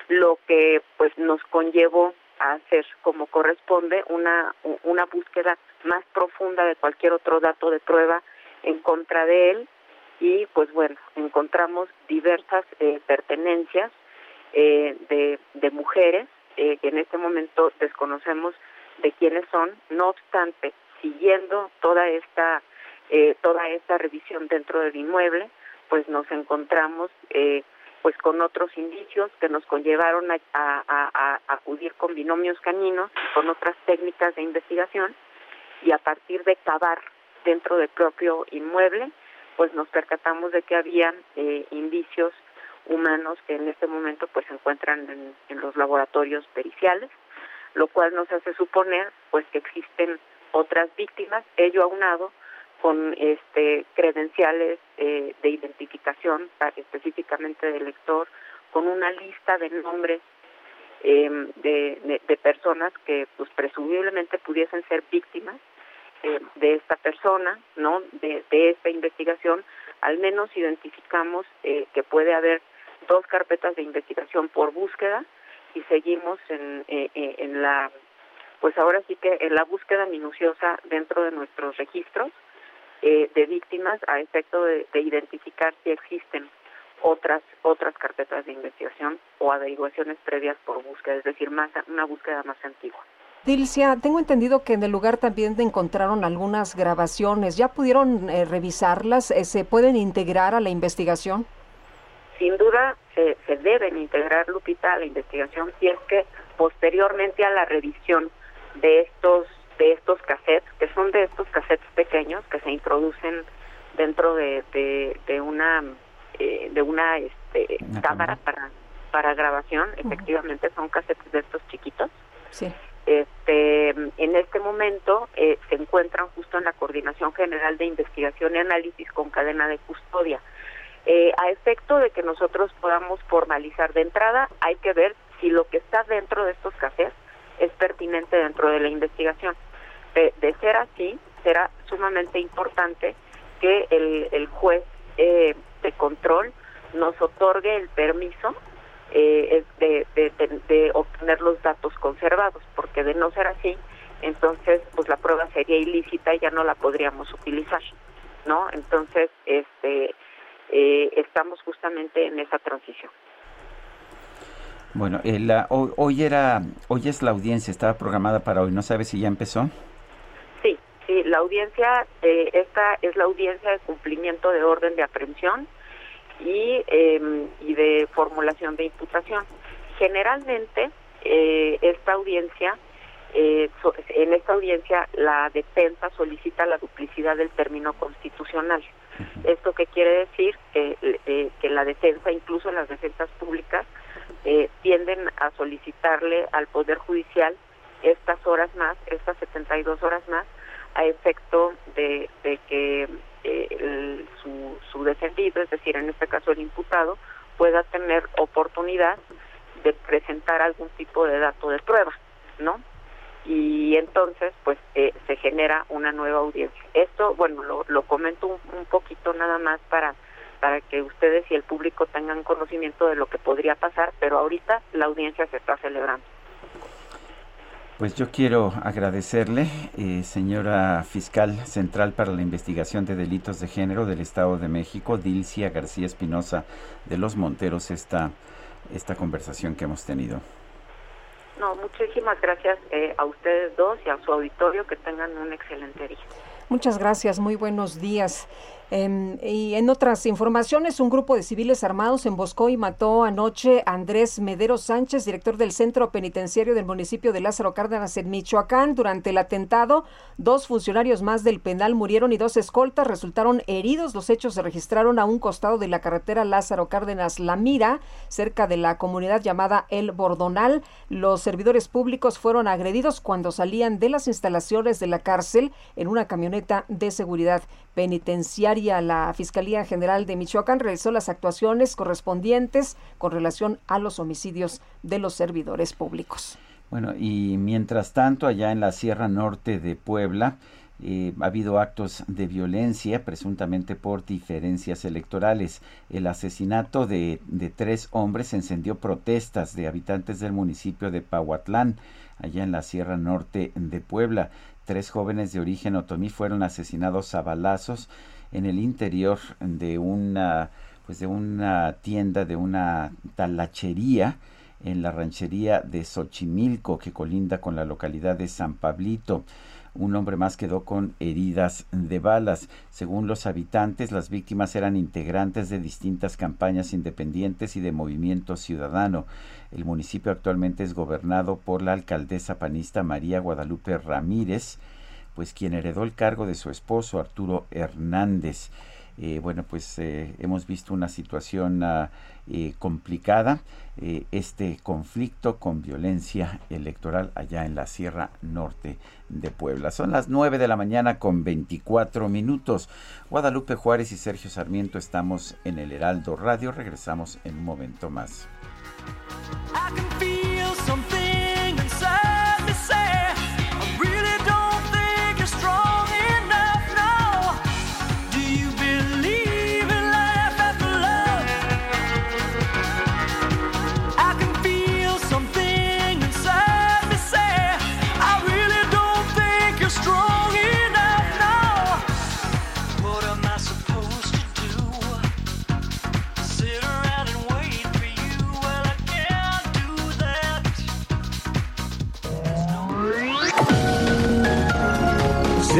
lo que pues nos conllevó a hacer como corresponde una, una búsqueda más profunda de cualquier otro dato de prueba en contra de él. Y pues bueno, encontramos diversas eh, pertenencias de, de mujeres que en este momento desconocemos de quiénes son, no obstante, siguiendo toda esta eh, toda esta revisión dentro del inmueble, pues nos encontramos eh, pues con otros indicios que nos conllevaron a, a, acudir con binomios caninos, con otras técnicas de investigación y a partir de cavar dentro del propio inmueble, pues nos percatamos de que había eh, indicios humanos que en este momento pues se encuentran en, en, los laboratorios periciales, lo cual nos hace suponer pues que existen otras víctimas, ello aunado con este credenciales eh, de identificación específicamente del lector, con una lista de nombres em, de, de, personas que pues presumiblemente pudiesen ser víctimas eh, de esta persona, no, de, de, esta investigación, al menos identificamos eh, que puede haber dos carpetas de investigación por búsqueda y seguimos en, en la, pues ahora sí que en la búsqueda minuciosa dentro de nuestros registros eh, de víctimas a efecto de, identificar si existen otras otras carpetas de investigación o averiguaciones previas por búsqueda, es decir, más una búsqueda más antigua. Dilcia, tengo entendido que en el lugar también encontraron algunas grabaciones. ¿Ya pudieron eh, revisarlas? Eh, ¿Se pueden integrar a la investigación? Sin duda se, se deben integrar, Lupita, a la investigación si es que posteriormente a la revisión de estos de estos cassettes, que son de estos cassettes pequeños que se introducen dentro de, de, una eh, de una este, cámara para para grabación, efectivamente son cassettes de estos chiquitos. Sí. Este, en este momento eh, se encuentran justo en la Coordinación General de Investigación y Análisis con cadena de custodia. Eh, a efecto de que nosotros podamos formalizar de entrada, hay que ver si lo que está dentro de estos cassettes es pertinente dentro de la investigación. De, ser así, será sumamente importante que el, juez eh, de control nos otorgue el permiso eh, de, de, obtener los datos conservados, porque de no ser así, entonces pues la prueba sería ilícita y ya no la podríamos utilizar, ¿no? Entonces, este, eh, estamos justamente en esa transición. Bueno, hoy, hoy, era, hoy es la audiencia, estaba programada para hoy, ¿no sabe si ya empezó? Sí, la audiencia, eh, esta es la audiencia de cumplimiento de orden de aprehensión y, eh, y de formulación de imputación. Generalmente, eh, esta audiencia, eh, en esta audiencia la defensa solicita la duplicidad del término constitucional. ¿Esto qué quiere decir? Eh, que la defensa, incluso las defensas públicas, tienden a solicitarle al Poder Judicial estas horas más, estas 72 horas más, a efecto de, que eh, su, su defendido, es decir, en este caso el imputado, pueda tener oportunidad de presentar algún tipo de dato de prueba, ¿no? y entonces pues eh, se genera una nueva audiencia. Esto, bueno, lo, lo comento un, un poquito nada más para para que ustedes y el público tengan conocimiento de lo que podría pasar, pero ahorita la audiencia se está celebrando. Pues yo quiero agradecerle, eh, señora fiscal central para la investigación de delitos de género del Estado de México, Dilcia García Espinosa de los Monteros, esta, esta conversación que hemos tenido. No, muchísimas gracias eh, a ustedes dos y a su auditorio, que tengan un excelente día. Muchas gracias, muy buenos días. Em, y en otras informaciones, un grupo de civiles armados emboscó y mató anoche a Andrés Medero Sánchez, director del Centro Penitenciario del municipio de Lázaro Cárdenas en Michoacán. Durante el atentado, dos funcionarios más del penal murieron y dos escoltas resultaron heridos. Los hechos se registraron a un costado de la carretera Lázaro Cárdenas La Mira, cerca de la comunidad llamada El Bordonal. Los servidores públicos fueron agredidos cuando salían de las instalaciones de la cárcel en una camioneta de seguridad penitenciaria. La Fiscalía General de Michoacán realizó las actuaciones correspondientes con relación a los homicidios de los servidores públicos. Bueno, y mientras tanto, allá en la Sierra Norte de Puebla, eh, ha habido actos de violencia, presuntamente por diferencias electorales. El asesinato de, de tres hombres encendió protestas de habitantes del municipio de Pahuatlán, allá en la Sierra Norte de Puebla. Tres jóvenes de origen otomí fueron asesinados a balazos en el interior de una pues de una tienda de una talachería en la ranchería de Xochimilco que colinda con la localidad de San Pablito. Un hombre más quedó con heridas de balas. Según los habitantes, las víctimas eran integrantes de distintas campañas independientes y de movimiento ciudadano. El municipio actualmente es gobernado por la alcaldesa panista María Guadalupe Ramírez, pues quien heredó el cargo de su esposo Arturo Hernández. Eh, bueno, pues eh, hemos visto una situación ah, eh, complicada, este conflicto con violencia electoral allá en la Sierra Norte de Puebla. Son las 9 de la mañana con 24 minutos. Guadalupe Juárez y Sergio Sarmiento estamos en el Heraldo Radio. Regresamos en un momento más. I can feel something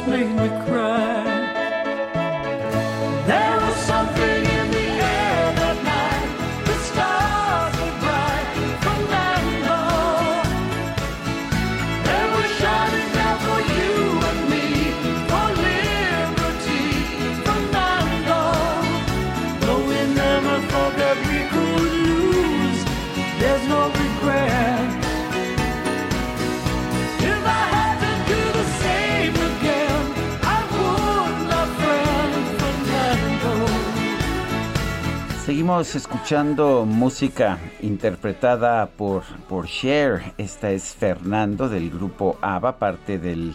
Made me cry. There Seguimos escuchando música interpretada por, por Cher. Esta es Fernando del grupo ABBA, parte de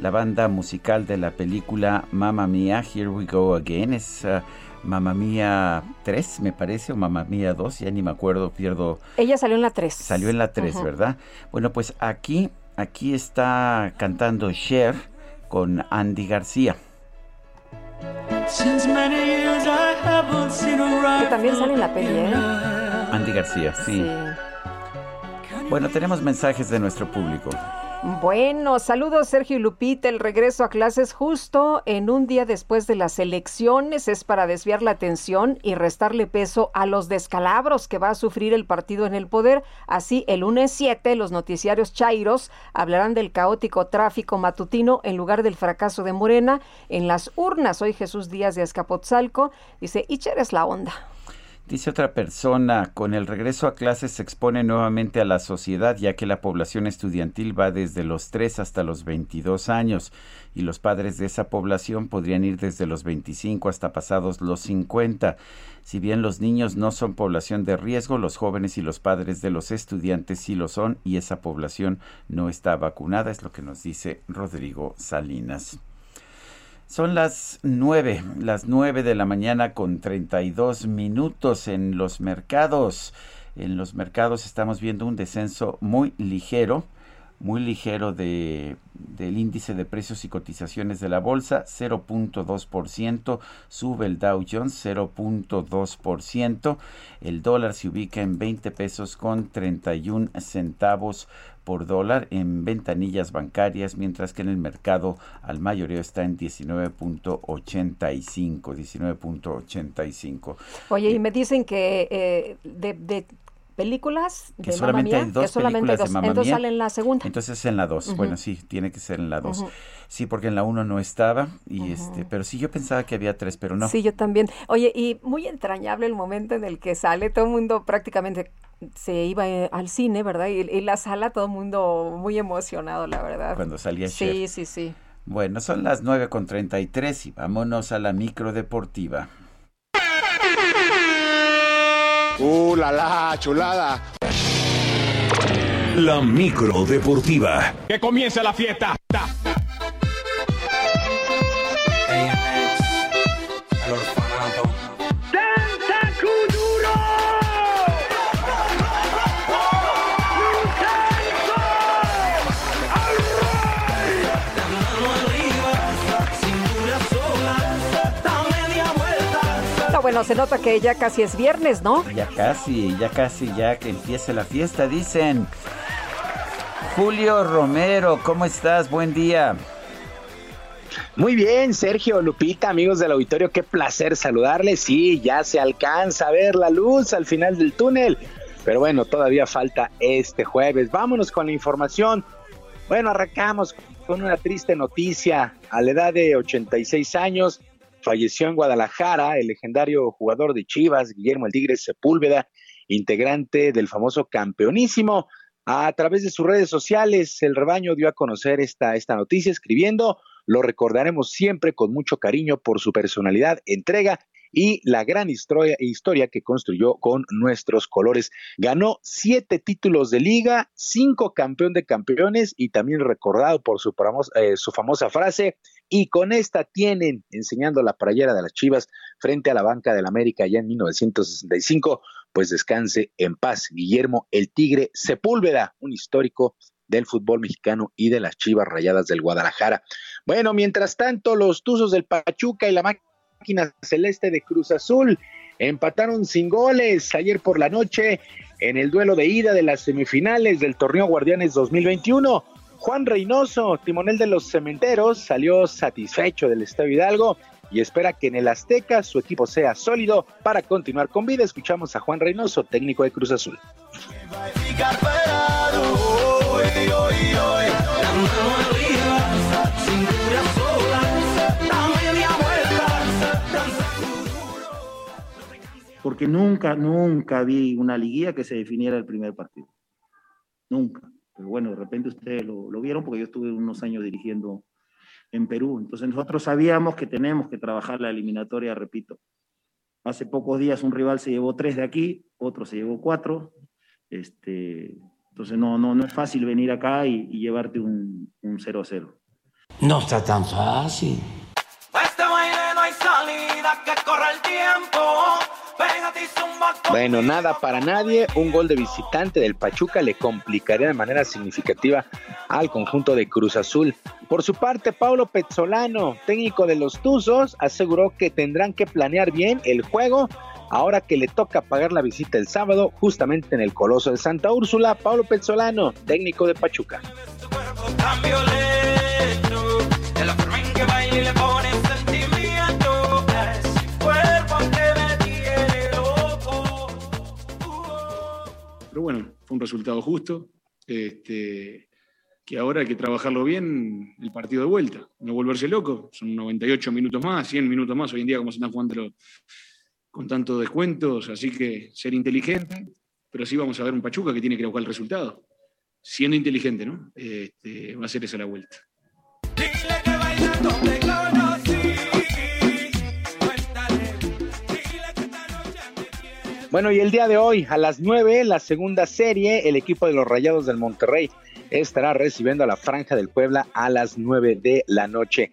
la banda musical de la película Mamma Mía, Here We Go Again. Es uh, Mamma Mía 3, me parece, o Mamma Mía 2, ya ni me acuerdo, pierdo. Ella salió en la 3. Salió en la 3, Ujú. ¿verdad? Bueno, pues aquí, aquí está cantando Cher con Andy García. Que también sale en la peli, ¿eh? Andy García, sí. Bueno, tenemos mensajes de nuestro público. Bueno, saludos Sergio y Lupita. El regreso a clases justo en un día después de las elecciones es para desviar la atención y restarle peso a los descalabros que va a sufrir el partido en el poder. Así, el lunes 7, los noticiarios Chairos hablarán del caótico tráfico matutino en lugar del fracaso de Morena en las urnas. Hoy Jesús Díaz de Azcapotzalco dice, Icher es la onda. Dice otra persona, con el regreso a clases se expone nuevamente a la sociedad ya que la población estudiantil va desde los 3 hasta los 22 años y los padres de esa población podrían ir desde los 25 hasta pasados los 50. Si bien los niños no son población de riesgo, los jóvenes y los padres de los estudiantes sí lo son y esa población no está vacunada, es lo que nos dice Rodrigo Salinas. Son las nueve, las nueve de la mañana con 32 minutos en los mercados. En los mercados estamos viendo un descenso muy ligero, muy ligero de, del índice de precios y cotizaciones de la bolsa, 0.2%, sube el Dow Jones 0.2%, el dólar se ubica en 20 pesos con 31 centavos por dólar en ventanillas bancarias, mientras que en el mercado al mayoreo está en 19.85, 19.85. Oye, y me dicen que eh, de, de películas Que de solamente Mamma hay Mía, dos que solamente películas de dos. Mamma Entonces Mía. sale en la segunda. Entonces en la 2. Ujú. Bueno, sí, tiene que ser en la 2. Ujú. Sí, porque en la 1 no estaba y este, pero sí yo pensaba que había tres, pero no. Sí, yo también. Oye, y muy entrañable el momento en el que sale, todo el mundo prácticamente se iba eh, al cine, ¿verdad? Y, y la sala, todo el mundo muy emocionado, la verdad. Cuando salía Sí, sí, sí. Bueno, son las 9 con 33 y vámonos a la micro deportiva. ¡Uh, la la, chulada! La micro deportiva. ¡Que comience la fiesta! Bueno, se nota que ya casi es viernes, ¿no? Ya casi, ya casi, ya que empiece la fiesta, dicen. Julio Romero, ¿cómo estás? Buen día. Muy bien, Sergio, Lupita, amigos del auditorio, qué placer saludarles. Sí, ya se alcanza a ver la luz al final del túnel, pero bueno, todavía falta este jueves. Vámonos con la información. Bueno, arrancamos con una triste noticia. A la edad de 86 años, falleció en Guadalajara el legendario jugador de Chivas, Guillermo El Tigre Sepúlveda, integrante del famoso campeonísimo. A través de sus redes sociales, el rebaño dio a conocer esta, esta noticia escribiendo, lo recordaremos siempre con mucho cariño por su personalidad, entrega y la gran historia, historia que construyó con nuestros colores. Ganó siete títulos de liga, cinco campeón de campeones y también recordado por su, eh, su famosa frase, y con esta tienen enseñando la playera de las Chivas frente a la banca del América ya en 1965, pues descanse en paz. Guillermo el Tigre Sepúlveda, un histórico del fútbol mexicano y de las Chivas Rayadas del Guadalajara. Bueno, mientras tanto, los Tuzos del Pachuca y la máquina celeste de Cruz Azul empataron sin goles ayer por la noche en el duelo de ida de las semifinales del torneo Guardianes 2021. Juan Reynoso, timonel de los cementeros, salió satisfecho del Estadio Hidalgo y espera que en el Azteca su equipo sea sólido para continuar con vida. Escuchamos a Juan Reynoso, técnico de Cruz Azul. Porque nunca, nunca vi una liguilla que se definiera el primer partido. Nunca. Pero bueno, de repente ustedes lo, lo vieron porque yo estuve unos años dirigiendo en Perú. Entonces nosotros sabíamos que tenemos que trabajar la eliminatoria, repito. Hace pocos días un rival se llevó tres de aquí, otro se llevó cuatro. Este, entonces no, no, no es fácil venir acá y, y llevarte un, un 0-0. No está tan fácil. Este baile no hay salida, que corre el tiempo. Bueno, nada para nadie. Un gol de visitante del Pachuca le complicaría de manera significativa al conjunto de Cruz Azul. Por su parte, Paulo Pezzolano, técnico de los Tuzos, aseguró que tendrán que planear bien el juego ahora que le toca pagar la visita el sábado justamente en el Coloso de Santa Úrsula. Paulo Pezzolano, técnico de Pachuca. Fue un resultado justo. Este, que ahora hay que trabajarlo bien el partido de vuelta, no volverse loco. Son 98 minutos más, 100 minutos más hoy en día, como se están jugando con tantos descuentos. Así que ser inteligente, pero sí vamos a ver un Pachuca que tiene que buscar el resultado. Siendo inteligente, ¿no? Este, va a ser esa la vuelta. Conocí. Bueno, y el día de hoy, a las 9, la segunda serie, el equipo de los Rayados del Monterrey estará recibiendo a la Franja del Puebla a las 9 de la noche.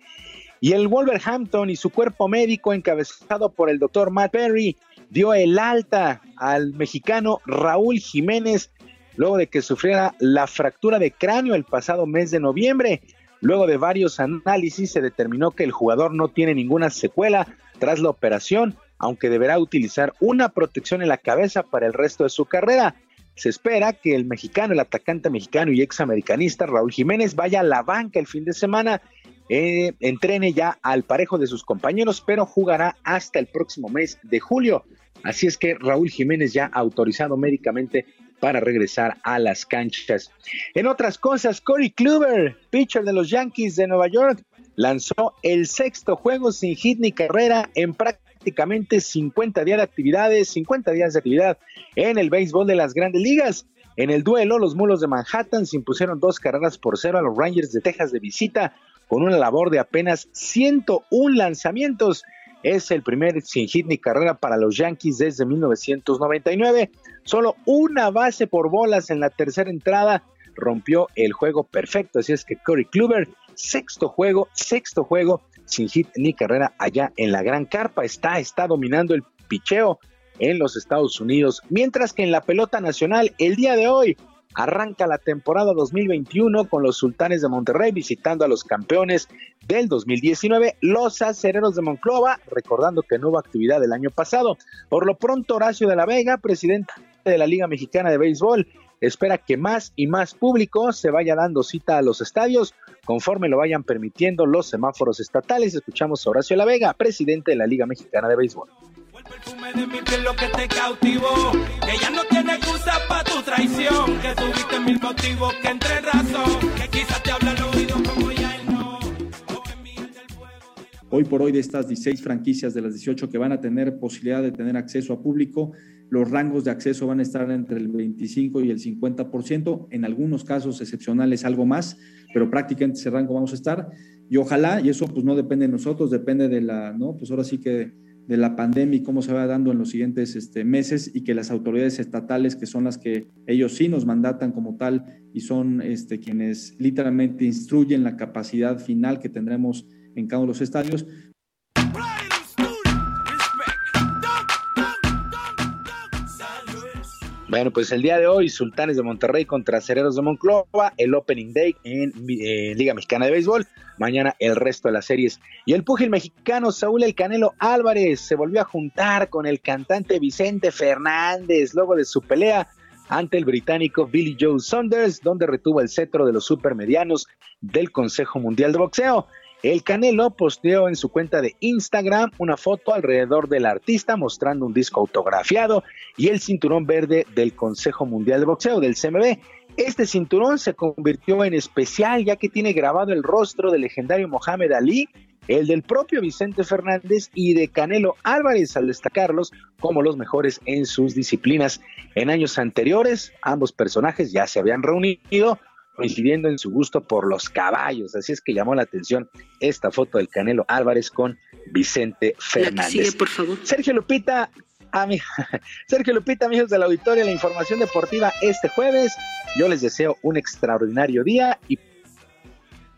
Y el Wolverhampton y su cuerpo médico, encabezado por el doctor Matt Perry, dio el alta al mexicano Raúl Jiménez luego de que sufriera la fractura de cráneo el pasado mes de noviembre. Luego de varios análisis se determinó que el jugador no tiene ninguna secuela tras la operación, aunque deberá utilizar una protección en la cabeza para el resto de su carrera. Se espera que el mexicano, el atacante mexicano y examericanista Raúl Jiménez vaya a la banca el fin de semana, eh, entrene ya al parejo de sus compañeros, pero jugará hasta el próximo mes de julio. Así es que Raúl Jiménez ya autorizado médicamente para regresar a las canchas. En otras cosas, Corey Kluber, pitcher de los Yankees de Nueva York, lanzó el sexto juego sin hit ni carrera en prácticamente 50 días de actividades, 50 días de actividad en el béisbol de las grandes ligas. En el duelo, los mulos de Manhattan se impusieron dos carreras por cero a los Rangers de Texas de visita con una labor de apenas 101 lanzamientos. Es el primer sin hit ni carrera para los Yankees desde 1999. Solo una base por bolas en la tercera entrada rompió el juego perfecto. Así es que Corey Kluber, sexto juego, sexto juego sin hit ni carrera allá en la Gran Carpa. Está, está dominando el picheo en los Estados Unidos. Mientras que en la pelota nacional, el día de hoy, arranca la temporada 2021 con los Sultanes de Monterrey visitando a los campeones del 2019, los acereros de Monclova, recordando que no hubo actividad el año pasado. Por lo pronto, Horacio de la Vega, presidente de la Liga Mexicana de Béisbol, espera que más y más público se vaya dando cita a los estadios conforme lo vayan permitiendo los semáforos estatales. Escuchamos a Horacio la Vega, presidente de la Liga Mexicana de Béisbol. Hoy por hoy de estas 16 franquicias de las 18 que van a tener posibilidad de tener acceso a público, los rangos de acceso van a estar entre el 25 y el 50%, en algunos casos excepcionales algo más, pero prácticamente ese rango vamos a estar. Y ojalá, y eso pues no depende de nosotros, depende de la, ¿no? Pues ahora sí que de la pandemia y cómo se va dando en los siguientes este, meses y que las autoridades estatales, que son las que ellos sí nos mandatan como tal y son este, quienes literalmente instruyen la capacidad final que tendremos en cada uno de los estadios, Bueno, pues el día de hoy, Sultanes de Monterrey contra Acereros de Monclova, el Opening Day en eh, Liga Mexicana de Béisbol. Mañana el resto de las series. Y el púgil mexicano Saúl El Canelo Álvarez se volvió a juntar con el cantante Vicente Fernández luego de su pelea ante el británico Billy Joe Saunders, donde retuvo el cetro de los supermedianos del Consejo Mundial de Boxeo. El Canelo posteó en su cuenta de Instagram una foto alrededor del artista mostrando un disco autografiado y el cinturón verde del Consejo Mundial de Boxeo, del CMB. Este cinturón se convirtió en especial ya que tiene grabado el rostro del legendario Mohamed Ali, el del propio Vicente Fernández y de Canelo Álvarez al destacarlos como los mejores en sus disciplinas. En años anteriores, ambos personajes ya se habían reunido coincidiendo en su gusto por los caballos. Así es que llamó la atención esta foto del Canelo Álvarez con Vicente Fernández. sigue, por favor. Sergio Lupita, ami- Sergio Lupita, amigos del auditorio, la información deportiva este jueves. Yo les deseo un extraordinario día y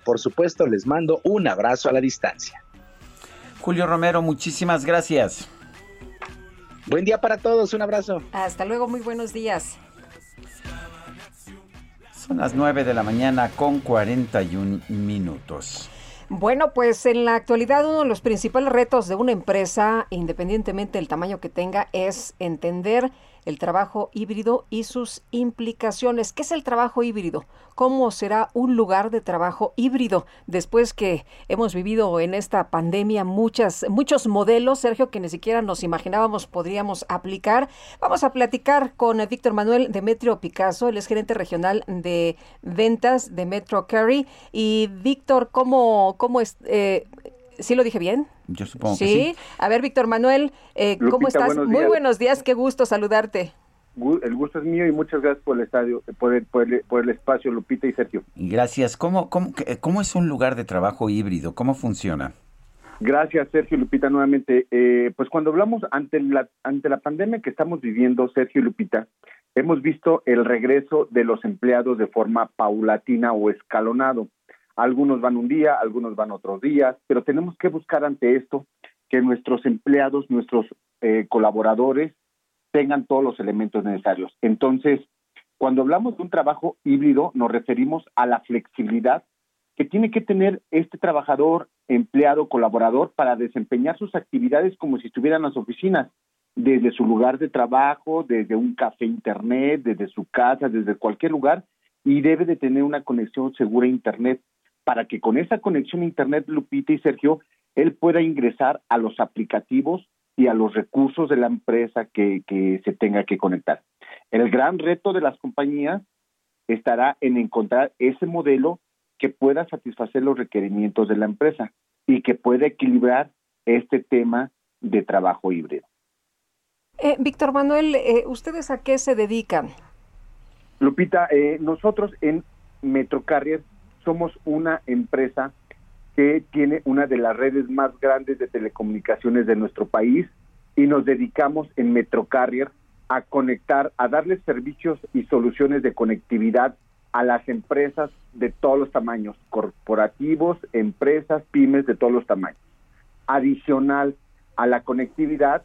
por supuesto les mando un abrazo a la distancia. Julio Romero, muchísimas gracias. Buen día para todos, un abrazo. Hasta luego, muy buenos días. Son las 9 de la mañana con 41 minutos. Bueno, pues en la actualidad uno de los principales retos de una empresa, independientemente del tamaño que tenga, es entender el trabajo híbrido y sus implicaciones. ¿Qué es el trabajo híbrido? ¿Cómo será un lugar de trabajo híbrido después que hemos vivido en esta pandemia muchas, muchos modelos, Sergio, que ni siquiera nos imaginábamos podríamos aplicar? Vamos a platicar con Víctor Manuel Demetrio Picasso, el es gerente regional de ventas de Metro Carry. Y Víctor, ¿cómo, cómo es? Eh, ¿Sí lo dije bien? Yo supongo sí. que sí. A ver, Víctor Manuel, eh, ¿cómo estás? buenos Muy buenos días, qué gusto saludarte. El gusto es mío y muchas gracias por el estadio, por el, por el, por el espacio, Lupita y Sergio. Gracias. ¿Cómo, cómo, ¿Cómo es un lugar de trabajo híbrido? ¿Cómo funciona? Gracias, Sergio y Lupita, nuevamente. Eh, pues cuando hablamos ante la, ante la pandemia que estamos viviendo, Sergio y Lupita, hemos visto el regreso de los empleados de forma paulatina o escalonado. Algunos van un día, algunos van otros días, pero tenemos que buscar ante esto que nuestros empleados, nuestros eh, colaboradores tengan todos los elementos necesarios. Entonces, cuando hablamos de un trabajo híbrido, nos referimos a la flexibilidad que tiene que tener este trabajador, empleado, colaborador para desempeñar sus actividades como si estuvieran en las oficinas, desde su lugar de trabajo, desde un café internet, desde su casa, desde cualquier lugar, y debe de tener una conexión segura a internet para que con esa conexión a internet, Lupita y Sergio, él pueda ingresar a los aplicativos y a los recursos de la empresa que, que se tenga que conectar. El gran reto de las compañías estará en encontrar ese modelo que pueda satisfacer los requerimientos de la empresa y que pueda equilibrar este tema de trabajo híbrido. Eh, Víctor Manuel, eh, ¿ustedes a qué se dedican? Lupita, eh, nosotros en Metrocarrier somos una empresa que tiene una de las redes más grandes de telecomunicaciones de nuestro país y nos dedicamos en Metrocarrier a conectar, a darles servicios y soluciones de conectividad a las empresas de todos los tamaños, corporativos, empresas, pymes de todos los tamaños. Adicional a la conectividad,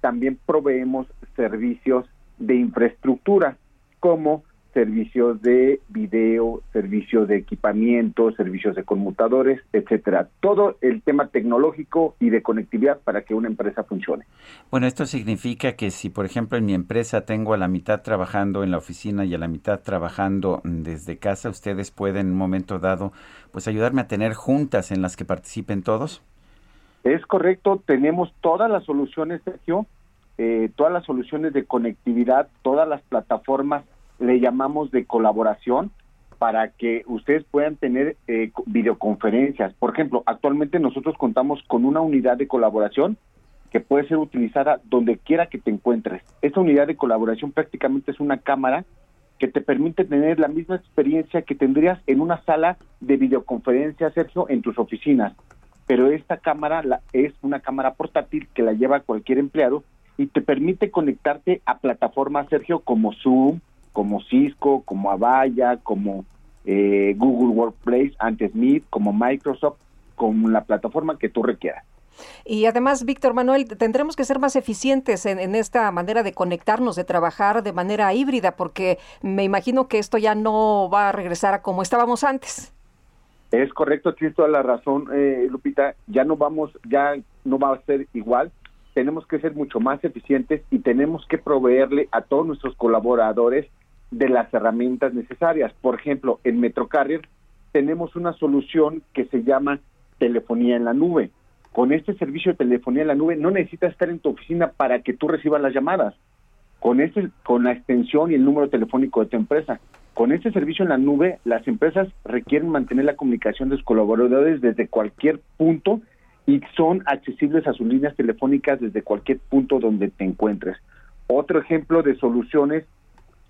también proveemos servicios de infraestructura, como servicios de video, servicios de equipamiento, servicios de conmutadores, etcétera. Todo el tema tecnológico y de conectividad para que una empresa funcione. Bueno, esto significa que si, por ejemplo, en mi empresa tengo a la mitad trabajando en la oficina y a la mitad trabajando mm, desde casa, ustedes pueden en un momento dado, pues ayudarme a tener juntas en las que participen todos. Es correcto, tenemos todas las soluciones, Sergio, eh, todas las soluciones de conectividad, todas las plataformas, le llamamos de colaboración, para que ustedes puedan tener eh, co- videoconferencias. Por ejemplo, actualmente nosotros contamos con una unidad de colaboración que puede ser utilizada donde quiera que te encuentres. Esta unidad de colaboración prácticamente es una cámara que te permite tener la misma experiencia que tendrías en una sala de videoconferencia, Sergio, en tus oficinas. Pero esta cámara la- es una cámara portátil que la lleva cualquier empleado y te permite conectarte a plataformas, Sergio, como Zoom, como Cisco, como Avaya, como eh, Google Workplace, antes Meet, como Microsoft, con la plataforma que tú requieras. Y además, Víctor Manuel, tendremos que ser más eficientes en, en esta manera de conectarnos, de trabajar de manera híbrida, porque me imagino que esto ya no va a regresar a como estábamos antes. Es correcto, tienes toda la razón, eh, Lupita. Ya no vamos, ya no va a ser igual. Tenemos que ser mucho más eficientes y tenemos que proveerle a todos nuestros colaboradores de las herramientas necesarias. Por ejemplo, en Metrocarrier tenemos una solución que se llama telefonía en la nube. Con este servicio de telefonía en la nube no necesitas estar en tu oficina para que tú recibas las llamadas. Con este, con la extensión y el número telefónico de tu empresa. Con este servicio en la nube, las empresas requieren mantener la comunicación de sus colaboradores desde cualquier punto y son accesibles a sus líneas telefónicas desde cualquier punto donde te encuentres. Otro ejemplo de soluciones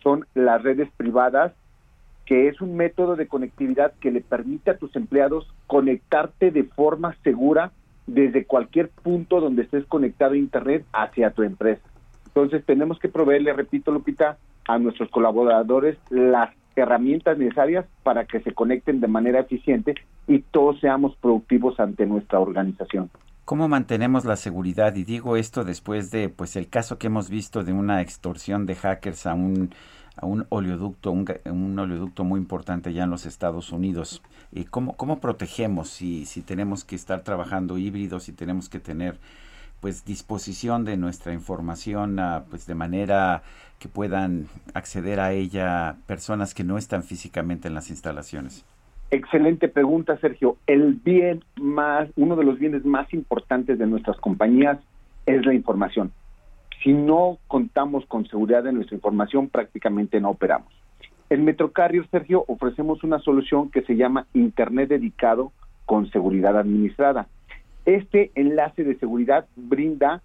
son las redes privadas, que es un método de conectividad que le permite a tus empleados conectarte de forma segura desde cualquier punto donde estés conectado a Internet hacia tu empresa. Entonces tenemos que proveerle, repito, Lupita, a nuestros colaboradores las herramientas necesarias para que se conecten de manera eficiente y todos seamos productivos ante nuestra organización. ¿Cómo mantenemos la seguridad? Y digo esto después de pues el caso que hemos visto de una extorsión de hackers a un a un oleoducto, un, un oleoducto muy importante ya en los Estados Unidos. ¿Y cómo, cómo protegemos si, si tenemos que estar trabajando híbridos, si tenemos que tener pues disposición de nuestra información ah, pues de manera que puedan acceder a ella personas que no están físicamente en las instalaciones? Excelente pregunta, Sergio. El bien más, uno de los bienes más importantes de nuestras compañías es la información. Si no contamos con seguridad de nuestra información, prácticamente no operamos. En Metrocarrier, Sergio, ofrecemos una solución que se llama Internet dedicado con seguridad administrada. Este enlace de seguridad brinda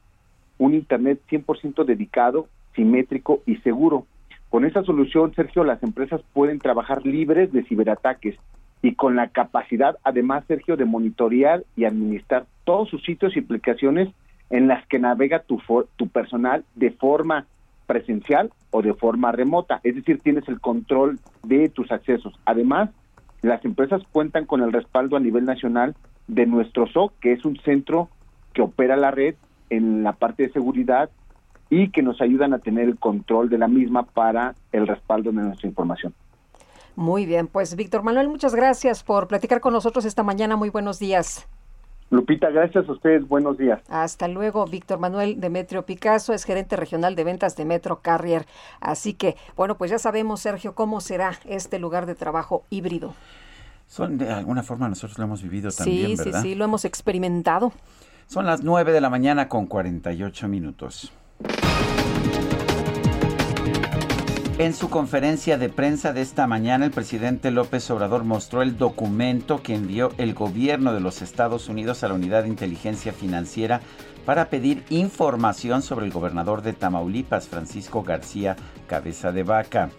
un Internet 100% dedicado, simétrico y seguro. Con esta solución, Sergio, las empresas pueden trabajar libres de ciberataques y con la capacidad, además, Sergio, de monitorear y administrar todos sus sitios y aplicaciones en las que navega tu, for- tu personal de forma presencial o de forma remota. Es decir, tienes el control de tus accesos. Además, las empresas cuentan con el respaldo a nivel nacional de nuestro SOC, que es un centro que opera la red en la parte de seguridad y que nos ayudan a tener el control de la misma para el respaldo de nuestra información. Muy bien, pues Víctor Manuel, muchas gracias por platicar con nosotros esta mañana. Muy buenos días. Lupita, gracias a ustedes. Buenos días. Hasta luego, Víctor Manuel Demetrio Picasso es gerente regional de ventas de Metro Carrier. Así que, bueno, pues ya sabemos, Sergio, cómo será este lugar de trabajo híbrido. Son, de alguna forma nosotros lo hemos vivido también, sí, ¿verdad? sí, sí, lo hemos experimentado. Son las 9 de la mañana con 48 minutos. En su conferencia de prensa de esta mañana, el presidente López Obrador mostró el documento que envió el gobierno de los Estados Unidos a la Unidad de Inteligencia Financiera para pedir información sobre el gobernador de Tamaulipas, Francisco García Cabeza de Vaca.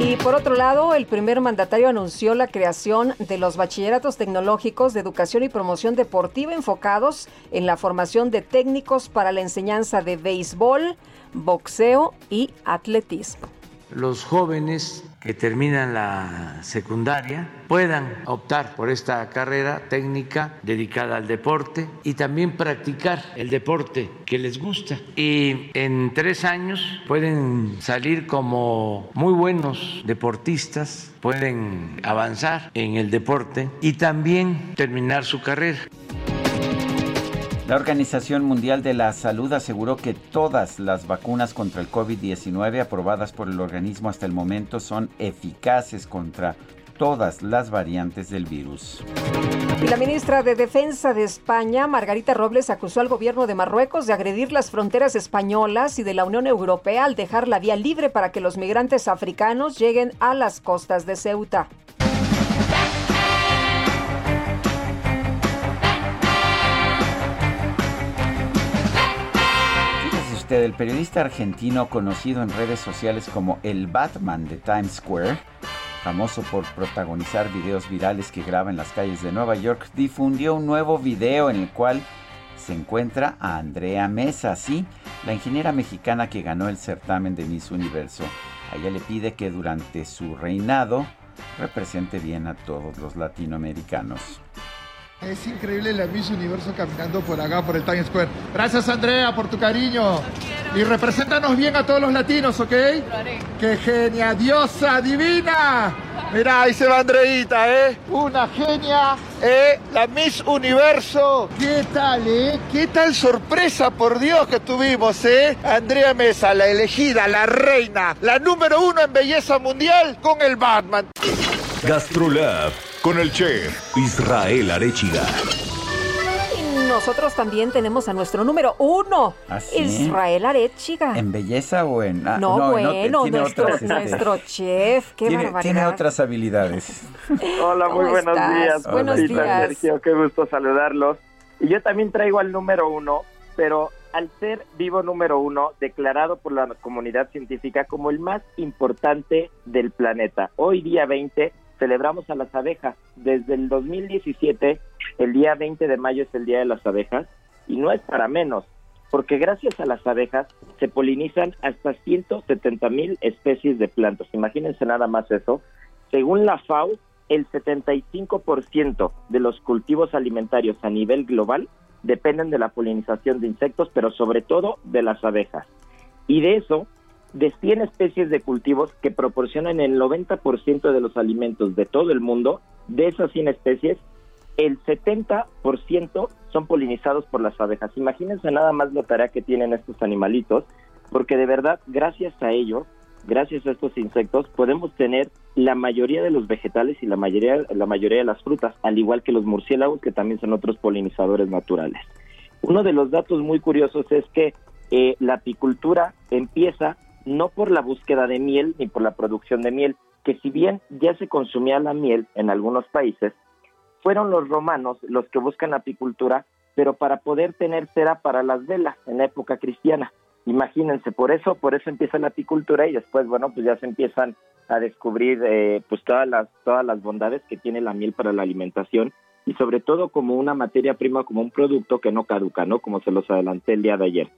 Y por otro lado, el primer mandatario anunció la creación de los bachilleratos tecnológicos de educación y promoción deportiva enfocados en la formación de técnicos para la enseñanza de béisbol, boxeo y atletismo. Los jóvenes que terminan la secundaria puedan optar por esta carrera técnica dedicada al deporte y también practicar el deporte que les gusta. Y en tres años pueden salir como muy buenos deportistas, pueden avanzar en el deporte y también terminar su carrera. La Organización Mundial de la Salud aseguró que todas las vacunas contra el COVID-19 aprobadas por el organismo hasta el momento son eficaces contra todas las variantes del virus. Y la ministra de Defensa de España, Margarita Robles, acusó al gobierno de Marruecos de agredir las fronteras españolas y de la Unión Europea al dejar la vía libre para que los migrantes africanos lleguen a las costas de Ceuta. Fíjese usted, el periodista argentino conocido en redes sociales como el Batman de Times Square, famoso por protagonizar videos virales que graba en las calles de Nueva York, difundió un nuevo video en el cual se encuentra a Andrea Mesa, sí, la ingeniera mexicana que ganó el certamen de Miss Universo. A ella le pide que durante su reinado represente bien a todos los latinoamericanos. Es increíble la Miss Universo caminando por acá, por el Times Square. Gracias, Andrea, por tu cariño. Y represéntanos bien a todos los latinos, ¿ok? ¡Qué genia, diosa divina! Mirá, ahí se va Andreita, ¿eh? Una genia, ¿eh? La Miss Universo. ¿Qué tal, eh? ¿Qué tal sorpresa, por Dios, que tuvimos, eh? Andrea Mesa, la elegida, la reina, la número uno en belleza mundial con el Batman. Gastrolab con el chef Israel Arechiga. Y nosotros también tenemos a nuestro número uno, ¿Ah, sí? Israel Arechiga. ¿En belleza o en...? ah, no, no, bueno, tiene nuestro, otras, este, nuestro chef, qué tiene, barbaridad. tiene otras habilidades. Hola, muy ¿Cómo buenos estás? días. Buenos Lupita, días. Sergio, qué gusto saludarlos. Y yo también traigo al número uno, pero al ser vivo número uno, declarado por la comunidad científica como el más importante del planeta. Hoy día 20 celebramos a las abejas. Desde el 2017, el día 20 de mayo es el Día de las Abejas, y no es para menos, porque gracias a las abejas se polinizan hasta 170 mil especies de plantas. Imagínense nada más eso. Según la FAO, el 75% de los cultivos alimentarios a nivel global dependen de la polinización de insectos, pero sobre todo de las abejas. Y de eso, de 100 especies de cultivos que proporcionan el 90% de los alimentos de todo el mundo, de esas 100 especies, el 70% son polinizados por las abejas. Imagínense nada más la tarea que tienen estos animalitos, porque de verdad, gracias a ellos, gracias a estos insectos, podemos tener la mayoría de los vegetales y la mayoría, la mayoría de las frutas, al igual que los murciélagos, que también son otros polinizadores naturales. Uno de los datos muy curiosos es que eh, la apicultura empieza no por la búsqueda de miel ni por la producción de miel, que si bien ya se consumía la miel en algunos países, fueron los romanos los que buscan apicultura, pero para poder tener cera para las velas en la época cristiana. Imagínense, por eso, por eso empieza la apicultura y después, bueno, pues ya se empiezan a descubrir eh, pues todas las todas las bondades que tiene la miel para la alimentación y sobre todo como una materia prima, como un producto que no caduca, ¿no? Como se los adelanté el día de ayer.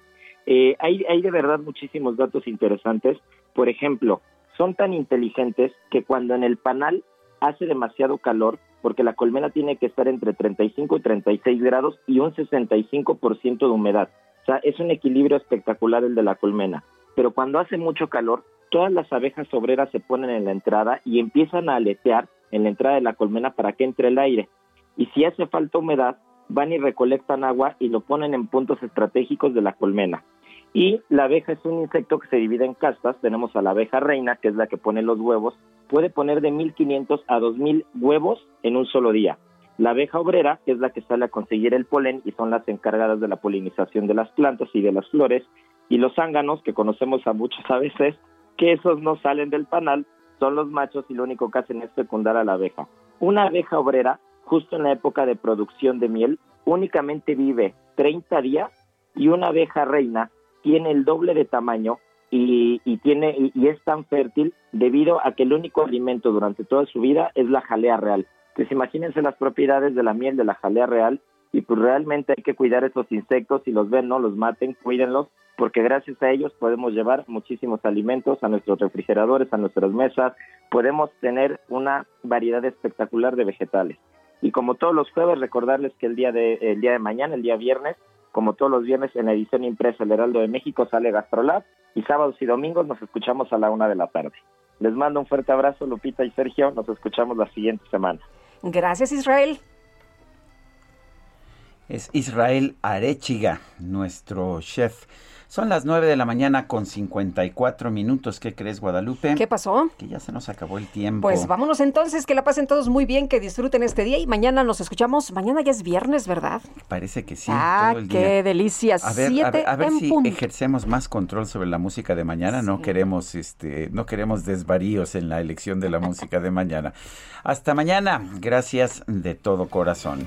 Eh, hay, hay de verdad muchísimos datos interesantes. Por ejemplo, son tan inteligentes que cuando en el panal hace demasiado calor, porque la colmena tiene que estar entre 35 y 36 grados y un 65% de humedad. O sea, es un equilibrio espectacular el de la colmena. Pero cuando hace mucho calor, todas las abejas obreras se ponen en la entrada y empiezan a aletear en la entrada de la colmena para que entre el aire. Y si hace falta humedad, van y recolectan agua y lo ponen en puntos estratégicos de la colmena. Y la abeja es un insecto que se divide en castas. Tenemos a la abeja reina, que es la que pone los huevos. Puede poner de 1.500 a 2.000 huevos en un solo día. La abeja obrera, que es la que sale a conseguir el polen y son las encargadas de la polinización de las plantas y de las flores. Y los zánganos, que conocemos a muchos a veces, que esos no salen del panal, son los machos y lo único que hacen es fecundar a la abeja. Una abeja obrera, justo en la época de producción de miel, únicamente vive 30 días y una abeja reina tiene el doble de tamaño y, y tiene y, es tan fértil debido a que el único alimento durante toda su vida es la jalea real. Entonces imagínense las propiedades de la miel de la jalea real y pues realmente hay que cuidar estos insectos, si los ven no los maten, cuídenlos, porque gracias a ellos podemos llevar muchísimos alimentos a nuestros refrigeradores, a nuestras mesas, podemos tener una variedad espectacular de vegetales. Y como todos los jueves, recordarles que el día de, el día de mañana, el día viernes, como todos los viernes en la edición impresa El Heraldo de México sale Gastrolab y sábados y domingos nos escuchamos a la una de la tarde. Les mando un fuerte abrazo, Lupita y Sergio. Nos escuchamos la siguiente semana. Gracias, Israel. Es Israel Arechiga, nuestro chef. Son las 9 de la mañana con 54 minutos. ¿Qué crees, Guadalupe? ¿Qué pasó? Que ya se nos acabó el tiempo. Pues vámonos entonces, que la pasen todos muy bien, que disfruten este día y mañana nos escuchamos. Mañana ya es viernes, ¿verdad? Parece que sí. ah, todo el qué día. delicia. A ver, a ver, a ver en si punto. ejercemos más control sobre la música de mañana. No queremos, este, no queremos desvaríos en la elección de la música de mañana. Hasta mañana. Gracias de todo corazón.